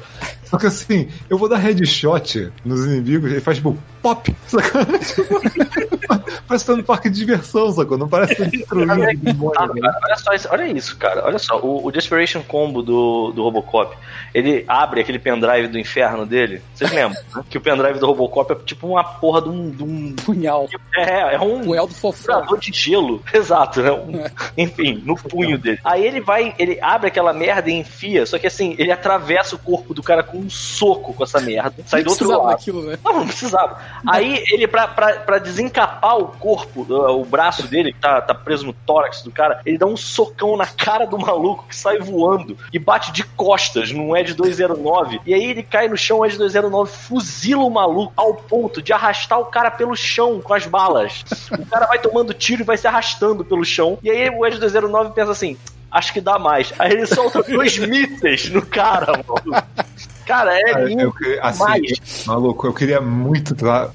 Só que assim, eu vou dar headshot nos inimigos e faz tipo pop, sacou? parece que tá no parque de diversão, sacou? Não parece que tá destruindo Ah, cara, olha só isso, olha isso, cara. Olha só, o, o Desperation Combo do, do Robocop, ele abre aquele pendrive do inferno dele. Vocês lembram? né? Que o pendrive do Robocop é tipo uma porra de um. De um Punhal. é, é um. Punhal do fofão. de gelo. Exato, né? Um- enfim, no punho dele. Aí ele vai, ele abre aquela merda e enfia, só que assim, ele atravessa o corpo do cara com um soco com essa merda. Sai do outro lado. daquilo, né? Não, não precisava. Aí ele, pra, pra, pra desencapar o corpo, o, o braço dele, que tá, tá preso no tórax do cara, ele dá um socão na cara do maluco que sai voando e bate de costas num Ed 209. E aí ele cai no chão, o Ed 209 fuzila o maluco ao ponto de arrastar o cara pelo chão com as balas. O cara vai tomando tiro e vai se arrastando pelo chão. E aí o Ed 209 pensa assim. Acho que dá mais. Aí ele solta dois mísseis no cara, mano. Cara, é Cara, lindo. eu, assim, demais. maluco, eu queria muito estar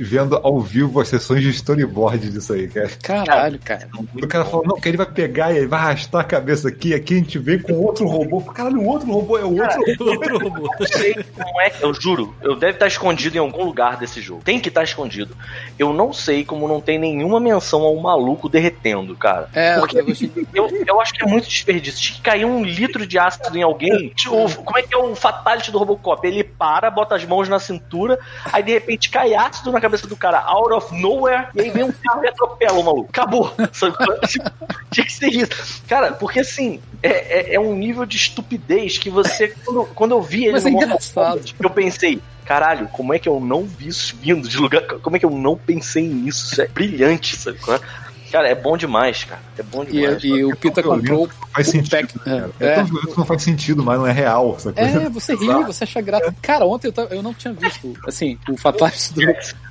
vendo ao vivo as sessões de storyboard disso aí, cara. Caralho, cara. O cara falou, não, que ele vai pegar e ele vai arrastar a cabeça aqui, aqui a gente vem com outro robô. Caralho, o outro robô é o outro robô. Outro robô. Eu sei como é que. Eu juro, eu deve estar escondido em algum lugar desse jogo. Tem que estar escondido. Eu não sei como não tem nenhuma menção ao maluco derretendo, cara. É, Porque eu eu, eu acho que é muito desperdício. Tinha que cair um litro de ácido em alguém. Tipo, como é que é o fatality do Robocop? Ele para, bota as mãos na cintura, aí de repente cai ácido na cabeça do cara, out of nowhere, e aí vem um carro e atropela o maluco. Acabou. Tinha que ser isso. Cara, porque assim, é, é, é um nível de estupidez que você. Quando, quando eu vi ele Mas é no engraçado. Kombat, eu pensei. Caralho, como é que eu não vi isso vindo de lugar? Como é que eu não pensei nisso? Isso é brilhante, sabe? Cara, é bom demais, cara. É bom E, demais. e o Pita comprou Faz o sentido. pack. cara. É, É, tão violento que não faz sentido, mas não é real. Essa coisa. É, você ri, você acha graça. Cara, ontem eu, tava- eu não tinha visto, assim, o Fatality do,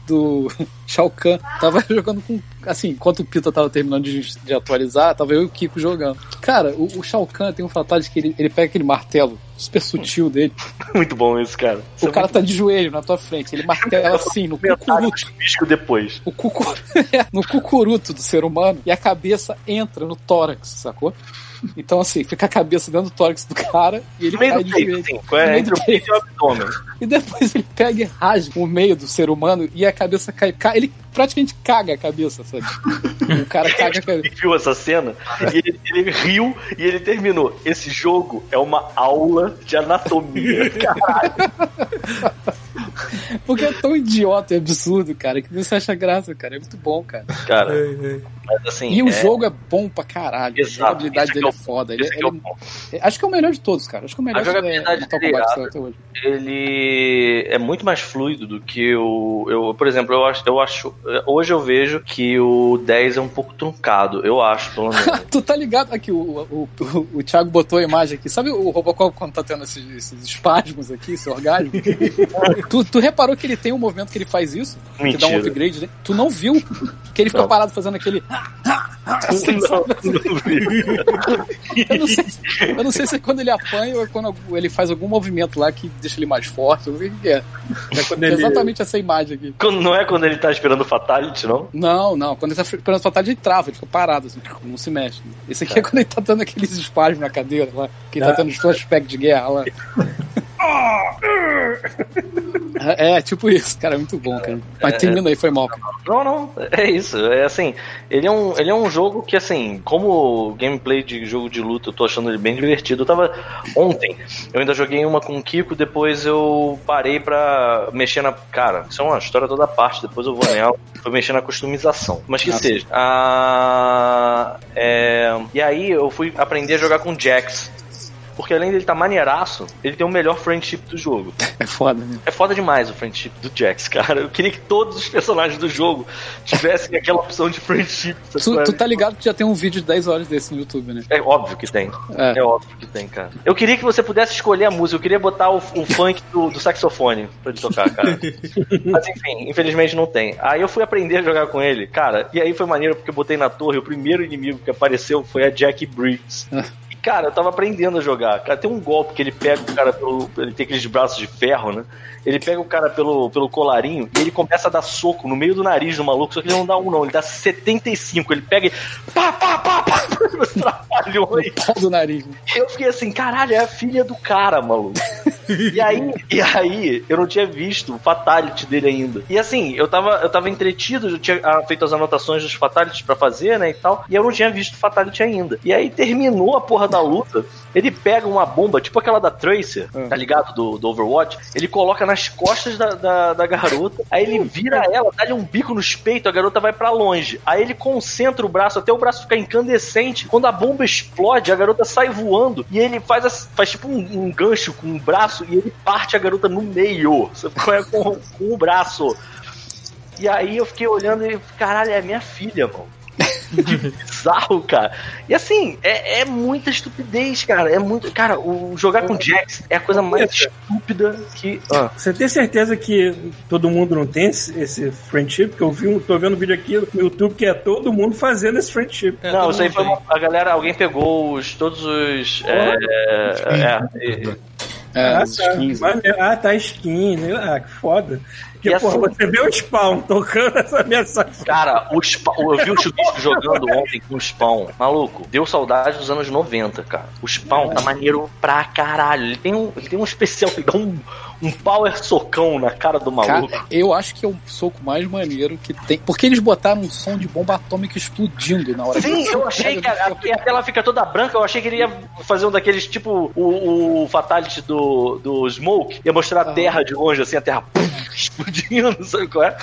do Shao Kahn. Tava jogando com. Assim, enquanto o Pita tava terminando de, de atualizar, tava eu e o Kiko jogando. Cara, o, o Shao Kahn tem um Fatality que ele, ele pega aquele martelo super sutil dele. Muito bom isso, cara. Isso O é cara tá de joelho na tua frente. Ele martela assim, no cucuruto. depois. O cucu... no cucuruto do ser humano e a cabeça entra no tórax, sacou? Então, assim, fica a cabeça dentro do tórax do cara e ele No meio cai do de peito, assim. É, meio entre do o peito e o abdômen. E depois ele pega e rasga o meio do ser humano e a cabeça cai. ca- Ele praticamente caga a cabeça, sabe? O cara caga a cabeça. Ele viu essa cena e ele, ele riu e ele terminou. Esse jogo é uma aula de anatomia. Caralho. Porque é tão idiota e absurdo, cara, que você acha graça, cara. É muito bom, cara. Cara, É, é. Mas assim. E o é- jogo é bom pra caralho. Exato, A jogabilidade esse dele é é foda. Ele, que ele- é acho que é o melhor de todos, cara. Acho que é o melhor A jogabilidade Mortal é até hoje. ele é muito mais fluido do que o. Eu, por exemplo, eu acho, eu acho. Hoje eu vejo que o 10 é um pouco truncado. Eu acho, pelo menos. Tu tá ligado? Aqui, o, o, o, o Thiago botou a imagem aqui. Sabe o Robocop quando tá tendo esses, esses espasmos aqui, esse orgasmo? tu, tu reparou que ele tem um movimento que ele faz isso? Que dá um Mentira. upgrade, né? Tu não viu que ele fica Não. parado fazendo aquele. Eu não, sei, eu não sei se é quando ele apanha ou é quando ele faz algum movimento lá que deixa ele mais forte. Eu não sei o que é. É quando É ele- exatamente essa imagem aqui. Quando- Não é quando ele tá esperando o Fatality, não? Não, não. Quando ele tá esperando a fatalidade, ele trava, ele fica parado, assim, não se mexe. Esse aqui é quando ele tá dando aqueles espasmos na cadeira lá, que ele tá Ah. tendo os flashbacks de guerra lá. É, é, tipo isso, cara, é muito bom, cara. Mas termina aí, foi mal, cara. Não, não, é isso. É assim, ele é um, ele é um jogo que, assim, como gameplay de jogo de luta, eu tô achando ele bem divertido. Eu tava. Ontem, eu ainda joguei uma com o Kiko, depois eu parei pra mexer na. Cara, isso é uma história toda parte, depois eu vou nela. Foi mexer na customização. Mas que Ah, seja. Ah, é, e aí eu fui aprender a jogar com Jax. Porque além dele tá maneiraço, ele tem o melhor friendship do jogo. É foda, né? É foda demais o friendship do Jax, cara. Eu queria que todos os personagens do jogo tivessem aquela opção de friendship. Tu, tu tá ligado que já tem um vídeo de 10 horas desse no YouTube, né? É óbvio que tem. É. É. óbvio que tem, cara. Eu queria que você pudesse escolher a música. Eu queria botar o, o funk do, do saxofone pra ele tocar, cara. Mas enfim, infelizmente não tem. Aí eu fui aprender a jogar com ele, cara. E aí foi maneiro porque eu botei na torre. O primeiro inimigo que apareceu foi a Jack Briggs. Cara, eu tava aprendendo a jogar. Cara, tem um golpe que ele pega o cara pelo. Ele tem aqueles braços de ferro, né? Ele pega o cara pelo, pelo colarinho e ele começa a dar soco no meio do nariz do maluco, só que ele não dá um, não, ele dá 75. Ele pega e. pá, pá, pá, pá, trapalhões. Do nariz. Eu fiquei assim, caralho, é a filha do cara, maluco. E aí, e aí, eu não tinha visto o fatality dele ainda. E assim, eu tava, eu tava entretido, eu tinha ah, feito as anotações dos fatalities pra fazer, né, e tal, e eu não tinha visto o fatality ainda. E aí terminou a porra da luta, ele pega uma bomba, tipo aquela da Tracer, tá ligado? Do, do Overwatch, ele coloca nas costas da, da, da garota, aí ele vira ela, dá-lhe um bico nos peitos, a garota vai pra longe. Aí ele concentra o braço até o braço ficar incandescente. Quando a bomba explode, a garota sai voando e ele faz, faz tipo um, um gancho com o braço e ele parte a garota no meio. Você fica com, com o braço. E aí eu fiquei olhando e, caralho, é minha filha, mano. Que bizarro, cara. E assim, é, é muita estupidez, cara. É muito. Cara, o jogar com Jax é a coisa mais estúpida que. Ah. Você tem certeza que todo mundo não tem esse, esse friendship? Porque eu vi, um- tô vendo um vídeo aqui no YouTube que é todo mundo fazendo esse friendship. É, não, isso aí foi uma, a galera, alguém pegou os, todos os. É, é, é, É, ah, tá. skins. Mas- ah, tá skin, né? Ah, que foda. Porque, E porra, assim- você vê o spawn tocando essa mensagem. Cara, o Spawn, eu vi o Chubisco jogando ontem com o Spawn. Maluco, deu saudade dos anos 90, cara. O Spawn tá maneiro pra caralho. Ele tem um, ele tem um especial que dá um, um power socão na cara do maluco. Cara, eu acho que é o soco mais maneiro que tem. Porque eles botaram um som de bomba atômica explodindo na hora Sim, que eu achei que a, a tela fica toda branca, eu achei que ele ia fazer um daqueles, tipo, o, o Fatality do, do Smoke, ia mostrar a terra de longe, assim, a terra pum, explodindo, sabe qual é?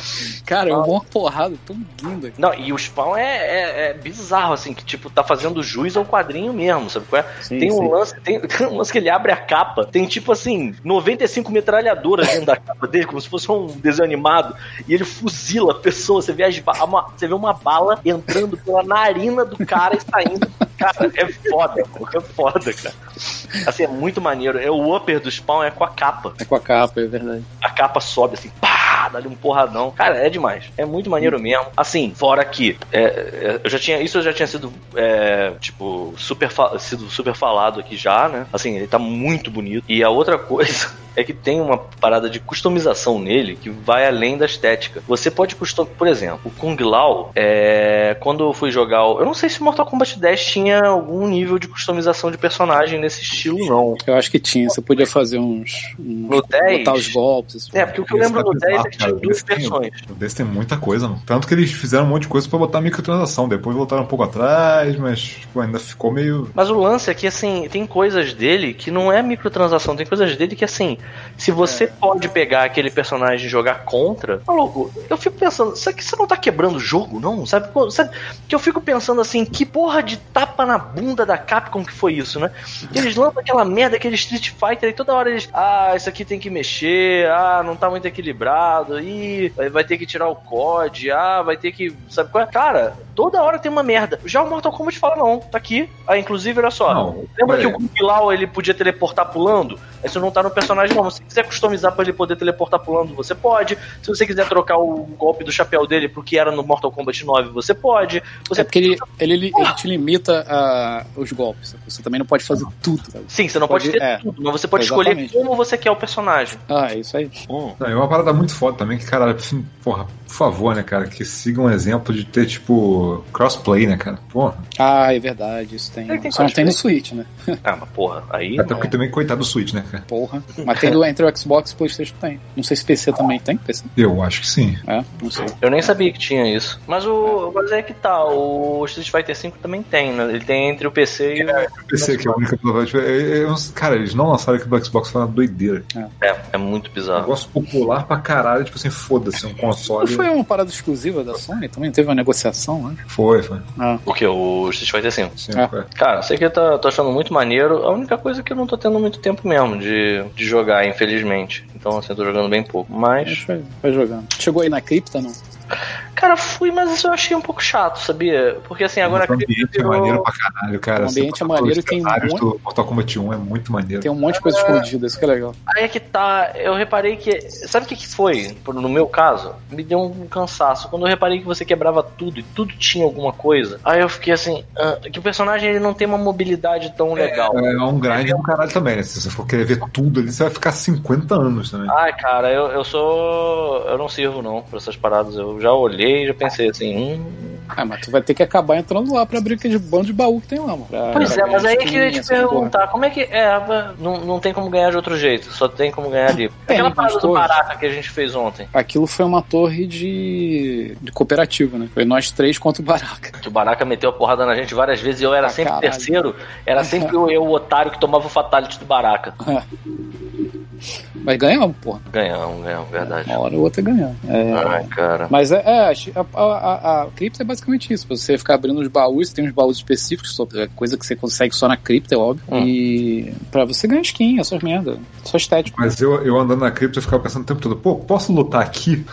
Cara, é uma porrada tão linda. Não, e o Spawn é, é, é bizarro, assim, que, tipo, tá fazendo jus ao quadrinho mesmo, sabe qual é? Sim, tem, um sim. lance, tem, tem um lance que ele abre a capa, tem, tipo assim, 95 metralhadoras dentro da capa dele, como se fosse um desenho animado, e ele fuzila a pessoa, você vê, as uma, você vê uma bala entrando pela narina do cara e saindo. Cara, é foda, pô, é foda, cara. Assim, é muito maneiro. É o upper do Spawn é com a capa. É com a capa, é verdade. A capa sobe assim, pá, dá-lhe um porradão. Cara, é demais. É muito maneiro mesmo. Assim, fora que é, é, eu já tinha, isso já tinha sido, é, tipo, super, sido super falado aqui já, né? Assim, ele tá muito bonito. E a outra coisa é que tem uma parada de customização nele que vai além da estética. Você pode customizar, por exemplo, o Kung Lao, é, quando eu fui jogar, o- eu não sei se Mortal Kombat 10 tinha algum nível de customização de personagem nesse estilo, não. Eu acho que tinha. Você podia fazer uns. uns No 10? botar os golpes. É, porque o que eu lembro do 10 é versões. O desse tem muita coisa, mano. Tanto que eles fizeram um monte de coisa pra botar microtransação. Depois voltaram um pouco atrás, mas tipo, ainda ficou meio. Mas o lance é que, assim, tem coisas dele que não é microtransação, tem coisas dele que, assim, se você pode pegar aquele personagem e jogar contra, maluco, eu fico pensando, será que você não tá quebrando o jogo, não? Sabe? Sabe? Que eu fico pensando assim, que porra de tapa na bunda da Capcom que foi isso, né? Que eles lançam aquela merda, aquele Street Fighter e toda hora eles, ah, isso aqui tem que mexer, ah, não tá muito equilibrado, ih, vai ter que tirar o COD, ah, vai ter que, sabe qual é? Cara, toda hora tem uma merda. Já o Mortal Kombat fala, não, tá aqui. Ah, inclusive, olha só, Não, lembra que o Kung Lao ele podia teleportar pulando? Isso não tá no personagem, não. Se você quiser customizar pra ele poder teleportar pulando, você pode. Se você quiser trocar o golpe do chapéu dele pro que era no Mortal Kombat 9, você pode. Você É porque ele, ele, ele, ele te limita a, os golpes. Você também não pode fazer tudo. sabe? Sim, você não pode, Pode- ter é. tudo, mas você pode escolher como você quer o personagem. Ah, é isso aí. Não, é uma parada muito foda também, que, cara, assim, porra, por favor, né, cara, que siga um exemplo de ter, tipo, crossplay, né, cara? Porra. Ah, é verdade. Isso tem. Tem Só não tem no? Switch, né? Ah, mas porra, aí. Até não. porque também, coitado do Switch, né, cara? Porra. Mas tem do, entre o Xbox e o PlayStation tem. Não sei se PC também tem. PC? Eu acho que sim. É, não sei. Eu nem sabia que tinha isso. Mas o. Mas é que tá, o Street Fighter V também tem, né? Ele tem entre o PC e o. O PC, que é a única é- é- é- Cara, eles não lançaram aqui do Xbox, foi uma doideira. É, é muito Um bizarro. negócio popular pra caralho, tipo assim, foda-se, um Não console. foi uma parada exclusiva da Sony? Também teve uma negociação, né? Foi, foi. Ah, O que? O Street Fighter V. Sim, foi. Cara, sei que eu tô, tô achando muito maneiro. A única coisa é que eu não tô tendo muito tempo mesmo de, de jogar, infelizmente. Então, assim, eu tô jogando bem pouco. mas Mas, foi, foi jogando. Chegou aí na cripta, não? Cara, fui, mas isso eu achei um pouco chato, sabia? Porque assim, agora o ambiente virou- é maneiro pra caralho, cara. O ambiente é maneiro e tem cenários muito- do Mortal Kombat 1 é muito maneiro. Tem um monte de coisa escondida, isso que é legal. Aí é que tá, eu reparei que. Sabe o que, que foi? No meu caso, me deu um cansaço. Quando eu reparei que você quebrava tudo e tudo tinha alguma coisa, aí eu fiquei assim, ah, que o personagem ele não tem uma mobilidade tão legal. É um grind do caralho também, né? Se você for querer ver tudo ali, você vai ficar 50 anos também. Ai, cara, eu, eu sou. Eu não sirvo não pra essas paradas. Eu já olhei e já pensei assim, hum. Ah, mas tu vai ter que acabar entrando lá pra abrir aquele bando de baú que tem lá, mano. Pra- Pois pra é, mas aí que eu ia te essas porra. perguntar, como é que. É, não, não tem como ganhar de outro jeito, só tem como ganhar ali. Tem, Aquela mas parada do que a gente fez ontem. Aquilo foi uma torre de, de cooperativa, né? Foi nós três contra o Baraka. Que o Baraka meteu a porrada na gente várias vezes e eu era Ah, sempre caralho. terceiro. Era sempre eu, eu, o otário, que tomava o fatality do Baraka. Mas ganhamos, porra. Ganhamos, ganhamos, verdade. Uma hora ou outra ganhamos. É, Ai, cara. Mas é, é, a, a, a, cripta é basicamente isso. Você ficar abrindo os baús, tem uns baús específicos, é coisa que você consegue só na cripta, é óbvio. Hum. E pra você ganhar skin, essas merda. Só estético. Mas eu, eu andando na cripta, eu ficava pensando o tempo todo, pô, posso lutar aqui?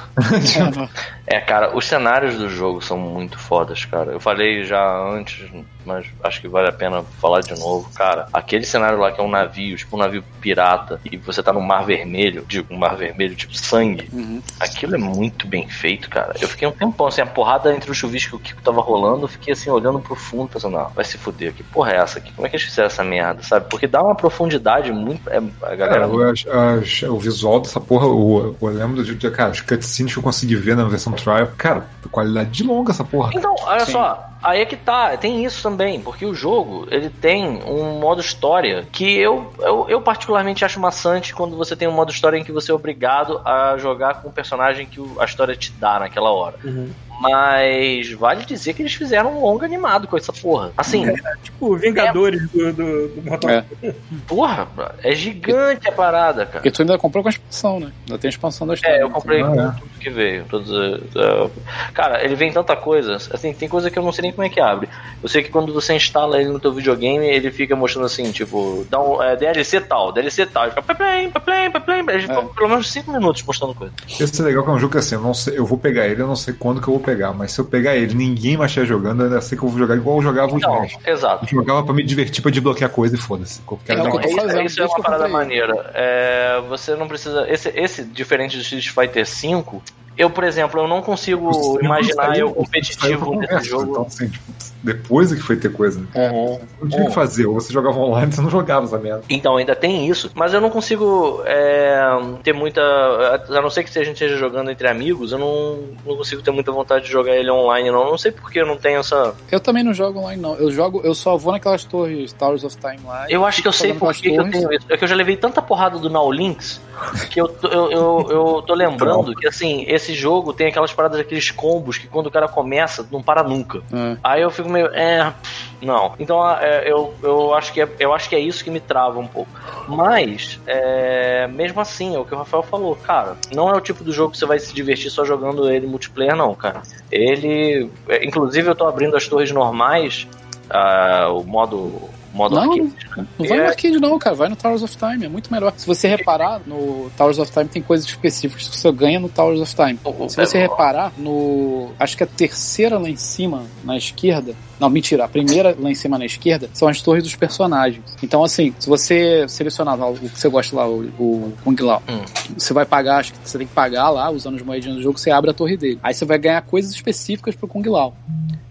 É, cara, os cenários do jogo são muito fodas, cara. Eu falei já antes, mas acho que vale a pena falar de novo. Cara, aquele cenário lá que é um navio, tipo um navio pirata, e você tá no mar vermelho, digo, um mar vermelho, tipo sangue. Uhum. Aquilo é muito bem feito, cara. Eu fiquei um tempão assim, a porrada entre o chuvisco e o Kiko tava rolando, eu fiquei assim, olhando pro fundo, pensando, não, vai se fuder, que porra é essa aqui? Como é que eles fizeram essa merda, sabe? Porque dá uma profundidade muito. É, a galera. Cara, eu acho- acho- o visual dessa porra, o, eu lembro de, de, cara, os cutscenes que eu consegui ver na versão trial, cara, qualidade de longa essa porra. Então, olha Sim. só, aí é que tá, tem isso também, porque o jogo, ele tem um modo história que eu, eu, eu particularmente acho maçante quando você tem um modo história em que você é obrigado a jogar com o personagem que a história te dá naquela hora. Uhum. Mas vale dizer que eles fizeram um longo animado com essa porra. Assim, Tipo, Vingadores do, do, do Mortal É. Kombat. porra, é gigante a parada, cara. Porque tu ainda comprou com a expansão, né? Ainda tem a expansão da história. É, eu comprei Ah, com é. tudo que veio. Todos, eh, cara, ele vem tanta coisa. Assim, tem coisa que eu não sei nem como é que abre. Eu sei que quando você instala ele no teu videogame, ele fica mostrando assim, tipo, dá um, é, DLC tal, DLC tal. Ele fica plém, plém, plém, Ele fica É. pelo menos 5 minutos mostrando coisa. Esse é legal que é um jogo que assim, eu não sei, eu vou pegar ele, eu não sei quando que eu vou pegar, mas se eu pegar ele, ninguém mais estiver jogando, eu ainda sei que eu vou jogar igual eu jogava os jogos. exato. Eu jogava pra me divertir, pra desbloquear coisa e foda-se. Eu quero É o dar que uma- eu tô isso, fazendo, isso é uma parada maneira. É, você não precisa. Esse, esse, diferente do Street Fighter V, eu, por exemplo, eu não consigo Você imaginar eu competitivo nesse jogo. Então, assim, tipo, depois é que foi ter coisa. É. Não tinha o que fazer, ou você jogava online, você não jogava essa merda. Então, ainda tem isso, mas eu não consigo é, ter muita. A não ser que se a gente esteja jogando entre amigos, eu não, não consigo ter muita vontade de jogar ele online, não. Não sei porque eu não tenho essa. Eu também não jogo online, não. Eu jogo, eu só vou naquelas torres Towers of Time lá. Eu acho que eu sei por que eu tenho isso. É que eu já levei tanta porrada do Now Links que eu, tô- eu, eu, eu tô lembrando que, assim, esse jogo tem aquelas paradas, aqueles combos que quando o cara começa, não para nunca. É. Aí eu fico meio, é, não. Então é, eu, eu, acho que é, eu acho que é isso que me trava um pouco. Mas, é, mesmo assim, é o que o Rafael falou, cara, não é o tipo do jogo que você vai se divertir só jogando ele multiplayer, não, cara. Ele, é, inclusive eu tô abrindo as torres normais, ah, o modo, modo Não, arcade. Não vai É. no arcade, não, cara. Vai no Towers of Time. É muito melhor. Se você reparar, no Towers of Time tem coisas específicas que você ganha no Towers of Time. Se você É, reparar, no. Acho que a terceira lá em cima, na esquerda. Não, mentira. A primeira lá em cima na esquerda são as torres dos personagens. Então, assim, se você selecionar lá o que você gosta lá, o, o Kung Lao, Hum. você vai pagar, acho que você tem que pagar lá, usando os moedinhas do jogo, você abre a torre dele. Aí você vai ganhar coisas específicas pro Kung Lao.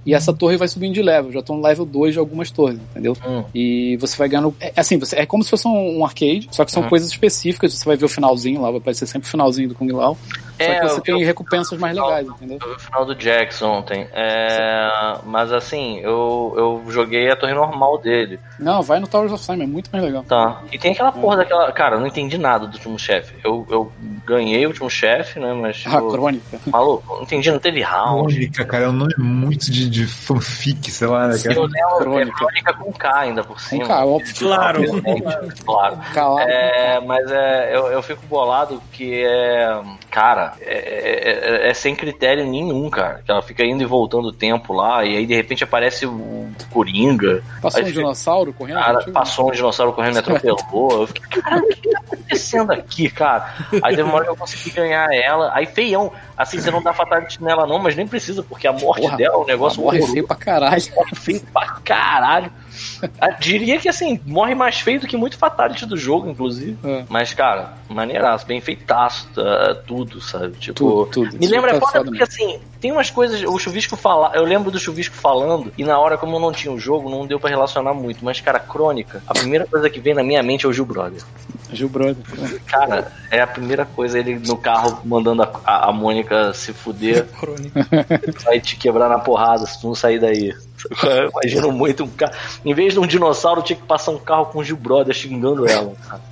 E essa torre vai subindo de level. Já tô no level 2 de algumas torres, entendeu? Hum. E você vai ganhando. É, assim, você, é como se fosse um, um arcade, só que são Uhum. coisas específicas. Você vai ver o finalzinho lá, vai aparecer sempre o finalzinho do Kung Lao. Só É, que você eu vi tem recompensas mais legais, entendeu? Eu vi o final do Jax ontem. É, mas assim, eu, eu joguei a torre normal dele. Não, vai no Towers of Time, é muito mais legal. Tá. E tem aquela porra daquela. Cara, eu não entendi nada do último chefe. Eu, eu ganhei o último chefe, né? Mas. Ah, Tipo, crônica. maluco, não entendi, não teve round. Crônica, cara, é um nome muito de, de fanfic, sei lá, né, Eu cara? lembro, é Crônica. crônica com K ainda por Com cima. K, óbvio. Claro. Claro. Calado. É, mas é, eu, eu fico bolado que é. cara, é, é- é- é sem critério nenhum, cara. Ela fica indo e voltando o tempo lá, e aí de repente aparece o Coringa. Passou um fica- dinossauro correndo? Cara, contigo? passou um dinossauro correndo e atropelou. Eu fiquei, cara, o que tá acontecendo aqui, cara? Aí teve uma hora que eu consegui ganhar ela. Aí feião. Assim, você não dá fatality nela, não, mas nem precisa, porque a morte Porra, dela é um negócio Morre horroroso. feio pra caralho. Morre feio pra caralho. Eu diria que assim, morre mais feio do que muito fatality do jogo, inclusive. É. Mas, cara, maneiraço, bem feitaço, tá, tudo, sabe? Tipo. Tudo, tudo. Me lembra, é foda porque assim, tem umas coisas, o Chuvisco fala, eu lembro do Chuvisco falando, e na hora, como eu não tinha o jogo, não deu pra relacionar muito, mas, cara, crônica, a primeira coisa que vem na minha mente é o Gil Brother. Gil Brother. Cara, é a primeira coisa, ele no carro mandando a, a, a Mônica se fuder, Crônica. vai te quebrar na porrada se tu não sair daí. Eu imagino muito um carro. Em vez de um dinossauro, tinha que passar um carro com o Gil Brother xingando ela. Cara.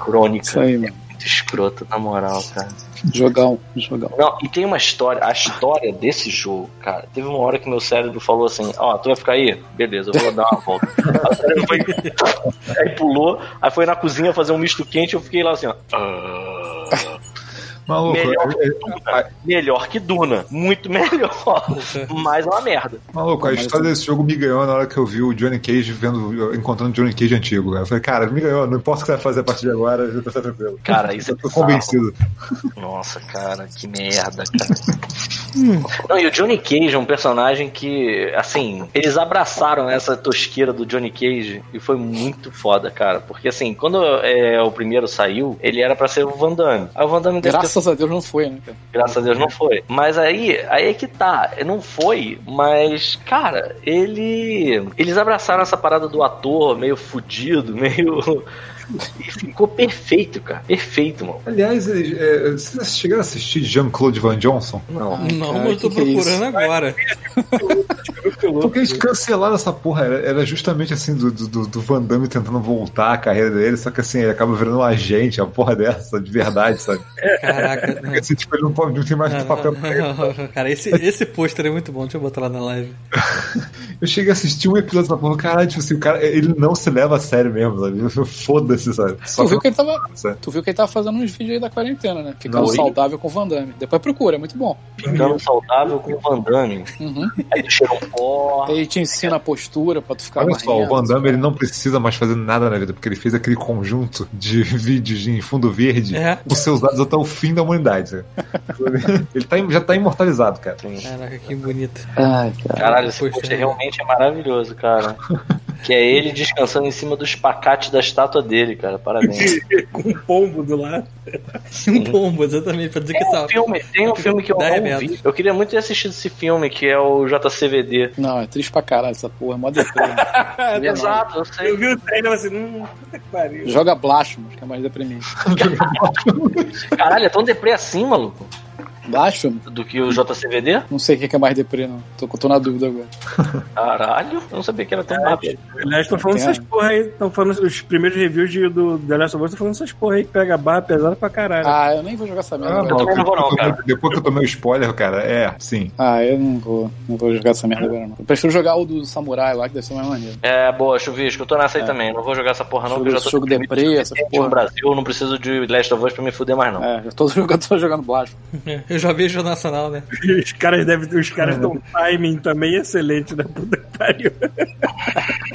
Crônica. Isso aí, mano. Muito escroto, na moral, cara. Jogão, jogão. Não, e tem uma história, a história desse jogo, cara. Teve uma hora que meu cérebro falou assim: Ó, tu vai ficar aí? Beleza, eu vou dar uma volta. Aí foi- Aí pulou, aí foi na cozinha fazer um misto quente eu fiquei lá assim, ó. "Ah." Maluco, Melhor é- é- que Duna. Melhor que Duna. Muito melhor. Mas é uma merda. Maluco, a história desse jogo me ganhou na hora que eu vi o Johnny Cage vendo, encontrando o Johnny Cage antigo. cara. Eu falei, cara, me ganhou, não importa o que você vai fazer a partir de agora, já tá tranquilo. Cara, isso é Eu tô bizarro. convencido. Nossa, cara, que merda, cara. Não, e o Johnny Cage é um personagem que, assim, eles abraçaram essa tosqueira do Johnny Cage e foi muito foda, cara. Porque, assim, quando é, o primeiro saiu, ele era pra ser o Van Damme. Aí o Van Damme deve ter Graças a Deus não foi, né, cara? Graças a Deus não foi. Mas aí, aí é que tá. Não foi, mas, cara, ele. Eles abraçaram essa parada do ator meio fudido, meio. E ficou perfeito, cara. Perfeito, mano. Aliás, é, vocês chegaram a assistir Jean-Claude Van Johnson? Não. Não, cara, mas eu tô que que é procurando agora. Porque eles cancelaram essa porra, era, era justamente assim, do, do, do Van Damme tentando voltar a carreira dele, só que assim, ele acaba virando um agente, uma porra dessa, de verdade, sabe? Caraca. Não. Porque assim, tipo, ele não, pode, não tem mais Não, papel não. Cara, esse, esse pôster é muito bom. Deixa eu botar lá na live. Eu cheguei a assistir um episódio da porra, caralho, tipo assim, o cara, ele não se leva a sério mesmo, sabe? Foda-se, sabe? Só Tu viu que ele tava. sabe? Tu viu que ele tava fazendo uns vídeos aí da quarentena, né? Ficando saudável com o Van Damme. Depois procura, é muito bom. Ficando saudável com o Van Damme. Uhum. Aí ele cheira um pó. Ele te ensina a postura pra tu ficar Olha só, o. Van Damme ele não precisa mais fazer nada na vida, porque ele fez aquele conjunto de vídeos em fundo verde É. com seus dados até o fim da humanidade. ele tá, já tá imortalizado, cara. Caraca, que bonito. Ai, cara. Caralho, esse pôster né? realmente é maravilhoso, cara. Que é ele descansando em cima dos pacates da estátua dele, cara. Parabéns. Com um pombo do lado. Um pombo, exatamente, pra dizer que Tem um essa. filme, tem um filme que eu não remédio. vi. Eu queria muito ter assistido esse filme, que é o JCVD. Não, é triste pra caralho essa porra, é mó deprê. né? Exato, eu Eu sei. vi o trailer e falei assim, hum, puta que pariu. Joga Blasphemous, que é mais deprimente. Caralho, é tão deprê assim, maluco? Blasphemous? Do que o JCVD? Não sei o que é mais deprê, não. Tô, tô na dúvida agora. Caralho, eu não sabia que era tão rápido. Aliás, estão falando essas porra aí. Estão falando os primeiros reviews de, do The Last of Us. Estão falando essas porra aí que pega a barra pesada pra caralho. Ah, eu nem vou jogar essa merda. Ah, agora. maluco, não vou não, depois, que eu cara. depois que eu tomei o spoiler, cara, é, sim. Ah, eu não vou, não vou jogar essa merda agora, não. Eu prefiro jogar o do Samurai lá, que deve ser mais maneiro. É, boa, Chuvisco, eu tô nessa aí É. também. Não vou jogar essa porra não, Jogo- porque eu já tô jogo deprê, essas porra. no Brasil, eu não preciso de Last of Us pra me fuder mais não. É, já tô jogando, tô jogando Blasphemous. Eu já vejo o Nacional, né? Os caras devem Os caras estão timing também excelente da puta que pariu.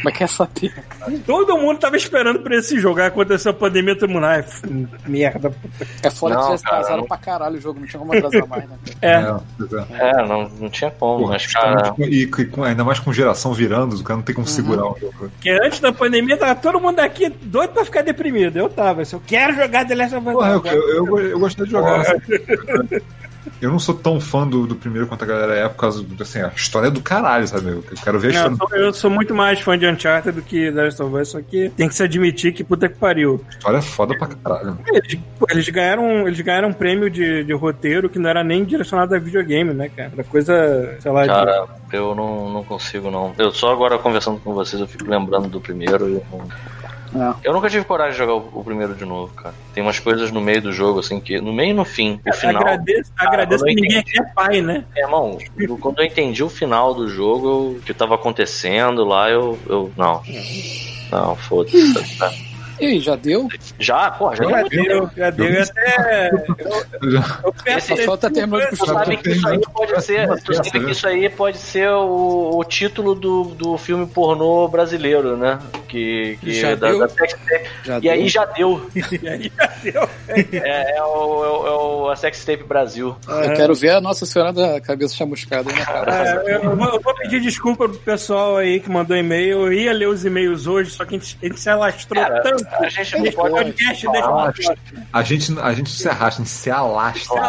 Mas quer saber? Todo mundo tava esperando pra esse jogo. Aí aconteceu a pandemia, todo mundo. Ai, merda. É fora Não, que vocês atrasaram não. pra caralho o jogo, não tinha como atrasar mais, né? É. É, pois é. É, não, não tinha como, mas cara. com- e, com- ainda mais com geração virando, o cara não tem como segurar o jogo. Porque antes da pandemia tava todo mundo aqui doido pra ficar deprimido. Eu tava. assim, Eu quero jogar The Last of Us. Eu, eu, eu, eu gostei de jogar. Eu não sou tão fã do, do primeiro quanto a galera é, por causa do, assim, a história é do caralho, sabe? Eu quero ver a Não, história. eu, sou, eu sou muito mais fã de Uncharted do que The Last of Us, só que tem que se admitir que puta que pariu. A história é foda pra caralho. Eles, pô, eles ganharam, eles ganharam um prêmio de, de roteiro que não era nem direcionado a videogame, né, cara? Era coisa, sei lá, de- Cara, eu não, não consigo não. Eu só agora conversando com vocês, eu fico lembrando do primeiro. e Eu, não- É. eu nunca tive coragem de jogar o, o primeiro de novo, cara. Tem umas coisas no meio do jogo, assim, que. No meio e no fim. O final. agradeço, agradeço quando eu que ninguém aqui é pai, né? É, irmão, quando eu entendi o final do jogo, o que tava acontecendo lá, eu. eu não. Não, foda-se. Tá? E aí, já deu? Já, porra, já Já deu Já deu, já deu. E até. Eu, eu peço Só falta desculpa, terminar de Tu sabe que isso aí pode ser, Uma tu sabe que isso aí pode ser o, o título do, do filme pornô brasileiro, né? Que, que Já da, deu? da sex tape. Já e deu? aí já deu. E aí já deu. É, é o, é o- é o- a sex tape Brasil. Eu quero ver a Nossa Senhora da Cabeça Chamuscada aí na cara. É, eu, vou, eu vou pedir desculpa pro pessoal aí que mandou e-mail. Eu ia ler os e-mails hoje, só que a gente, a gente se alastrou Cara, tanto. A gente não pode. podcast Alastra. A gente, a gente se arrasta, a gente se alastra.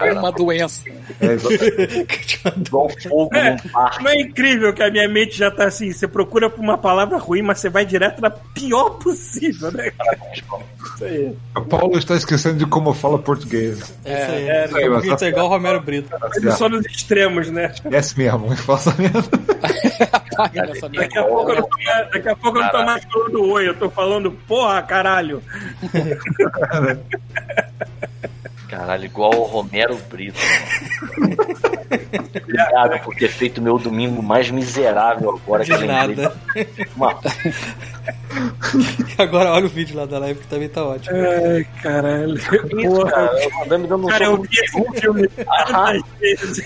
É uma doença. É, exatamente. Igual fogo parque. Não é incrível que a minha mente já tá assim, você procura por uma palavra ruim, mas você vai direto na pior possível, né? Isso aí. O Paulo está esquecendo de como fala português. É isso aí. é, tá é igual o Romero Brito. Ele só nos extremos, né? Esquece mesmo, faça mesmo. Apaga nessa Daqui merda. a pouco eu não tô mais, daqui a pouco eu não tô mais falando oi, eu tô falando porra, caralho. Caralho, igual o Romero Brito. Obrigado por ter feito meu domingo mais miserável agora que De lembrei. nada. Uma Agora olha o vídeo lá da live que também tá ótimo. Ai, caralho. isso, Porra. cara. O Van me dando um Cara, eu vi esse filme vezes.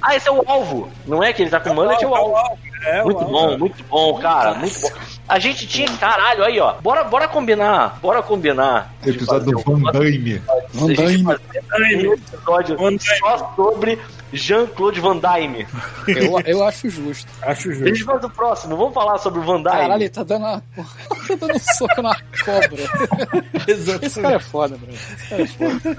Ah, esse é o alvo. Não é que ele tá com mullet, é o alvo. É, Muito bom, muito bom, cara. Muito bom. A gente tinha. Caralho, aí, ó. Bora, bora combinar. Bora combinar. Episódio do um- Van Damme. Van a Damme. um episódio Van Damme. só sobre Jean-Claude Van Damme. Eu, eu acho justo. Acho A justo. gente faz o próximo. Vamos falar sobre o Van Damme. Caralho, ele tá dando, uma... tá dando um soco na cobra. Esse cara é foda, bro. Esse cara é foda.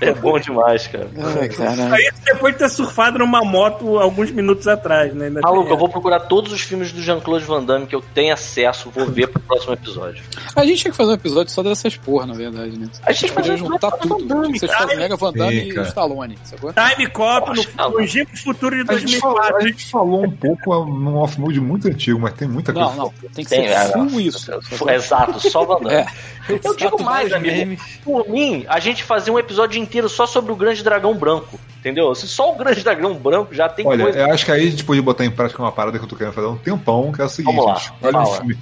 É bom demais, cara. Ai, caralho. Aí depois de ter surfado numa moto alguns minutos atrás, né? Ainda Maluco, tem eu vou procurar todos os filmes do Jean-Claude Van Damme que eu tenho acesso, vou ver pro próximo episódio. A gente tinha que fazer um episódio só dessas porra, na verdade, né? A gente podia juntar tudo. Van Damme, Vocês cara. fazem Mega Van Damme Sim, e. Stallone, sacou? Time Cop Poxa, no longínquo futuro de A gente, falou, 2004. a gente falou um pouco num off-mode muito antigo, mas tem muita coisa. Não, não. Tem que Tem, ser é, full isso. sacou? Exato, só Van Damme. É. Eu digo mais, amigo. Por mim, a gente fazer um episódio inteiro só sobre o Grande Dragão Branco. Entendeu? Se só o Grande Dragão Branco já tem Olha, coisa. eu acho que aí a gente podia botar em prática uma parada que eu tô querendo fazer há um tempão, que é o seguinte: Vamos lá, a gente olha um fala. filme,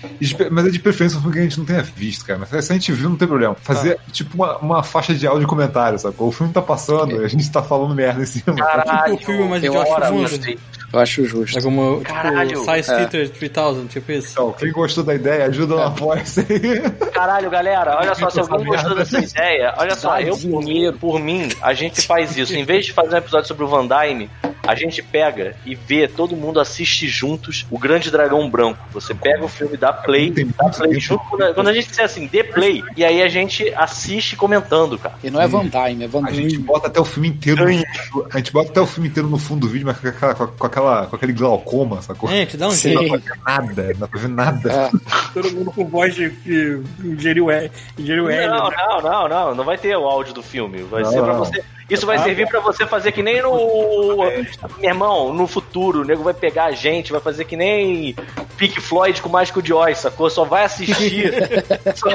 mas é de preferência um filme que a gente não tenha visto, cara. Mas se a gente viu, não tem problema. Fazer tipo uma, uma faixa de áudio e comentário, sacou? O filme tá passando, a gente tá falando merda em cima. Caralho, Tipo o filme mais eu idiota do mundo. Eu acho justo. É como, tipo, Caralho. Science É. Theater 3000, tipo isso. Então, quem gostou da ideia, ajuda no apoio aí. Caralho, galera, olha só, se alguém gostou dessa ideia, olha só, eu por dinheiro. mim, por mim, a gente faz isso. Em vez de fazer um episódio sobre o Van Damme, a gente pega e vê, todo mundo assiste juntos o Grande Dragão Branco. Você pega o filme, dá play, dá play junto. Quando a, gente disser assim, dê play, e aí a gente assiste comentando, cara. E não é Van Damme, é Van A gente Damme. bota até o filme inteiro. no a gente bota até o filme inteiro no fundo do vídeo, mas com, aquela, com aquela, com aquele glaucoma, sacou? É, te dá um Sim. jeito. Não dá pra ver nada, não dá pra ver nada. É. Todo mundo com voz de, de. Ingeriu L. Não, né? não, não, não, não vai ter o áudio do filme. Vai Não, ser pra não. você. Isso vai Ah, servir pra você fazer que nem no. Meu irmão, no futuro, o nego vai pegar a gente, vai fazer que nem Pink Floyd com o Mágico de Oz, sacou? Só vai assistir. só,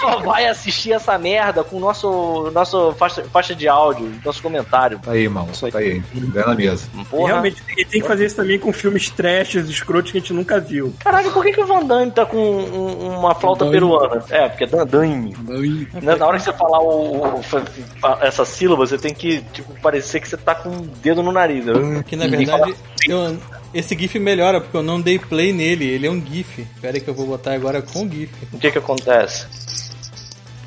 só vai assistir essa merda com o nosso, nosso faixa, faixa de áudio, nosso comentário. Tá aí, mano. Isso aí. Tá aí. Ideia na mesa. Porra. realmente tem, tem que fazer isso também com filmes trashes, escrotos que a gente nunca viu. Caralho, por que, que o Van Damme tá com um- uma flauta Damme. peruana? É, porque é Damme. Van Damme. Na hora que você falar o, o- essa sílaba, você tem que, tipo, parecer que você tá com um dedo no nariz. Que na verdade, eu- esse GIF melhora, porque eu não dei play nele, ele é um GIF. Pera aí que eu vou botar agora com GIF. O que que acontece?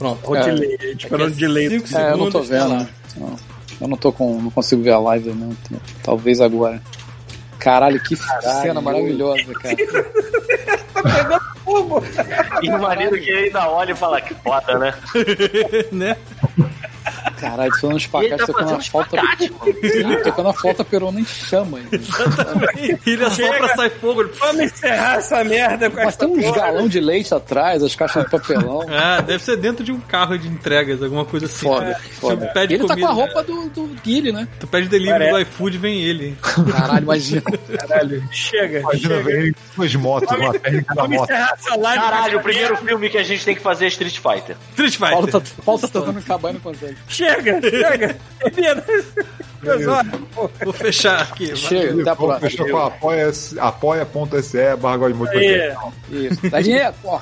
Pronto. O É. delay, a gente esperando o delay. Cinco É, eu não tô segundos, tá vendo. Não, eu não tô com. Não consigo ver a live, não. Talvez agora. Caralho, que cena maravilhosa, cara. E o maneiro que ainda olha e fala que foda, né? né? Caralho, tô no E ele espacate, tá tocando fazendo a. Sim, tocando a flauta perona em chama. ainda. Ele assopra, sai fogo. ele- Vamos encerrar essa merda com Mas essa tem uns porra. galão de leite atrás, as caixas de papelão. Ah, deve ser dentro de um carro de entregas, alguma coisa assim. Foda, foda. Tu pede Ele tá com comida, a roupa do, do Guile, né? Tu pede delivery Parece. do iFood, vem ele. Caralho, imagina. Caralho, chega, Imagina chega. com duas motos, uma técnica da moto. Caralho, o primeiro filme que a gente tem que fazer é Street Fighter. Street Paulo tá, Fighter. Paulo tá tentando acabar e não consegue. Chega, chega. Termina. Olha, pô, Vou fechar aqui. Chega, até a próxima. fechar com apoia- apoia.se barra Godmode aí, Isso. Dá dinheiro, pô.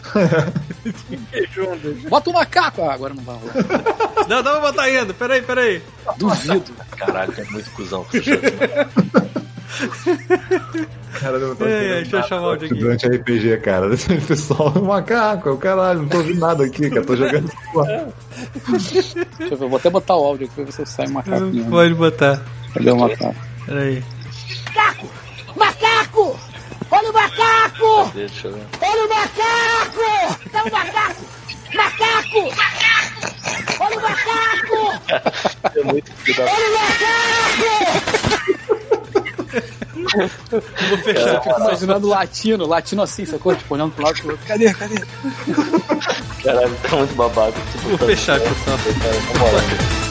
Bota o macaco. Ah, agora não vai rolar. Não, não vou botar ainda. Peraí, peraí. Duvido. Caralho, é muito cuzão. Cara, não tô É, deixa eu chamar o de aqui. Durante RPG, cara. O pessoal, macaco, o caralho, não tô ouvindo nada aqui, cara. Tô jogando. Deixa eu ver, vou até botar o áudio aqui pra ver se eu saio macaco. Não mesmo. pode botar. Cadê o macaco? Peraí. Macaco! Olha o macaco! Deixa eu ver. Olha o macaco! Tá o macaco! Macaco! Olha o macaco! É muito da Olha o macaco! Vou fechar. Eu fico imaginando latino, latino assim, sacou? Tipo, olhando pro lado e pro outro. Cadê, cadê? caralho, tá muito babaca. Tipo, Vou fechar, pessoal. Vambora. Este